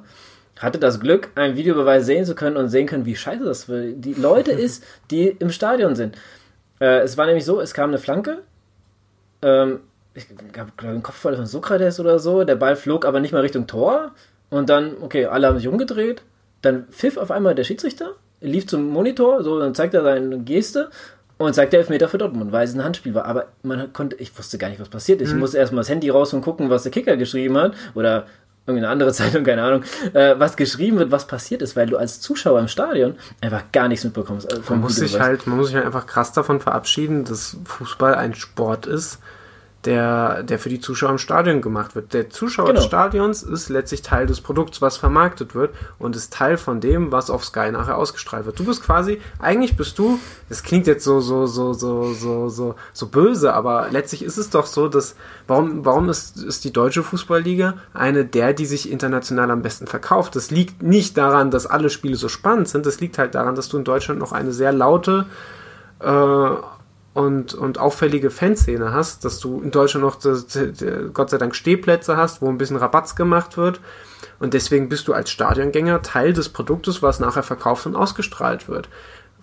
hatte das Glück, einen Videobeweis sehen zu können und sehen können, wie scheiße das für die Leute ist, die im Stadion sind. Äh, es war nämlich so, es kam eine Flanke. Ähm, ich glaube, ein Kopfball von Sokrates oder so. Der Ball flog aber nicht mal Richtung Tor. Und dann, okay, alle haben sich umgedreht. Dann pfiff auf einmal der Schiedsrichter, lief zum Monitor, so, dann zeigt er seine Geste und zeigt der Elfmeter für Dortmund, weil es ein Handspiel war. Aber man konnte, ich wusste gar nicht, was passiert ist. Mhm. Ich musste erstmal das Handy raus und gucken, was der Kicker geschrieben hat. Oder irgendeine andere Zeitung, keine Ahnung, äh, was geschrieben wird, was passiert ist, weil du als Zuschauer im Stadion einfach gar nichts mitbekommst. Äh, man, muss sich halt, man muss sich halt einfach krass davon verabschieden, dass Fußball ein Sport ist, der, der für die Zuschauer im Stadion gemacht wird. Der Zuschauer genau. des Stadions ist letztlich Teil des Produkts, was vermarktet wird und ist Teil von dem, was auf Sky nachher ausgestrahlt wird. Du bist quasi, eigentlich bist du, das klingt jetzt so, so, so, so, so, so, so böse, aber letztlich ist es doch so, dass, warum, warum ist, ist die deutsche Fußballliga eine der, die sich international am besten verkauft? Das liegt nicht daran, dass alle Spiele so spannend sind, das liegt halt daran, dass du in Deutschland noch eine sehr laute, äh, und, und auffällige Fanszene hast, dass du in Deutschland noch das, Gott sei Dank Stehplätze hast, wo ein bisschen Rabatz gemacht wird. Und deswegen bist du als Stadiongänger Teil des Produktes, was nachher verkauft und ausgestrahlt wird.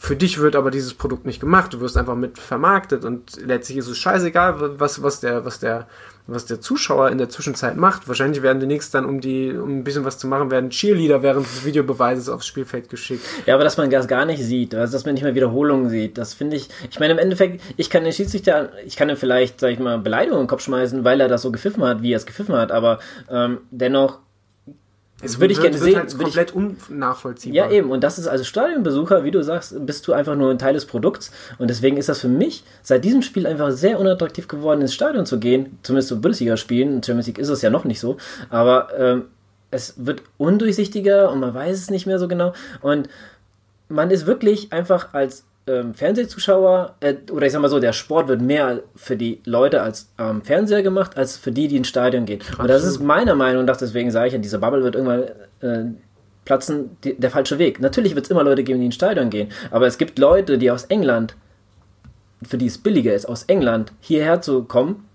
Für dich wird aber dieses Produkt nicht gemacht. Du wirst einfach mit vermarktet und letztlich ist es scheißegal, was, was der, was der, was der Zuschauer in der Zwischenzeit macht. Wahrscheinlich werden demnächst dann, um die, um ein bisschen was zu machen, werden Cheerleader während des Videobeweises aufs Spielfeld geschickt. Ja, aber dass man das gar nicht sieht, also dass man nicht mehr Wiederholungen sieht, das finde ich, ich meine, im Endeffekt, ich kann den Schiedsrichter, ich kann ihm vielleicht, sag ich mal, Beleidigungen in den Kopf schmeißen, weil er das so gepfiffen hat, wie er es gepfiffen hat, aber ähm, dennoch es würde ich gerne sehen. Halt komplett unnachvollziehbar. Ja, eben. Und das ist also Stadionbesucher, wie du sagst, bist du einfach nur ein Teil des Produkts. Und deswegen ist das für mich seit diesem Spiel einfach sehr unattraktiv geworden, ins Stadion zu gehen. Zumindest zu Bundesliga spielen. Champions League ist es ja noch nicht so. Aber ähm, es wird undurchsichtiger und man weiß es nicht mehr so genau. Und man ist wirklich einfach als ähm, Fernsehzuschauer, äh, oder ich sag mal so, der Sport wird mehr für die Leute als am ähm, Fernseher gemacht, als für die, die ins Stadion gehen. Absolut. Und das ist meiner Meinung nach, deswegen sage ich ja, diese Bubble wird irgendwann äh, platzen, die, der falsche Weg. Natürlich wird es immer Leute geben, die ins Stadion gehen, aber es gibt Leute, die aus England, für die es billiger ist, aus England hierher zu kommen,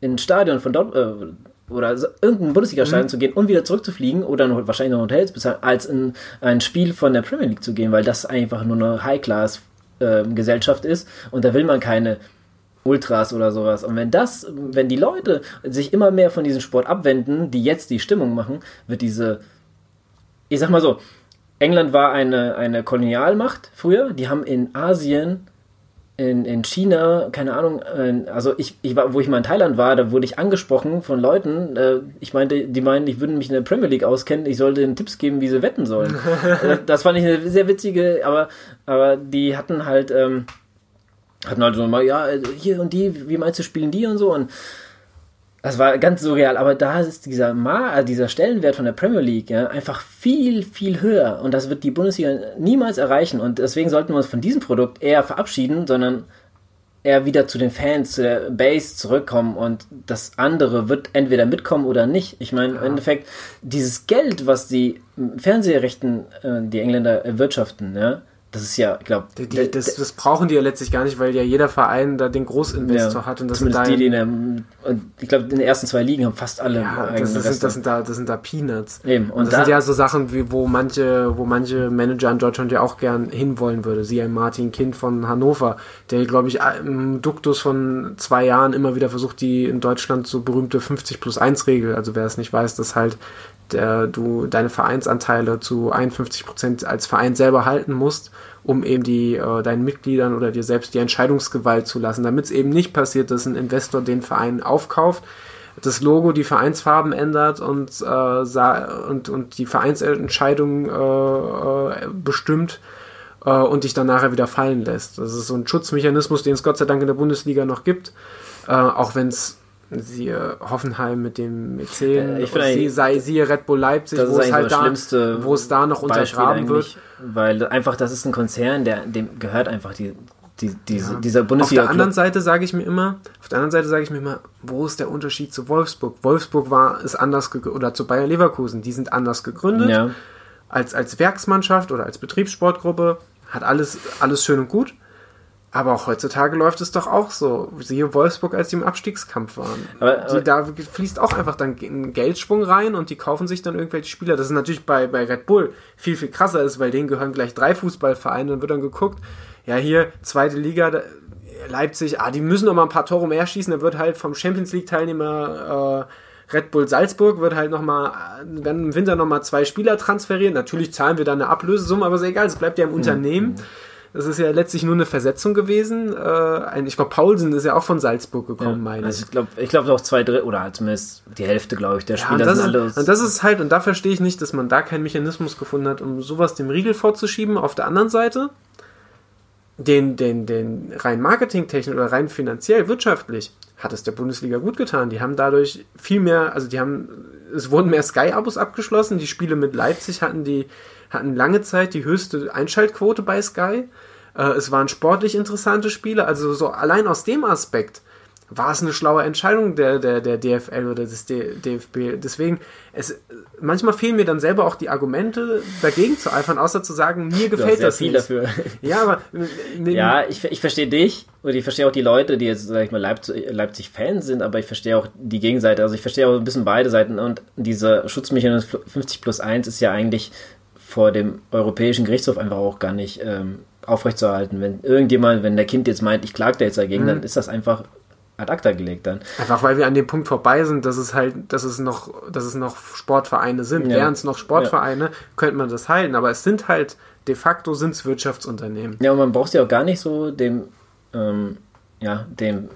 ins Stadion von dort, äh, oder irgendein Bundesliga-Stadion mhm. zu gehen und wieder zurückzufliegen oder noch, wahrscheinlich noch Hotels bezahlen, als in ein Spiel von der Premier League zu gehen, weil das einfach nur eine High-Class-Gesellschaft ähm, ist und da will man keine Ultras oder sowas. Und wenn das, wenn die Leute sich immer mehr von diesem Sport abwenden, die jetzt die Stimmung machen, wird diese, ich sag mal so, England war eine, eine Kolonialmacht früher, die haben in Asien in, in China, keine Ahnung, äh, also ich, ich war, wo ich mal in Thailand war, da wurde ich angesprochen von Leuten, äh, ich meinte, die meinen, ich würde mich in der Premier League auskennen, ich sollte ihnen Tipps geben, wie sie wetten sollen. Äh, das fand ich eine sehr witzige, aber, aber die hatten halt, ähm, hatten halt so mal, ja, hier und die, wie meinst du, spielen die und so und das war ganz surreal, aber da ist dieser, Ma also dieser Stellenwert von der Premier League ja, einfach viel, viel höher und das wird die Bundesliga niemals erreichen und deswegen sollten wir uns von diesem Produkt eher verabschieden, sondern eher wieder zu den Fans, zu der Base zurückkommen und das andere wird entweder mitkommen oder nicht. Ich meine, ja. im Endeffekt, dieses Geld, was die Fernsehrechten, äh, die Engländer erwirtschaften, ja, das ist ja, ich glaube. Das, das, brauchen die ja letztlich gar nicht, weil ja jeder Verein da den Großinvestor ja, hat. Und das zumindest die, die in der, ich glaube, in den ersten zwei Ligen haben fast alle. Ja, das, das, sind, das, sind da, das sind da Peanuts. Eben. Und, und das da, sind ja so Sachen, wie, wo manche, wo manche Manager in Deutschland ja auch gern hinwollen würde. Sie ein Martin Kind von Hannover, der, glaube ich, im Duktus von zwei Jahren immer wieder versucht, die in Deutschland so berühmte 50 plus 1 Regel, also wer es nicht weiß, dass halt der du deine Vereinsanteile zu 51 Prozent als Verein selber halten musst, um eben die äh, deinen Mitgliedern oder dir selbst die Entscheidungsgewalt zu lassen, damit es eben nicht passiert, dass ein Investor den Verein aufkauft, das Logo, die Vereinsfarben ändert und äh, und und die Vereinsentscheidung äh, äh, bestimmt äh, und dich dann nachher wieder fallen lässt. Das ist so ein Schutzmechanismus, den es Gott sei Dank in der Bundesliga noch gibt, äh, auch wenn es siehe Hoffenheim mit dem Mäzen, ich finde, sie, sei, siehe Red Bull Leipzig, wo es halt da, wo es da noch untergraben wird. Weil einfach, das ist ein Konzern, der, dem gehört einfach die, die, diese, ja. dieser Bundesliga. Auf der anderen Seite sage ich mir immer, auf der anderen Seite sage ich mir immer, wo ist der Unterschied zu Wolfsburg? Wolfsburg war, ist anders oder zu Bayer Leverkusen, die sind anders gegründet. Ja. Als, als Werksmannschaft oder als Betriebssportgruppe hat alles, alles schön und gut. Aber auch heutzutage läuft es doch auch so. Siehe Wolfsburg, als die im Abstiegskampf waren. Aber, aber die, da fließt auch einfach dann ein Geldschwung rein und die kaufen sich dann irgendwelche Spieler. Das ist natürlich bei, bei Red Bull viel, viel krasser ist, weil denen gehören gleich drei Fußballvereine. Dann wird dann geguckt, ja hier, zweite Liga, Leipzig, ah, die müssen noch mal ein paar Tore mehr schießen. Dann wird halt vom Champions League Teilnehmer äh, Red Bull Salzburg wird halt noch mal, werden im Winter noch mal zwei Spieler transferieren. Natürlich zahlen wir da eine Ablösesumme, aber ist egal, es bleibt ja im mhm. Unternehmen. Das ist ja letztlich nur eine Versetzung gewesen. Äh, ich glaube, Paulsen ist ja auch von Salzburg gekommen, Ja, meine also ich. ich glaube, ich glaube auch zwei Drittel oder zumindest die Hälfte, glaube ich, der Ja, und, Spieler das sind alle. ist, und das ist halt, und da verstehe ich nicht, dass man da keinen Mechanismus gefunden hat, um sowas dem Riegel vorzuschieben. Auf der anderen Seite, den, den, den rein marketingtechnisch oder rein finanziell, wirtschaftlich, hat es der Bundesliga gut getan. Die haben dadurch viel mehr, also die haben, es wurden mehr Sky-Abos abgeschlossen. Die Spiele mit Leipzig hatten die, hatten lange Zeit die höchste Einschaltquote bei Sky. Äh, es waren sportlich interessante Spiele. Also so allein aus dem Aspekt war es eine schlaue Entscheidung der, der, der DFL oder des D DFB. Deswegen, es, manchmal fehlen mir dann selber auch die Argumente, dagegen zu eifern, außer zu sagen, mir gefällt das viel nicht. dafür. Ja, aber äh, Ja, ich, ich verstehe dich und ich verstehe auch die Leute, die jetzt, sag ich mal, Leipzig- Leipzig-Fans sind, aber ich verstehe auch die Gegenseite. Also ich verstehe auch ein bisschen beide Seiten und dieser Schutzmechanismus 50 plus 1 ist ja eigentlich vor dem Europäischen Gerichtshof einfach auch gar nicht ähm, aufrechtzuerhalten. Wenn irgendjemand, wenn der Kind jetzt meint, ich klage da jetzt dagegen, Mhm. dann ist das einfach ad acta gelegt dann. Einfach weil wir an dem Punkt vorbei sind, dass es halt, dass es noch, dass es noch Sportvereine sind. Ja. Wären es noch Sportvereine, könnte man das halten. Aber es sind halt, de facto sind es Wirtschaftsunternehmen. Ja, und man braucht ja auch gar nicht so dem, ähm, ja, dem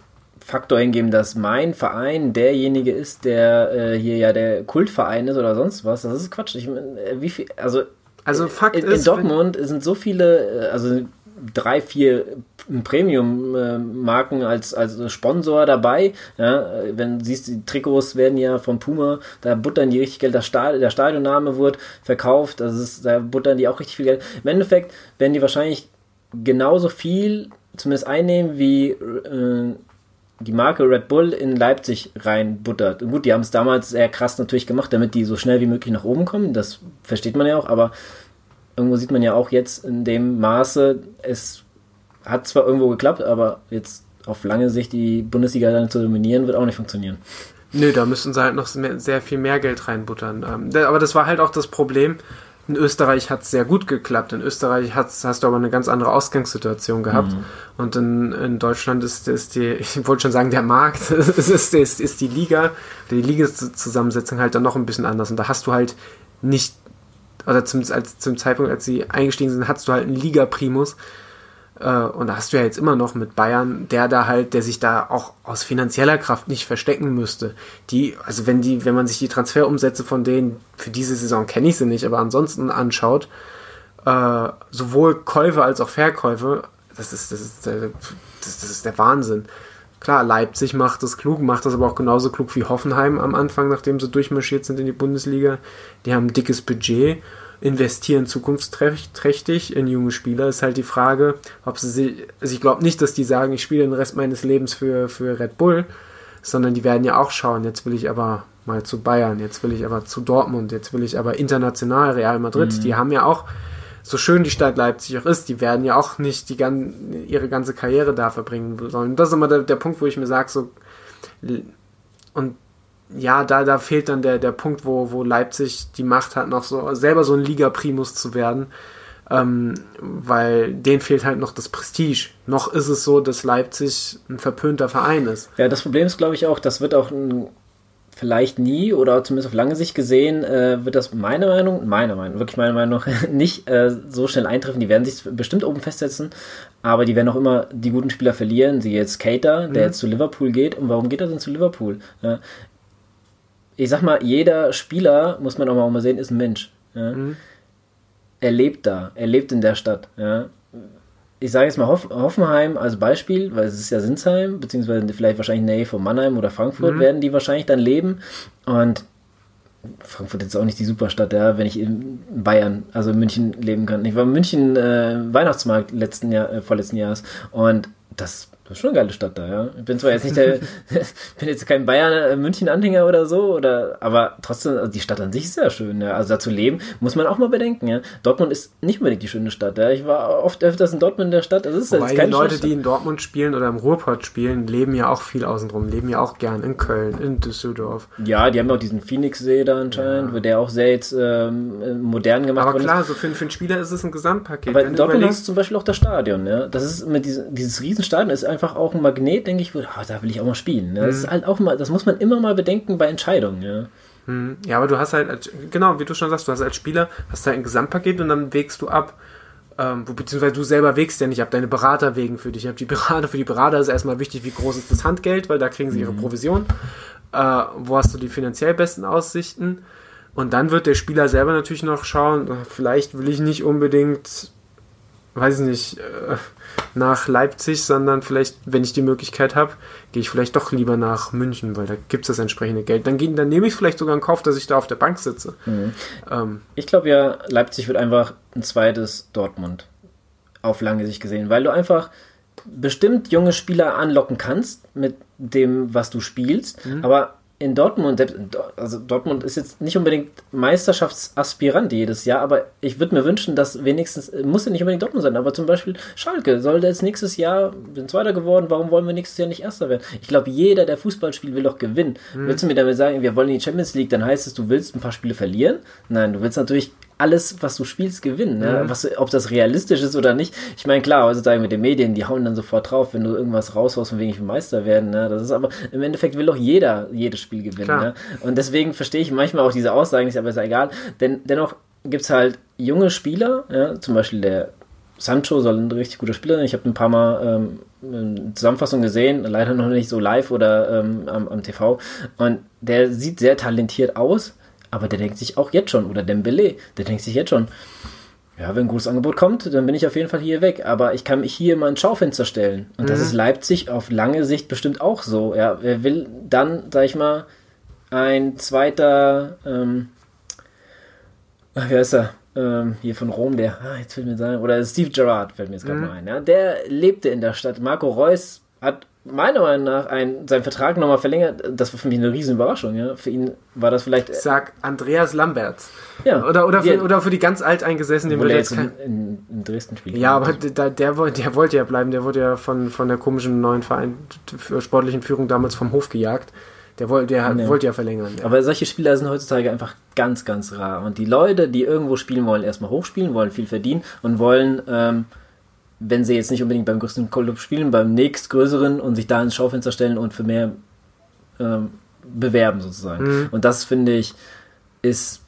Faktor hingeben, dass mein Verein derjenige ist, der äh, hier ja der Kultverein ist oder sonst was. Das ist Quatsch. Ich, mein, äh, wie viel, also Also Fakt in, ist, in Dortmund sind so viele, äh, also drei, vier Premium-Marken als, als Sponsor dabei. Ja, wenn du siehst, die Trikots werden ja von Puma, da buttern die richtig Geld, der, Stadion, der Stadionname wird verkauft, das ist, da buttern die auch richtig viel Geld. Im Endeffekt werden die wahrscheinlich genauso viel zumindest einnehmen wie äh, die Marke Red Bull in Leipzig reinbuttert. Gut, die haben es damals sehr krass natürlich gemacht, damit die so schnell wie möglich nach oben kommen. Das versteht man ja auch, aber irgendwo sieht man ja auch jetzt in dem Maße, es hat zwar irgendwo geklappt, aber jetzt auf lange Sicht die Bundesliga dann zu dominieren, wird auch nicht funktionieren. Nö, da müssten sie halt noch sehr viel mehr Geld reinbuttern. Ähm, aber das war halt auch das Problem. In Österreich hat es sehr gut geklappt. In Österreich hast du aber eine ganz andere Ausgangssituation gehabt. Und in, in Deutschland ist, ist die, ich wollte schon sagen, der Markt, ist, ist, ist die Liga, die Ligazusammensetzung halt dann noch ein bisschen anders. Und da hast du halt nicht, oder zum, als, zum Zeitpunkt, als sie eingestiegen sind, hattest du halt einen Liga-Primus. Äh, und da hast du ja jetzt immer noch mit Bayern, der da halt, der sich da auch aus finanzieller Kraft nicht verstecken müsste. Die, also wenn die, wenn man sich die Transferumsätze von denen, für diese Saison kenne ich sie nicht, aber ansonsten anschaut, äh, sowohl Käufe als auch Verkäufe, das ist, das ist, der, das, das ist der Wahnsinn. Klar, Leipzig macht das klug, macht das aber auch genauso klug wie Hoffenheim am Anfang, nachdem sie durchmarschiert sind in die Bundesliga. Die haben ein dickes Budget, investieren zukunftsträchtig in junge Spieler. Ist halt die Frage, ob sie sich, also ich glaube nicht, dass die sagen, ich spiele den Rest meines Lebens für, für Red Bull, sondern die werden ja auch schauen, jetzt will ich aber mal zu Bayern, jetzt will ich aber zu Dortmund, jetzt will ich aber international Real Madrid. Die haben ja auch, so schön die Stadt Leipzig auch ist, die werden ja auch nicht die gan ihre ganze Karriere da verbringen sollen. Das ist immer der, der Punkt, wo ich mir sage, so, und ja, da, da fehlt dann der, der Punkt, wo, wo Leipzig die Macht hat, noch so selber so ein Liga-Primus zu werden. Ähm, weil denen fehlt halt noch das Prestige. Noch ist es so, dass Leipzig ein verpönter Verein ist. Ja, das Problem ist, glaube ich, auch, das wird auch ein, vielleicht nie oder zumindest auf lange Sicht gesehen, äh, wird das meiner Meinung, meiner Meinung, wirklich meiner Meinung nach, nicht äh, so schnell eintreffen. Die werden sich bestimmt oben festsetzen, aber die werden auch immer die guten Spieler verlieren. Sie jetzt Cater, der jetzt zu Liverpool geht. Und warum geht er denn zu Liverpool? Ja. Ich sag mal, jeder Spieler, muss man auch mal sehen, ist ein Mensch. Ja. Er lebt da, er lebt in der Stadt. Ja ich sage jetzt mal Hoff Hoffenheim als Beispiel, weil es ist ja Sinsheim, beziehungsweise vielleicht wahrscheinlich Nähe von Mannheim oder Frankfurt werden die wahrscheinlich dann leben. Und Frankfurt ist auch nicht die Superstadt, ja, wenn ich in Bayern, also in München leben kann. Ich war in München äh, Weihnachtsmarkt letzten Jahr, äh, vorletzten Jahres und das, das ist schon eine geile Stadt da, ja. Ich bin zwar jetzt nicht der, bin jetzt kein Bayern-München-Anhänger oder so, oder, aber trotzdem, also die Stadt an sich ist sehr schön, ja. Also da zu leben, muss man auch mal bedenken, ja. Dortmund ist nicht unbedingt die schöne Stadt, ja. Ich war oft öfters in Dortmund in der Stadt, das ist Wobei jetzt die keine Leute, schöne die in Dortmund spielen oder im Ruhrpott spielen, leben ja auch viel außenrum, leben ja auch gern in Köln, in Düsseldorf. Ja, die haben auch diesen Phoenix-See da anscheinend, wo der auch sehr jetzt ähm, modern gemacht Aber worden klar, so für, für einen Spieler ist es ein Gesamtpaket. Aber in Dortmund hast du zum Beispiel auch das Stadion, ja. Das ist mit diesem, dieses Riesenstadion ist einfach auch ein Magnet, denke ich, wo, ah, da will ich auch mal spielen. Ja. Das Mhm. ist halt auch mal, das muss man immer mal bedenken bei Entscheidungen, ja. Ja, aber du hast halt, als, genau, wie du schon sagst, du hast als Spieler, hast halt ein Gesamtpaket und dann wägst du ab, ähm, beziehungsweise du selber wägst ja nicht ab, deine Berater wägen für dich ab. Die Berater, für die Berater ist erstmal wichtig, wie groß ist das Handgeld, weil da kriegen sie ihre Provision. Äh, wo hast du die finanziell besten Aussichten? Und dann wird der Spieler selber natürlich noch schauen, vielleicht will ich nicht unbedingt, weiß ich nicht, äh, nach Leipzig, sondern vielleicht, wenn ich die Möglichkeit habe, gehe ich vielleicht doch lieber nach München, weil da gibt es das entsprechende Geld. Dann, gehen, dann nehme ich vielleicht sogar in Kauf, dass ich da auf der Bank sitze. Mhm. Ähm, Ich glaube ja, Leipzig wird einfach ein zweites Dortmund auf lange Sicht gesehen, weil du einfach bestimmt junge Spieler anlocken kannst mit dem, was du spielst, aber in Dortmund, also Dortmund ist jetzt nicht unbedingt Meisterschaftsaspirant jedes Jahr, aber ich würde mir wünschen, dass wenigstens, muss ja nicht unbedingt Dortmund sein, aber zum Beispiel Schalke soll jetzt nächstes Jahr, sind Zweiter geworden, warum wollen wir nächstes Jahr nicht Erster werden? Ich glaube, jeder, der Fußball spielt, will doch gewinnen. Willst du mir damit sagen, wir wollen in die Champions League, dann heißt es, du willst ein paar Spiele verlieren? Nein, du willst natürlich alles, was du spielst, gewinnen. Ne? Mhm. Was, ob das realistisch ist oder nicht. Ich meine, klar, heutzutage mit den Medien, die hauen dann sofort drauf, wenn du irgendwas raushaust, von wegen ich will Meister werden. Ne? Das ist aber, im Endeffekt will doch jeder jedes Spiel gewinnen. Ne? Und deswegen verstehe ich manchmal auch diese Aussagen, ist aber ist ja egal. Denn dennoch gibt's halt junge Spieler, ja? zum Beispiel der Sancho soll ein richtig guter Spieler sein. Ich habe ein paar Mal ähm, eine Zusammenfassung gesehen, leider noch nicht so live oder ähm, am, am TV. Und der sieht sehr talentiert aus, aber der denkt sich auch jetzt schon, oder Dembele, der denkt sich jetzt schon, ja, wenn ein gutes Angebot kommt, dann bin ich auf jeden Fall hier weg. Aber ich kann mich hier mal ins Schaufenster stellen. Und das ist Leipzig auf lange Sicht bestimmt auch so. Ja, wer will dann, sag ich mal, ein zweiter, ähm, ach, wie heißt er? Ähm, hier von Rom, der, ah, jetzt fällt mir sein, oder Steve Gerrard fällt mir jetzt gerade mal ein. Ja, der lebte in der Stadt. Marco Reus hat meiner Meinung nach ein, seinen Vertrag nochmal verlängert. Das war für mich eine riesen Überraschung. Ja. Für ihn war das vielleicht. sag Andreas Lamberts. Ja, Oder, oder, für, Ja. oder für die ganz Alteingesessenen, würde jetzt kein, in, in, Dresden spielt. Ja, aber der, der, der wollte ja bleiben. Der wurde ja von, von der komischen neuen Verein für sportlichen Führung damals vom Hof gejagt. Der, wollte, der Ja. wollte ja verlängern. Ja. Aber solche Spieler sind heutzutage einfach ganz, ganz rar. Und die Leute, die irgendwo spielen wollen, erstmal hochspielen, wollen viel verdienen und wollen, ähm, wenn sie jetzt nicht unbedingt beim größten Club spielen, beim nächstgrößeren und sich da ins Schaufenster stellen und für mehr ähm, bewerben sozusagen. Mhm. Und das finde ich, ist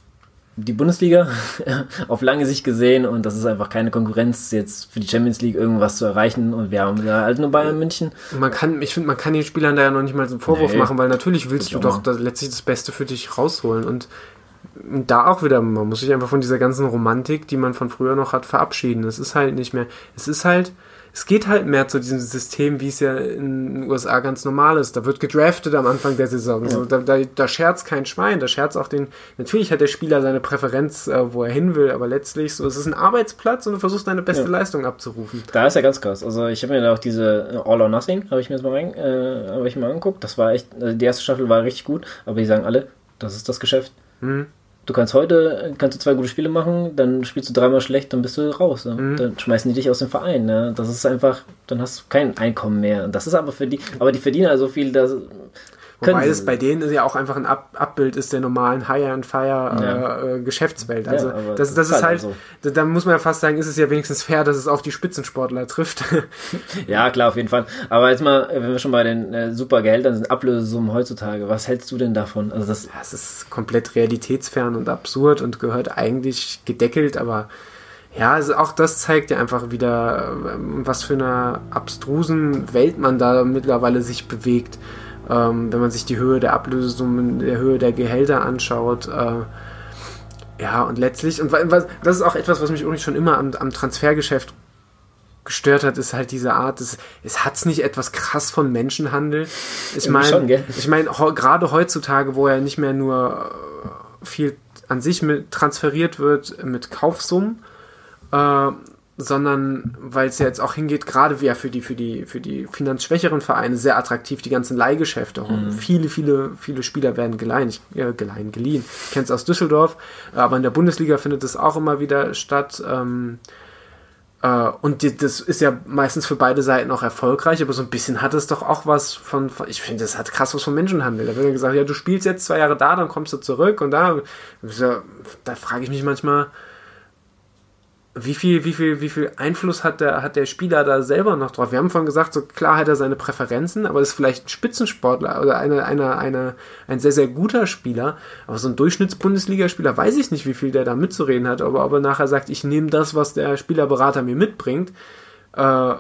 die Bundesliga auf lange Sicht gesehen und das ist einfach keine Konkurrenz jetzt für die Champions League irgendwas zu erreichen und wir haben da halt nur Bayern München. Man kann, ich finde, man kann den Spielern da ja noch nicht mal so einen Vorwurf Nee. machen, weil natürlich willst du doch das, letztlich das Beste für dich rausholen. Und da auch wieder, man muss sich einfach von dieser ganzen Romantik, die man von früher noch hat, verabschieden. Es ist halt nicht mehr, es ist halt, es geht halt mehr zu diesem System, wie es ja in den USA ganz normal ist. Da wird gedraftet am Anfang der Saison. So, da, da, da scherzt kein Schwein, da scherzt auch den, natürlich hat der Spieler seine Präferenz, äh, wo er hin will, aber letztlich so, es ist ein Arbeitsplatz und du versuchst deine beste Ja. Leistung abzurufen. Da ist ja ganz krass. Also ich habe mir da auch diese All or Nothing, habe ich mir jetzt mal rein, äh, ich mal angeguckt. Das war echt, also die erste Staffel war richtig gut, aber die sagen alle, das ist das Geschäft. Hm. Du kannst heute, kannst du zwei gute Spiele machen, dann spielst du dreimal schlecht, dann bist du raus. Ne? Mhm. Dann schmeißen die dich aus dem Verein. Ne? Das ist einfach, dann hast du kein Einkommen mehr. Und das ist aber für die, aber die verdienen also viel, dass Wobei es bei denen ja auch einfach ein Ab Abbild ist der normalen Hire-and-Fire äh, äh, Geschäftswelt. Also Ja, das, das ist halt, so. da, da muss man ja fast sagen, ist es ja wenigstens fair, dass es auch die Spitzensportler trifft. Ja, klar, auf jeden Fall. Aber jetzt mal, wenn wir schon bei den äh, super Gehältern sind, Ablösesummen heutzutage, was hältst du denn davon? Also das, Ja, es ist komplett realitätsfern und absurd und gehört eigentlich gedeckelt, aber ja, also auch das zeigt ja einfach wieder, was für eine abstrusen Welt man da mittlerweile sich bewegt. Ähm, wenn man sich die Höhe der Ablösesummen, der Höhe der Gehälter anschaut. Äh, ja, und letztlich, und wa- was, das ist auch etwas, was mich übrigens schon immer am, am Transfergeschäft gestört hat, ist halt diese Art, es, es hat's nicht etwas krass von Menschenhandel. Ich meine, ich meine, gerade heutzutage, wo ja nicht mehr nur äh, viel an sich mit transferiert wird mit Kaufsummen, äh, sondern weil es ja jetzt auch hingeht, gerade ja für die, für die, für die finanzschwächeren Vereine sehr attraktiv, die ganzen Leihgeschäfte. Viele, viele, viele Spieler werden geleihen, ich, äh, geleihen, geliehen. Ich kenne es aus Düsseldorf, aber in der Bundesliga findet es auch immer wieder statt. Ähm, äh, und die, das ist ja meistens für beide Seiten auch erfolgreich, aber so ein bisschen hat es doch auch was von, von ich finde, das hat krass was von Menschenhandel. Da wird ja gesagt, ja, du spielst jetzt zwei Jahre da, dann kommst du zurück und da, da frage ich mich manchmal, wie viel, wie viel, wie viel Einfluss hat der, hat der Spieler da selber noch drauf? Wir haben vorhin gesagt, so klar hat er seine Präferenzen, aber ist vielleicht ein Spitzensportler oder eine, eine, eine, ein sehr, sehr guter Spieler. Aber so ein Durchschnitts-Bundesligaspieler weiß ich nicht, wie viel der da mitzureden hat, aber ob er nachher sagt, ich nehme das, was der Spielerberater mir mitbringt. Äh,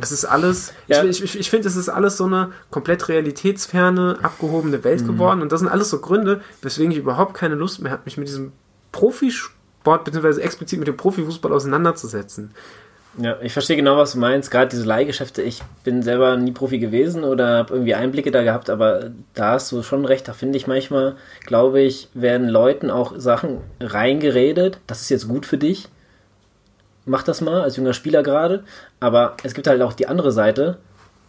es ist alles, ja. ich, ich, ich finde, es ist alles so eine komplett realitätsferne, abgehobene Welt mhm. geworden. Und das sind alles so Gründe, weswegen ich überhaupt keine Lust mehr habe, mich mit diesem Profisport Sport beziehungsweise explizit mit dem Profifußball auseinanderzusetzen. Ja, ich verstehe genau, was du meinst. Gerade diese Leihgeschäfte. Ich bin selber nie Profi gewesen oder habe irgendwie Einblicke da gehabt, aber da hast du schon recht. Da finde ich manchmal, glaube ich, werden Leuten auch Sachen reingeredet. Das ist jetzt gut für dich. Mach das mal als junger Spieler gerade. Aber es gibt halt auch die andere Seite,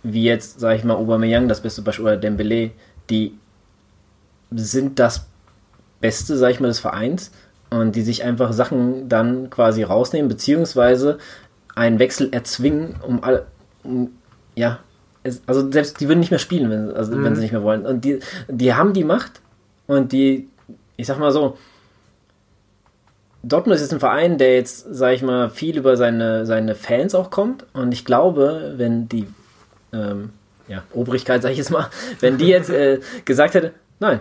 wie jetzt, sage ich mal, Aubameyang, das beste Beispiel, oder Dembele, die sind das Beste, sage ich mal, des Vereins und die sich einfach Sachen dann quasi rausnehmen, beziehungsweise einen Wechsel erzwingen, um alle, um, ja, es, also selbst die würden nicht mehr spielen, wenn, also mhm. wenn sie nicht mehr wollen. Und die, die haben die Macht und die, ich sag mal so, Dortmund ist jetzt ein Verein, der jetzt, sag ich mal, viel über seine, seine Fans auch kommt. Und ich glaube, wenn die ähm, ja, Obrigkeit, sag ich jetzt mal, wenn die jetzt äh, gesagt hätte, nein,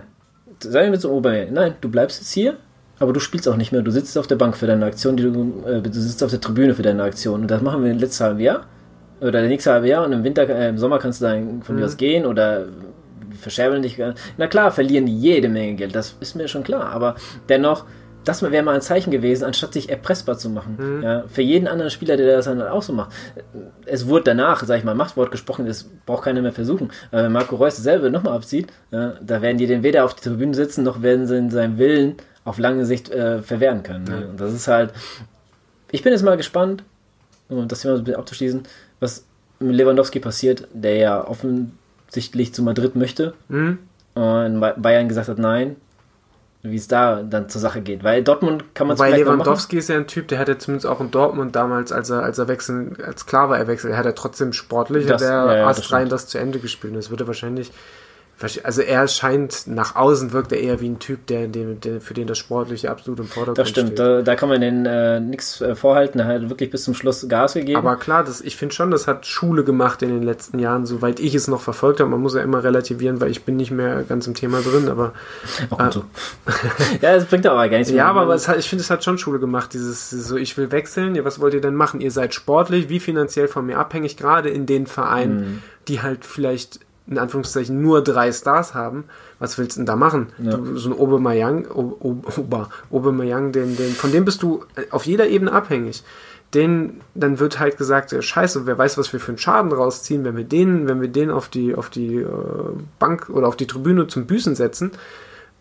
sei mir zum Obermeer, nein, du bleibst jetzt hier, aber du spielst auch nicht mehr. Du sitzt auf der Bank für deine Aktion, die du, äh, du sitzt auf der Tribüne für deine Aktion. Und das machen wir im letzten halben Jahr oder der nächste halbe Jahr und im Winter, äh, im Sommer kannst du dann von mhm. mir aus gehen oder verscherbeln dich. Na klar, verlieren die jede Menge Geld, das ist mir schon klar. Aber dennoch, das wäre mal ein Zeichen gewesen, anstatt sich erpressbar zu machen. Mhm. Ja, für jeden anderen Spieler, der das dann auch so macht. Es wurde danach, sag ich mal, Machtwort gesprochen, das braucht keiner mehr versuchen. Aber wenn Marco Reus dasselbe nochmal abzieht, ja, da werden die den weder auf die Tribüne sitzen, noch werden sie in seinem Willen auf lange Sicht äh, verwehren können. Ne? Und das ist halt. Ich bin jetzt mal gespannt, um das Thema so ein bisschen abzuschließen, was mit Lewandowski passiert, der ja offensichtlich zu Madrid möchte mhm. und Bayern gesagt hat, nein, wie es da dann zur Sache geht. Weil Dortmund kann man Weil Lewandowski ist ja ein Typ, der hatte zumindest auch in Dortmund damals, als er, als er wechseln, als klar war, er wechselt, er hat er trotzdem sportlich, das, der ja, ja, astrein das, das zu Ende gespielt. Und das würde wahrscheinlich also er scheint nach außen wirkt er eher wie ein Typ, der, der, der für den das Sportliche absolut im Vordergrund steht. Das stimmt, da, da, kann man den äh, nichts äh, vorhalten. Er hat wirklich bis zum Schluss Gas gegeben. Aber klar, das, ich finde schon, das hat Schule gemacht in den letzten Jahren, soweit ich es noch verfolgt habe. Man muss ja immer relativieren, weil ich bin nicht mehr ganz im Thema drin, aber. Äh, so. ja, das bringt aber gar nichts. Ja, aber hat, ich finde, es hat schon Schule gemacht, dieses so, ich will wechseln, ja, was wollt ihr denn machen? Ihr seid sportlich, wie finanziell von mir abhängig, gerade in den Vereinen, mhm. die halt vielleicht in Anführungszeichen nur drei Stars haben, was willst du denn da machen? Ja. Du, so ein Obermayang, Ober, Obermayang, den, den, von dem bist du auf jeder Ebene abhängig. Den, dann wird halt gesagt, scheiße, wer weiß, was wir für einen Schaden rausziehen, wenn wir den, wenn wir den auf die, auf die äh, Bank oder auf die Tribüne zum Büßen setzen.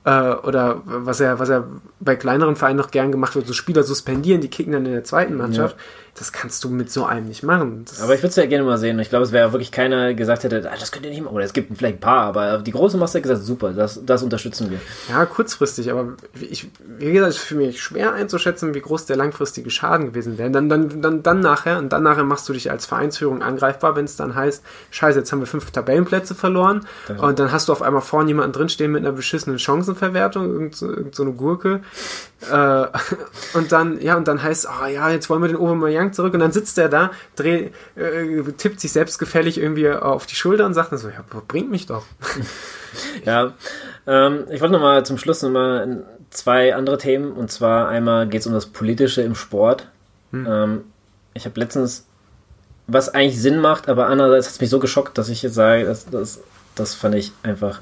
Äh, oder was er, was er bei kleineren Vereinen noch gern gemacht wird, so Spieler suspendieren, die kicken dann in der zweiten Mannschaft. Ja. Das kannst du mit so einem nicht machen. Das aber ich würde es ja gerne mal sehen. Ich glaube, es wäre wirklich keiner gesagt hätte, ah, das könnt ihr nicht machen. Oder es gibt vielleicht ein paar, aber die große Masse hat gesagt, super, das, das unterstützen wir. Ja, kurzfristig, aber ich, wie gesagt, es ist für mich schwer einzuschätzen, wie groß der langfristige Schaden gewesen wäre. Dann, dann, dann, dann nachher, und dann nachher machst du dich als Vereinsführung angreifbar, wenn es dann heißt, scheiße, jetzt haben wir fünf Tabellenplätze verloren dann und dann hast du auf einmal vorne jemanden drinstehen mit einer beschissenen Chancenverwertung, irgend so, irgend so eine Gurke. Äh, und dann, ja, und dann heißt, oh ja, jetzt wollen wir den Aubameyang zurück und dann sitzt er da, dreh, äh, tippt sich selbstgefällig irgendwie auf die Schulter und sagt so, ja, bringt mich doch. ja, ähm, ich wollte nochmal zum Schluss nochmal zwei andere Themen und zwar einmal geht es um das Politische im Sport. Hm. Ähm, ich habe letztens, was eigentlich Sinn macht, aber andererseits hat es mich so geschockt, dass ich jetzt sage, das, das, das fand ich einfach,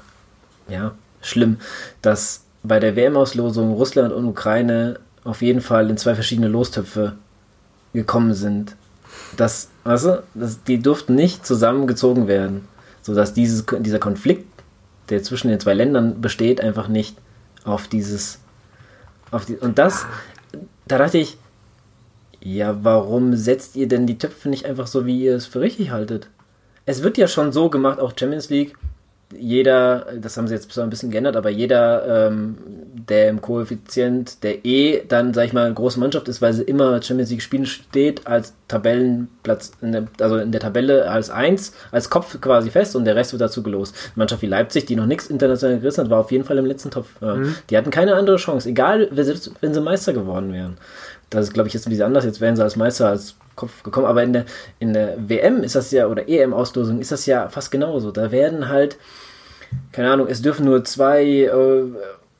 ja, schlimm, dass bei der WM-Auslosung Russland und Ukraine auf jeden Fall in zwei verschiedene Lostöpfe gekommen sind. Das, weißt du, das, die durften nicht zusammengezogen werden, sodass dieses, dieser Konflikt, der zwischen den zwei Ländern besteht, einfach nicht auf dieses, auf die, und das, da dachte ich, ja, warum setzt ihr denn die Töpfe nicht einfach so, wie ihr es für richtig haltet? Es wird ja schon so gemacht, auch Champions League, jeder, das haben sie jetzt ein bisschen geändert, aber jeder, ähm, der im Koeffizient der E dann, sag ich mal, eine große Mannschaft ist, weil sie immer Champions League spielen, steht als Tabellenplatz, in der, also in der Tabelle als Eins, als Kopf quasi fest und der Rest wird dazu gelost. Eine Mannschaft wie Leipzig, die noch nichts international gerissen hat, war auf jeden Fall im letzten Topf. Mhm. Die hatten keine andere Chance, egal, wenn sie Meister geworden wären. Das ist, glaube ich, jetzt ein bisschen anders. Jetzt wären sie als Meister als Kopf gekommen. Aber in der, in der WM ist das ja, oder EM-Auslosung ist das ja fast genauso. Da werden halt, keine Ahnung, es dürfen nur zwei äh,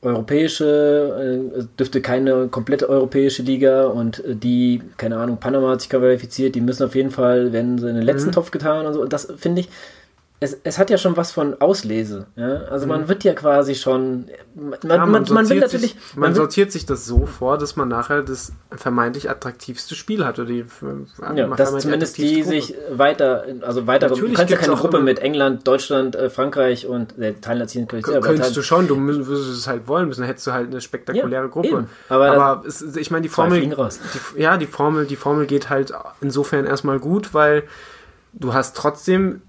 europäische, äh, es dürfte keine komplette europäische Liga und äh, die, keine Ahnung, Panama hat sich qualifiziert, die müssen auf jeden Fall, werden sie in den letzten mhm. Topf getan und so. Und das finde ich, es, es hat ja schon was von Auslese. Ja? Also man mhm. wird ja quasi schon. Man, ja, man, man, man will natürlich. Sich, man, sortiert sich das so vor, dass man nachher das vermeintlich attraktivste Spiel hat. Oder die, ja, dass zumindest die Gruppe. sich weiter, also weiter. Natürlich du kannst ja keine Gruppe mit England, Deutschland, äh, Frankreich und äh, Teilen erzielen. Könntest halt, du schon, du müsstest es halt wollen müssen, hättest du halt eine spektakuläre Gruppe. Eben. Aber, Aber es, ich meine, die Formel. Die, ja, die Formel, die Formel geht halt insofern erstmal gut, weil du hast trotzdem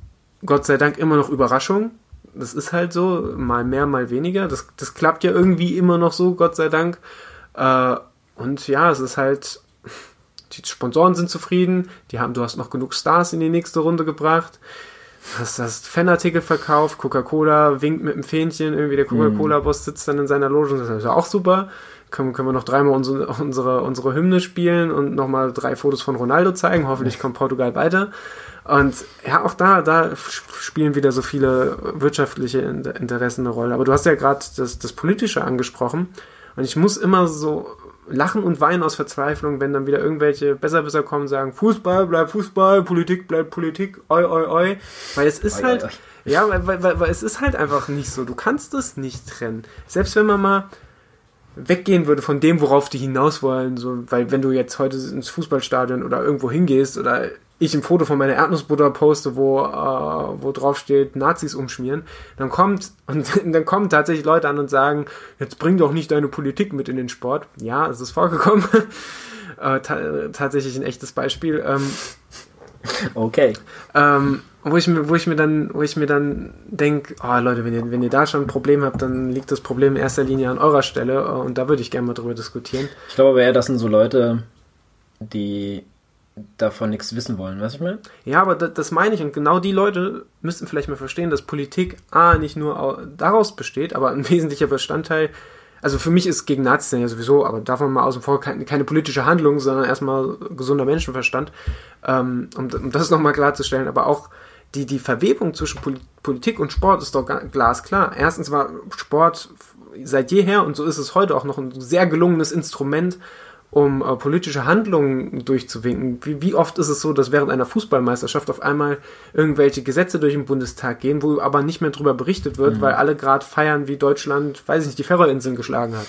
Gott sei Dank immer noch Überraschung. Das ist halt so, mal mehr, mal weniger. Das, das klappt ja irgendwie immer noch so, Gott sei Dank. Äh, und ja, es ist halt, die Sponsoren sind zufrieden, die haben, du hast noch genug Stars in die nächste Runde gebracht. Hast das Fanartikel verkauft, Coca-Cola winkt mit dem Fähnchen, irgendwie der Coca-Cola-Boss sitzt dann in seiner Loge, das ist ja auch super. Können, können wir noch dreimal unsere, unsere, unsere Hymne spielen und nochmal drei Fotos von Ronaldo zeigen. Hoffentlich kommt Portugal weiter. Und ja, auch da, da spielen wieder so viele wirtschaftliche Interessen eine Rolle. Aber du hast ja gerade das, das Politische angesprochen. Und ich muss immer so lachen und weinen aus Verzweiflung, wenn dann wieder irgendwelche Besserwisser kommen und sagen, Fußball bleibt Fußball, Politik bleibt Politik, oi, oi, oi. Weil es ist oi, halt, oi, oi. ja, weil, weil, weil es ist halt einfach nicht so. Du kannst es nicht trennen. Selbst wenn man mal weggehen würde von dem, worauf die hinaus wollen, so, weil wenn du jetzt heute ins Fußballstadion oder irgendwo hingehst oder ich ein Foto von meiner Erdnussbutter poste, wo, äh, wo drauf steht, Nazis umschmieren, dann kommt, und dann kommen tatsächlich Leute an und sagen, jetzt bring doch nicht deine Politik mit in den Sport. Ja, es ist vorgekommen. äh, ta tatsächlich ein echtes Beispiel. Ähm, okay. Ähm, wo ich mir, wo ich mir dann, wo ich mir dann denke, oh Leute, wenn ihr, wenn ihr da schon ein Problem habt, dann liegt das Problem in erster Linie an eurer Stelle äh, und da würde ich gerne mal drüber diskutieren. Ich glaube aber eher, das sind so Leute, die davon nichts wissen wollen, was ich meine? Ja, aber das, das, meine ich und genau die Leute müssten vielleicht mal verstehen, dass Politik A nicht nur daraus besteht, aber ein wesentlicher Bestandteil, also für mich ist gegen Nazis ja sowieso, aber davon mal außen vor keine, keine politische Handlung, sondern erstmal gesunder Menschenverstand, ähm, um, um das nochmal klarzustellen, aber auch die, die Verwebung zwischen Politik und Sport ist doch glasklar. Erstens war Sport seit jeher und so ist es heute auch noch ein sehr gelungenes Instrument, um äh, politische Handlungen durchzuwinken. Wie, wie, oft ist es so, dass während einer Fußballmeisterschaft auf einmal irgendwelche Gesetze durch den Bundestag gehen, wo aber nicht mehr darüber berichtet wird, mhm. weil alle gerade feiern, wie Deutschland, weiß ich nicht, die Färöerinseln geschlagen hat.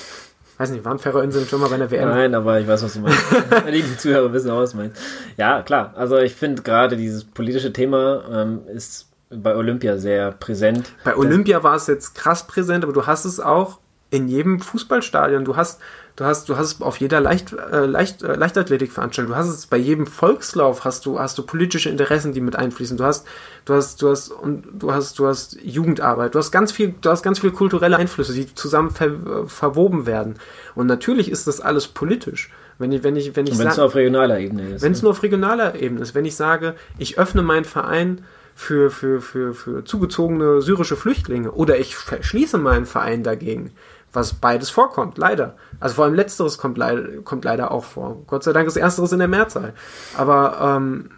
Weiß nicht, waren Färöerinseln schon mal bei einer WM? Nein, aber ich weiß, was du meinst. die Zuhörer wissen auch, was du meinst. Ja, klar. Also ich finde gerade dieses politische Thema ähm, ist bei Olympia sehr präsent. Bei Olympia war es jetzt krass präsent, aber du hast es auch in jedem Fußballstadion. Du hast Du hast, du hast auf jeder Leicht, äh, Leicht, äh, Leichtathletikveranstaltung, du hast es bei jedem Volkslauf hast du, hast du politische Interessen, die mit einfließen. Du hast, du hast, du hast, und du hast, du hast Jugendarbeit, du hast ganz viel, du hast ganz viel kulturelle Einflüsse, die zusammen ver, äh, verwoben werden. Und natürlich ist das alles politisch. Wenn ich, wenn ich, wenn ich wenn es nur auf regionaler Ebene ist. Wenn es ne? nur auf regionaler Ebene ist, wenn ich sage, ich öffne meinen Verein für, für, für, für zugezogene syrische Flüchtlinge oder ich verschließe meinen Verein dagegen, was beides vorkommt, leider. Also vor allem letzteres kommt, leid, kommt leider auch vor. Gott sei Dank ist ersteres in der Mehrzahl. Aber, ähm,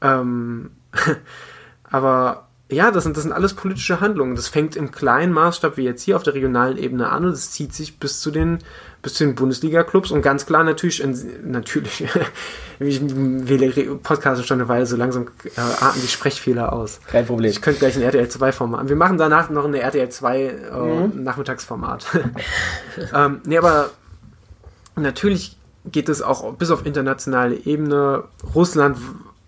ähm, aber ja, das sind, das sind alles politische Handlungen. Das fängt im kleinen Maßstab wie jetzt hier auf der regionalen Ebene an und es zieht sich bis zu den, bis zu den Bundesliga-Clubs und ganz klar natürlich, natürlich, ich wähle Podcasts schon eine Weile so langsam äh, arten die Sprechfehler aus. Kein Problem. Ich könnte gleich ein RTL 2 Format. Wir machen danach noch eine RTL 2 äh, mhm. Nachmittagsformat. ähm, nee, aber natürlich geht es auch bis auf internationale Ebene. Russland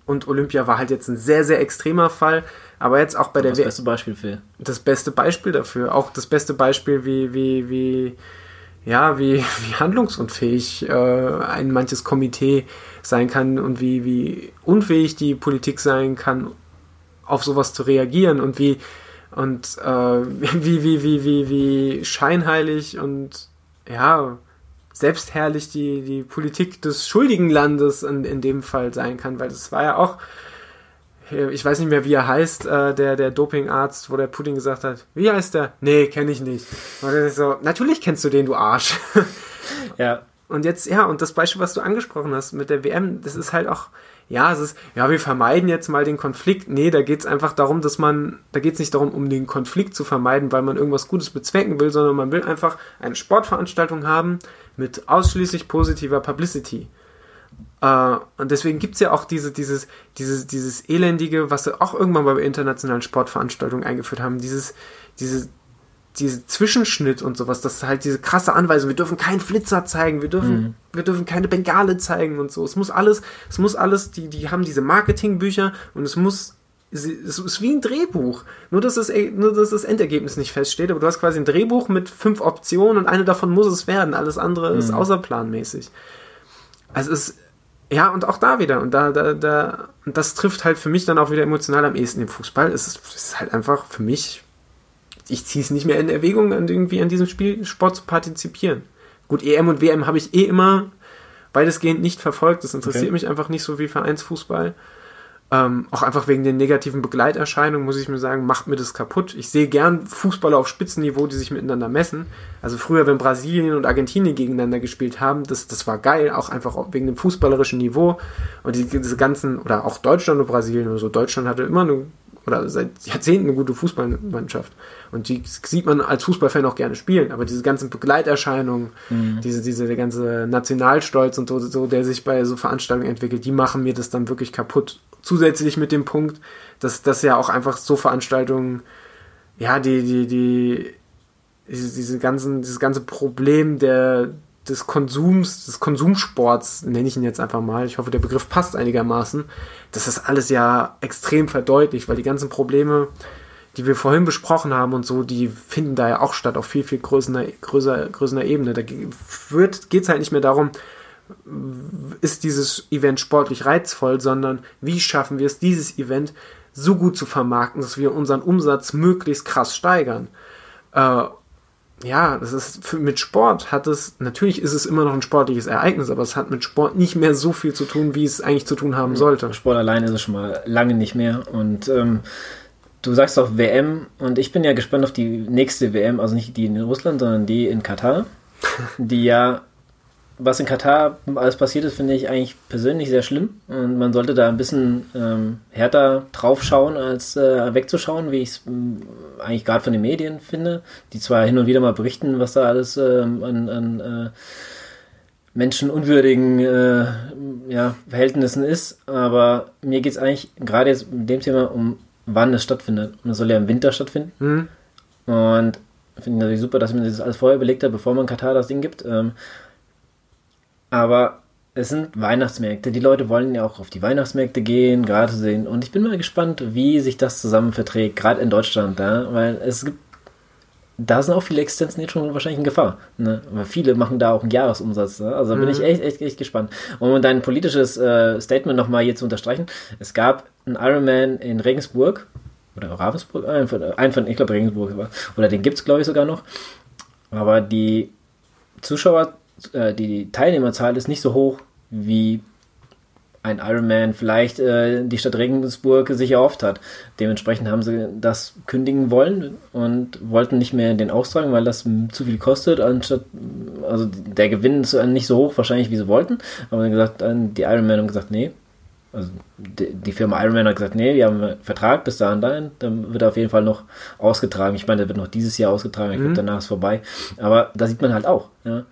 und Olympia war halt jetzt ein sehr, sehr extremer Fall. Aber jetzt auch bei der Das beste Beispiel für. Das beste Beispiel dafür. Auch das beste Beispiel, wie, wie, wie, ja, wie, wie handlungsunfähig äh, ein manches Komitee sein kann und wie, wie unfähig die Politik sein kann, auf sowas zu reagieren und wie und äh, wie, wie, wie, wie, wie scheinheilig und ja, selbstherrlich die, die Politik des schuldigen Landes in, in dem Fall sein kann, weil das war ja auch ich weiß nicht mehr, wie er heißt, äh, der, der Dopingarzt, wo der Putin gesagt hat, wie heißt der? Nee, kenne ich nicht. Und dann ist so, natürlich kennst du den, du Arsch. Ja, und jetzt, ja, und das Beispiel, was du angesprochen hast mit der WM, das ist halt auch, ja, es ist, ja, wir vermeiden jetzt mal den Konflikt. Nee, da geht es einfach darum, dass man, da geht es nicht darum, um den Konflikt zu vermeiden, weil man irgendwas Gutes bezwecken will, sondern man will einfach eine Sportveranstaltung haben mit ausschließlich positiver Publicity. Äh, und deswegen gibt es ja auch diese, dieses, dieses, dieses elendige, was sie auch irgendwann bei internationalen Sportveranstaltungen eingeführt haben, dieses, dieses, diese Zwischenschnitt und sowas, das ist halt diese krasse Anweisung, wir dürfen keinen Flitzer zeigen, wir dürfen, mhm. wir dürfen keine Bengale zeigen und so. Es muss alles, es muss alles, die, die haben diese Marketingbücher und es muss, es ist wie ein Drehbuch. Nur dass, das, nur, dass das Endergebnis nicht feststeht, aber du hast quasi ein Drehbuch mit fünf Optionen und eine davon muss es werden. Alles andere mhm. ist außerplanmäßig. Also es ja, und auch da wieder. Und da, da, da, und das trifft halt für mich dann auch wieder emotional am ehesten im Fußball. Es ist, es ist halt einfach für mich ich ziehe es nicht mehr in Erwägung, irgendwie an diesem Spielsport zu partizipieren. Gut, EM und WM habe ich eh immer weitestgehend nicht verfolgt. Das interessiert okay. mich einfach nicht so wie Vereinsfußball. Ähm, auch einfach wegen den negativen Begleiterscheinungen, muss ich mir sagen, macht mir das kaputt. Ich sehe gern Fußballer auf Spitzenniveau, die sich miteinander messen. Also früher, wenn Brasilien und Argentinien gegeneinander gespielt haben, das, das war geil, auch einfach wegen dem fußballerischen Niveau. Und die, diese ganzen, oder auch Deutschland und Brasilien oder so, Deutschland hatte immer eine oder seit Jahrzehnten eine gute Fußballmannschaft. Und die sieht man als Fußballfan auch gerne spielen. Aber diese ganzen Begleiterscheinungen, mhm. diese, diese, der ganze Nationalstolz und so, so, der sich bei so Veranstaltungen entwickelt, die machen mir das dann wirklich kaputt. Zusätzlich mit dem Punkt, dass das ja auch einfach so Veranstaltungen, ja, die, die, die, diese, diese ganzen, dieses ganze Problem der, des Konsums, des Konsumsports, nenne ich ihn jetzt einfach mal, ich hoffe, der Begriff passt einigermaßen, das ist alles ja extrem verdeutlicht, weil die ganzen Probleme, die wir vorhin besprochen haben und so, die finden da ja auch statt auf viel, viel größerer, größer, größerer Ebene. Da geht es halt nicht mehr darum, ist dieses Event sportlich reizvoll, sondern wie schaffen wir es, dieses Event so gut zu vermarkten, dass wir unseren Umsatz möglichst krass steigern. Äh, ja, das ist für, mit Sport hat es, natürlich ist es immer noch ein sportliches Ereignis, aber es hat mit Sport nicht mehr so viel zu tun, wie es eigentlich zu tun haben sollte. Sport alleine ist es schon mal lange nicht mehr und ähm, du sagst auch WM und ich bin ja gespannt auf die nächste WM, also nicht die in Russland, sondern die in Katar, die ja was in Katar alles passiert ist, finde ich eigentlich persönlich sehr schlimm. Und man sollte da ein bisschen ähm, härter drauf schauen, als äh, wegzuschauen, wie ich es ähm, eigentlich gerade von den Medien finde, die zwar hin und wieder mal berichten, was da alles ähm, an, an äh, menschenunwürdigen äh, ja, Verhältnissen ist. Aber mir geht es eigentlich gerade jetzt mit dem Thema um, wann es stattfindet. Und es soll ja im Winter stattfinden. Mhm. Und finde ich natürlich super, dass man sich das alles vorher überlegt hat, bevor man Katar das Ding gibt. Ähm, aber es sind Weihnachtsmärkte. Die Leute wollen ja auch auf die Weihnachtsmärkte gehen, gerade sehen. Und ich bin mal gespannt, wie sich das zusammen verträgt, gerade in Deutschland, ja? weil es gibt, da sind auch viele Existenzen jetzt schon wahrscheinlich in Gefahr. Ne? Weil viele machen da auch einen Jahresumsatz. Ne? Also mhm. bin ich echt, echt, echt gespannt. Um dein politisches äh, Statement nochmal hier zu unterstreichen. Es gab einen Ironman in Regensburg, oder Ravensburg, ein von, ein von ich glaube Regensburg, oder den gibt es glaube ich sogar noch. Aber die Zuschauer äh, die Teilnehmerzahl ist nicht so hoch wie ein Ironman vielleicht äh, die Stadt Regensburg sich erhofft hat. Dementsprechend haben sie das kündigen wollen und wollten nicht mehr den austragen, weil das zu viel kostet. Anstatt, also der Gewinn ist nicht so hoch wahrscheinlich, wie sie wollten. Aber gesagt, die Ironman haben gesagt, nee. Also die, die Firma Ironman hat gesagt, nee, wir haben einen Vertrag bis dahin, dahin, dann wird er auf jeden Fall noch ausgetragen. Ich meine, der wird noch dieses Jahr ausgetragen, ich mhm. glaube, danach ist vorbei. Aber da sieht man halt auch, ja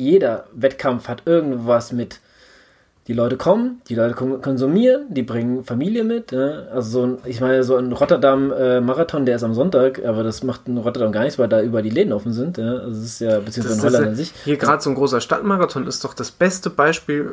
jeder Wettkampf hat irgendwas mit die Leute kommen, die Leute konsumieren, die bringen Familie mit. Ne? Also so ein, ich meine, so ein Rotterdam-Marathon, äh, der ist am Sonntag, aber das macht in Rotterdam gar nichts, weil da über die Läden offen sind. Ja? Also das ist ja, beziehungsweise in Holland an sich. Hier gerade so ein großer Stadtmarathon ist doch das beste Beispiel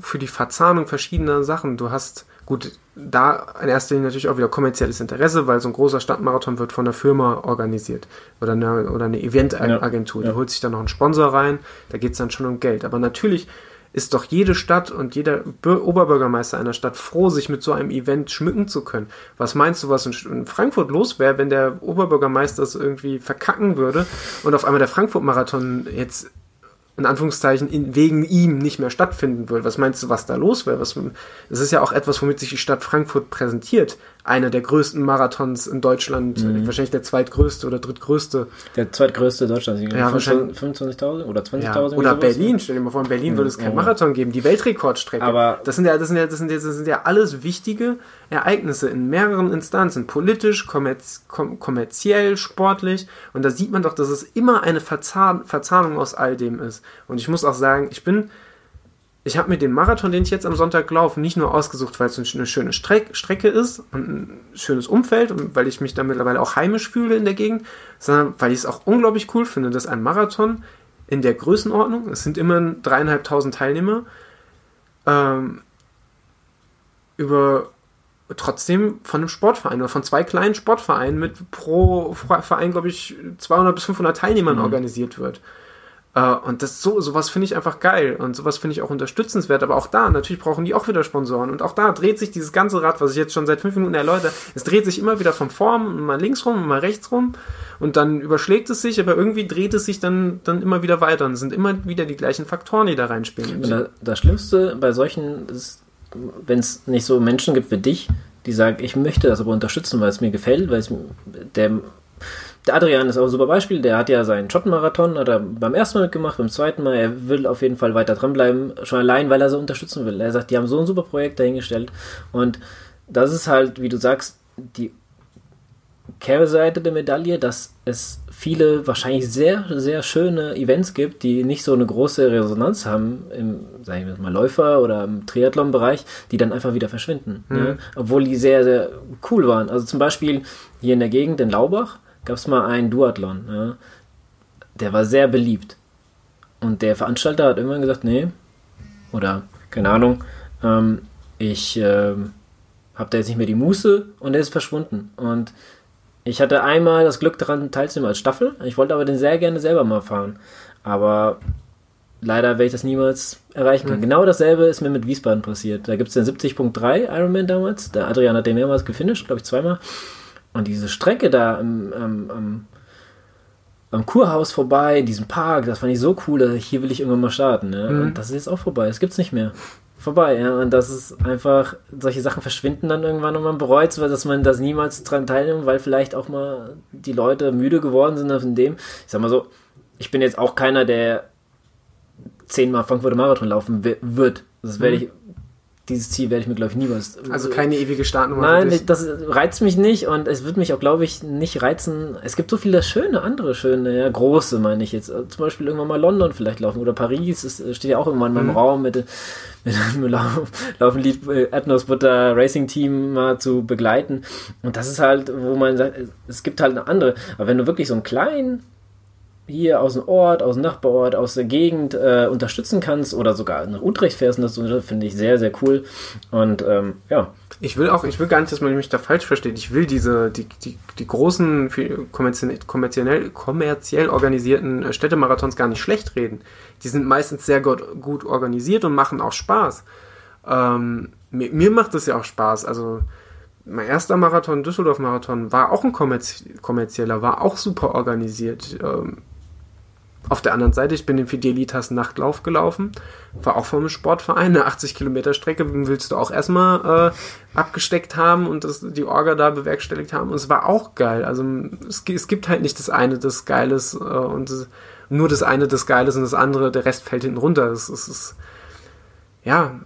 für die Verzahnung verschiedener Sachen. Du hast Gut, da in erster Linie natürlich auch wieder kommerzielles Interesse, weil so ein großer Stadtmarathon wird von einer Firma organisiert oder eine, oder eine Eventagentur. Ja, Die holt sich dann noch einen Sponsor rein, da geht es dann schon um Geld. Aber natürlich ist doch jede Stadt und jeder Oberbürgermeister einer Stadt froh, sich mit so einem Event schmücken zu können. Was meinst du, was in Frankfurt los wäre, wenn der Oberbürgermeister es irgendwie verkacken würde und auf einmal der Frankfurt-Marathon jetzt in Anführungszeichen in, wegen ihm nicht mehr stattfinden würde. Was meinst du, was da los wäre? Es ist ja auch etwas, womit sich die Stadt Frankfurt präsentiert einer der größten Marathons in Deutschland, Mhm. wahrscheinlich der zweitgrößte oder drittgrößte. Der zweitgrößte Deutschlandsieger. Ja, 25 25.000 oder 20.000? Ja. Oder sowas. Berlin, stell dir mal vor, in Berlin würde es keinen Oh. Marathon geben, die Weltrekordstrecke. Aber- das sind ja, das sind ja, das sind ja, das sind ja alles wichtige Ereignisse in mehreren Instanzen, politisch, kommerz, kom kommerziell, sportlich. Und da sieht man doch, dass es immer eine Verzahn Verzahnung aus all dem ist. Und ich muss auch sagen, ich bin, ich habe mir den Marathon, den ich jetzt am Sonntag laufe, nicht nur ausgesucht, weil es eine schöne Streck Strecke ist und ein schönes Umfeld und weil ich mich da mittlerweile auch heimisch fühle in der Gegend, sondern weil ich es auch unglaublich cool finde, dass ein Marathon in der Größenordnung, es sind immer dreieinhalbtausend Teilnehmer, ähm, über trotzdem von einem Sportverein oder von zwei kleinen Sportvereinen mit pro Verein, glaube ich, 200 bis 500 Teilnehmern organisiert wird. Äh, Und das so, sowas finde ich einfach geil und sowas finde ich auch unterstützenswert. Aber auch da, natürlich brauchen die auch wieder Sponsoren. Und auch da dreht sich dieses ganze Rad, was ich jetzt schon seit fünf Minuten erläutere, es dreht sich immer wieder von vorn mal links rum und mal rechts rum. Und dann überschlägt es sich, aber irgendwie dreht es sich dann, dann immer wieder weiter. Und es sind immer wieder die gleichen Faktoren, die da reinspielen. Das Schlimmste bei solchen ist, wenn es nicht so Menschen gibt wie dich, die sagen, ich möchte das aber unterstützen, weil es mir gefällt, weil es der, der Adrian ist auch ein super Beispiel, der hat ja seinen Schottenmarathon, hat er beim ersten Mal mitgemacht, beim zweiten Mal, er will auf jeden Fall weiter dranbleiben, schon allein, weil er so unterstützen will. Er sagt, die haben so ein super Projekt dahingestellt und das ist halt, wie du sagst, die Kehrseite der Medaille, dass es viele wahrscheinlich sehr, sehr schöne Events gibt, die nicht so eine große Resonanz haben im, sag ich mal, Läufer oder im Triathlon-Bereich, die dann einfach wieder verschwinden. Ne? Obwohl die sehr, sehr cool waren. Also zum Beispiel hier in der Gegend in Laubach gab es mal einen Duathlon. Ja? Der war sehr beliebt. Und der Veranstalter hat irgendwann gesagt, nee, oder keine Ahnung, ähm, ich ähm, habe da jetzt nicht mehr die Muße und der ist verschwunden. Und ich hatte einmal das Glück daran teilzunehmen als Staffel. Ich wollte aber den sehr gerne selber mal fahren. Aber leider werde ich das niemals erreichen können. Genau dasselbe ist mir mit Wiesbaden passiert. Da gibt es den 70.3 Ironman damals. Der Adrian hat den mehrmals gefinisht, glaube ich zweimal. Und diese Strecke da am, am, am, am Kurhaus vorbei, in diesem Park, das fand ich so cool, ich, hier will ich irgendwann mal starten. Ne? Mhm. Und das ist jetzt auch vorbei. Das gibt's nicht mehr. Vorbei, ja. Und das ist einfach, solche Sachen verschwinden dann irgendwann und man bereut es, weil dass man das niemals dran teilnimmt, weil vielleicht auch mal die Leute müde geworden sind von dem. Ich sag mal so, ich bin jetzt auch keiner, der zehnmal Frankfurter Marathon laufen wi- wird. Das werde ich, dieses Ziel werde ich mir, glaube ich, niemals. Also keine ewige Startnummer. Nein, das reizt mich nicht und es wird mich auch, glaube ich, nicht reizen. Es gibt so viele schöne, andere schöne, ja, große, meine ich jetzt. Zum Beispiel irgendwann mal London vielleicht laufen oder Paris. Es steht ja auch irgendwann in meinem Mhm. Raum mit, mit einem Lauf, Laufenlied äh, Atmos Butter Racing Team mal zu begleiten. Und das ist halt, wo man sagt, es gibt halt eine andere. Aber wenn du wirklich so einen kleinen hier aus dem Ort, aus dem Nachbarort, aus der Gegend äh, unterstützen kannst oder sogar nach Utrecht fährst, das finde ich sehr, sehr cool. Und ähm, ja, Ich will auch, ich will gar nicht, dass man mich da falsch versteht. Ich will diese, die, die, die großen, kommerziell, kommerziell, organisierten äh, Städtemarathons gar nicht schlecht reden. Die sind meistens sehr gut, gut organisiert und machen auch Spaß. Ähm, mir, mir macht es ja auch Spaß. Also, mein erster Marathon, Düsseldorf-Marathon, war auch ein kommerz kommerzieller, war auch super organisiert. Ähm, auf der anderen Seite, ich bin den Fidelitas Nachtlauf gelaufen, war auch vom Sportverein, eine 80 Kilometer Strecke willst du auch erstmal äh, abgesteckt haben und das, die Orga da bewerkstelligt haben und es war auch geil. Also es, es gibt halt nicht das eine, das Geiles äh, und das, nur das eine, das Geiles und das andere, der Rest fällt hinten runter. Es, es ist, ja,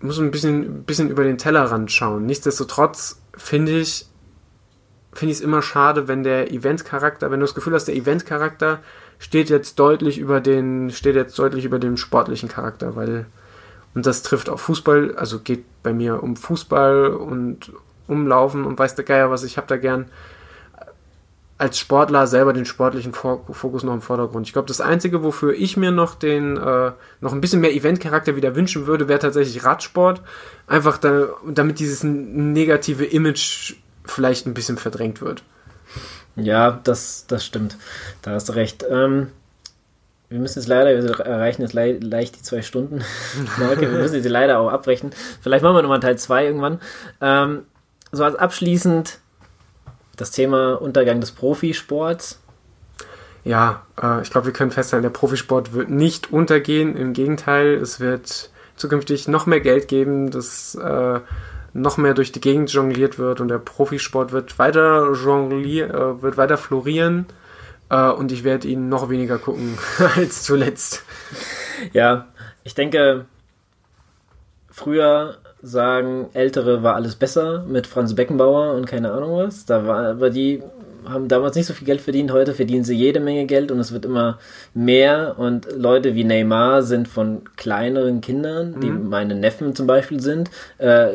muss ein bisschen, bisschen über den Tellerrand schauen. Nichtsdestotrotz finde ich, finde ich es immer schade, wenn der Event-Charakter, wenn du das Gefühl hast, der Event-Charakter steht jetzt deutlich über den, steht jetzt deutlich über dem sportlichen Charakter, weil, und das trifft auf Fußball, also geht bei mir um Fußball und umlaufen und weiß der Geier was, ich habe da gern als Sportler selber den sportlichen Fo- Fokus noch im Vordergrund. Ich glaube, das Einzige, wofür ich mir noch den, äh, noch ein bisschen mehr Event-Charakter wieder wünschen würde, wäre tatsächlich Radsport. Einfach da, damit dieses negative Image vielleicht ein bisschen verdrängt wird. Ja, das, das stimmt. Da hast du recht. Ähm, wir müssen jetzt leider, wir erreichen jetzt le leicht die zwei Stunden. Marke. wir müssen jetzt leider auch abbrechen. Vielleicht machen wir nochmal Teil 2 irgendwann. Ähm, so als abschließend das Thema Untergang des Profisports. Ja, äh, ich glaube, wir können festhalten, der Profisport wird nicht untergehen. Im Gegenteil, es wird zukünftig noch mehr Geld geben. Das, äh, noch mehr durch die Gegend jongliert wird und der Profisport wird weiter jonglieren, äh, wird weiter florieren äh, und ich werde ihn noch weniger gucken als zuletzt. Ja, ich denke, früher sagen Ältere war alles besser mit Franz Beckenbauer und keine Ahnung was. Da war aber die haben damals nicht so viel Geld verdient, heute verdienen sie jede Menge Geld und es wird immer mehr und Leute wie Neymar sind von kleineren Kindern, die Mhm. meine Neffen zum Beispiel sind, äh,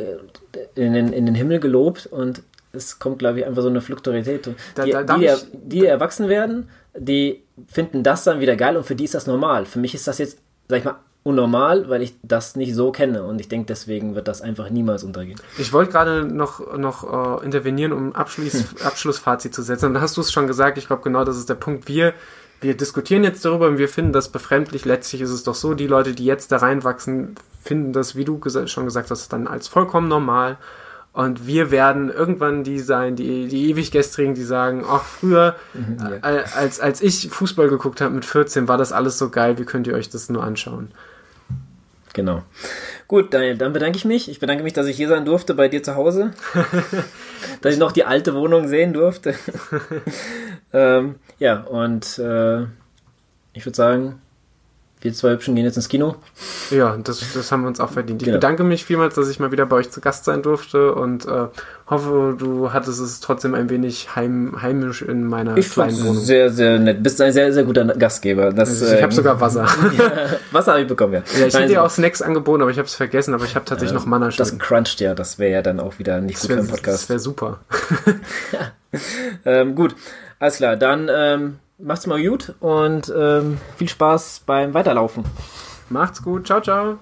in, den, in den Himmel gelobt und es kommt, glaube ich, einfach so eine Fluktualität. Da- Die, da darf die, ich- die erwachsen werden, die finden das dann wieder geil und für die ist das normal. Für mich ist das jetzt, sag ich mal, unnormal, weil ich das nicht so kenne und ich denke, deswegen wird das einfach niemals untergehen. Ich wollte gerade noch, noch äh, intervenieren, um Abschluss, Abschlussfazit zu setzen. Und da hast du es schon gesagt, ich glaube genau das ist der Punkt. Wir, wir diskutieren jetzt darüber und wir finden das befremdlich. Letztlich ist es doch so, die Leute, die jetzt da reinwachsen, finden das, wie du schon gesagt hast, dann als vollkommen normal. Und wir werden irgendwann die sein, die, die ewig gestrigen, die sagen, ach, früher, äh, als, als ich Fußball geguckt habe mit 14, war das alles so geil, wie könnt ihr euch das nur anschauen? Genau. Gut, Daniel, dann bedanke ich mich. Ich bedanke mich, dass ich hier sein durfte bei dir zu Hause. dass ich noch die alte Wohnung sehen durfte. ähm, ja, und äh, ich würde sagen, wir zwei Hübschen gehen jetzt ins Kino. Ja, das, das haben wir uns auch verdient. Ich Genau. bedanke mich vielmals, dass ich mal wieder bei euch zu Gast sein durfte und äh, hoffe, du hattest es trotzdem ein wenig heim, heimisch in meiner Ich kleinen fand Wohnung. sehr, sehr nett. Bist ein sehr, sehr guter Gastgeber. Das, Also ich habe ähm, sogar Wasser. ja, Wasser habe ich bekommen, ja. ja, ich Nein, hätte dir auch Snacks angeboten, aber ich habe es vergessen, aber ich habe tatsächlich noch Manna Das stehen. cruncht ja, das wäre ja dann auch wieder nicht Das gut für wäre einen Podcast. wär super. Ähm, gut, alles klar. Dann ähm, macht's mal gut und ähm, viel Spaß beim Weiterlaufen. Macht's gut. Ciao, ciao.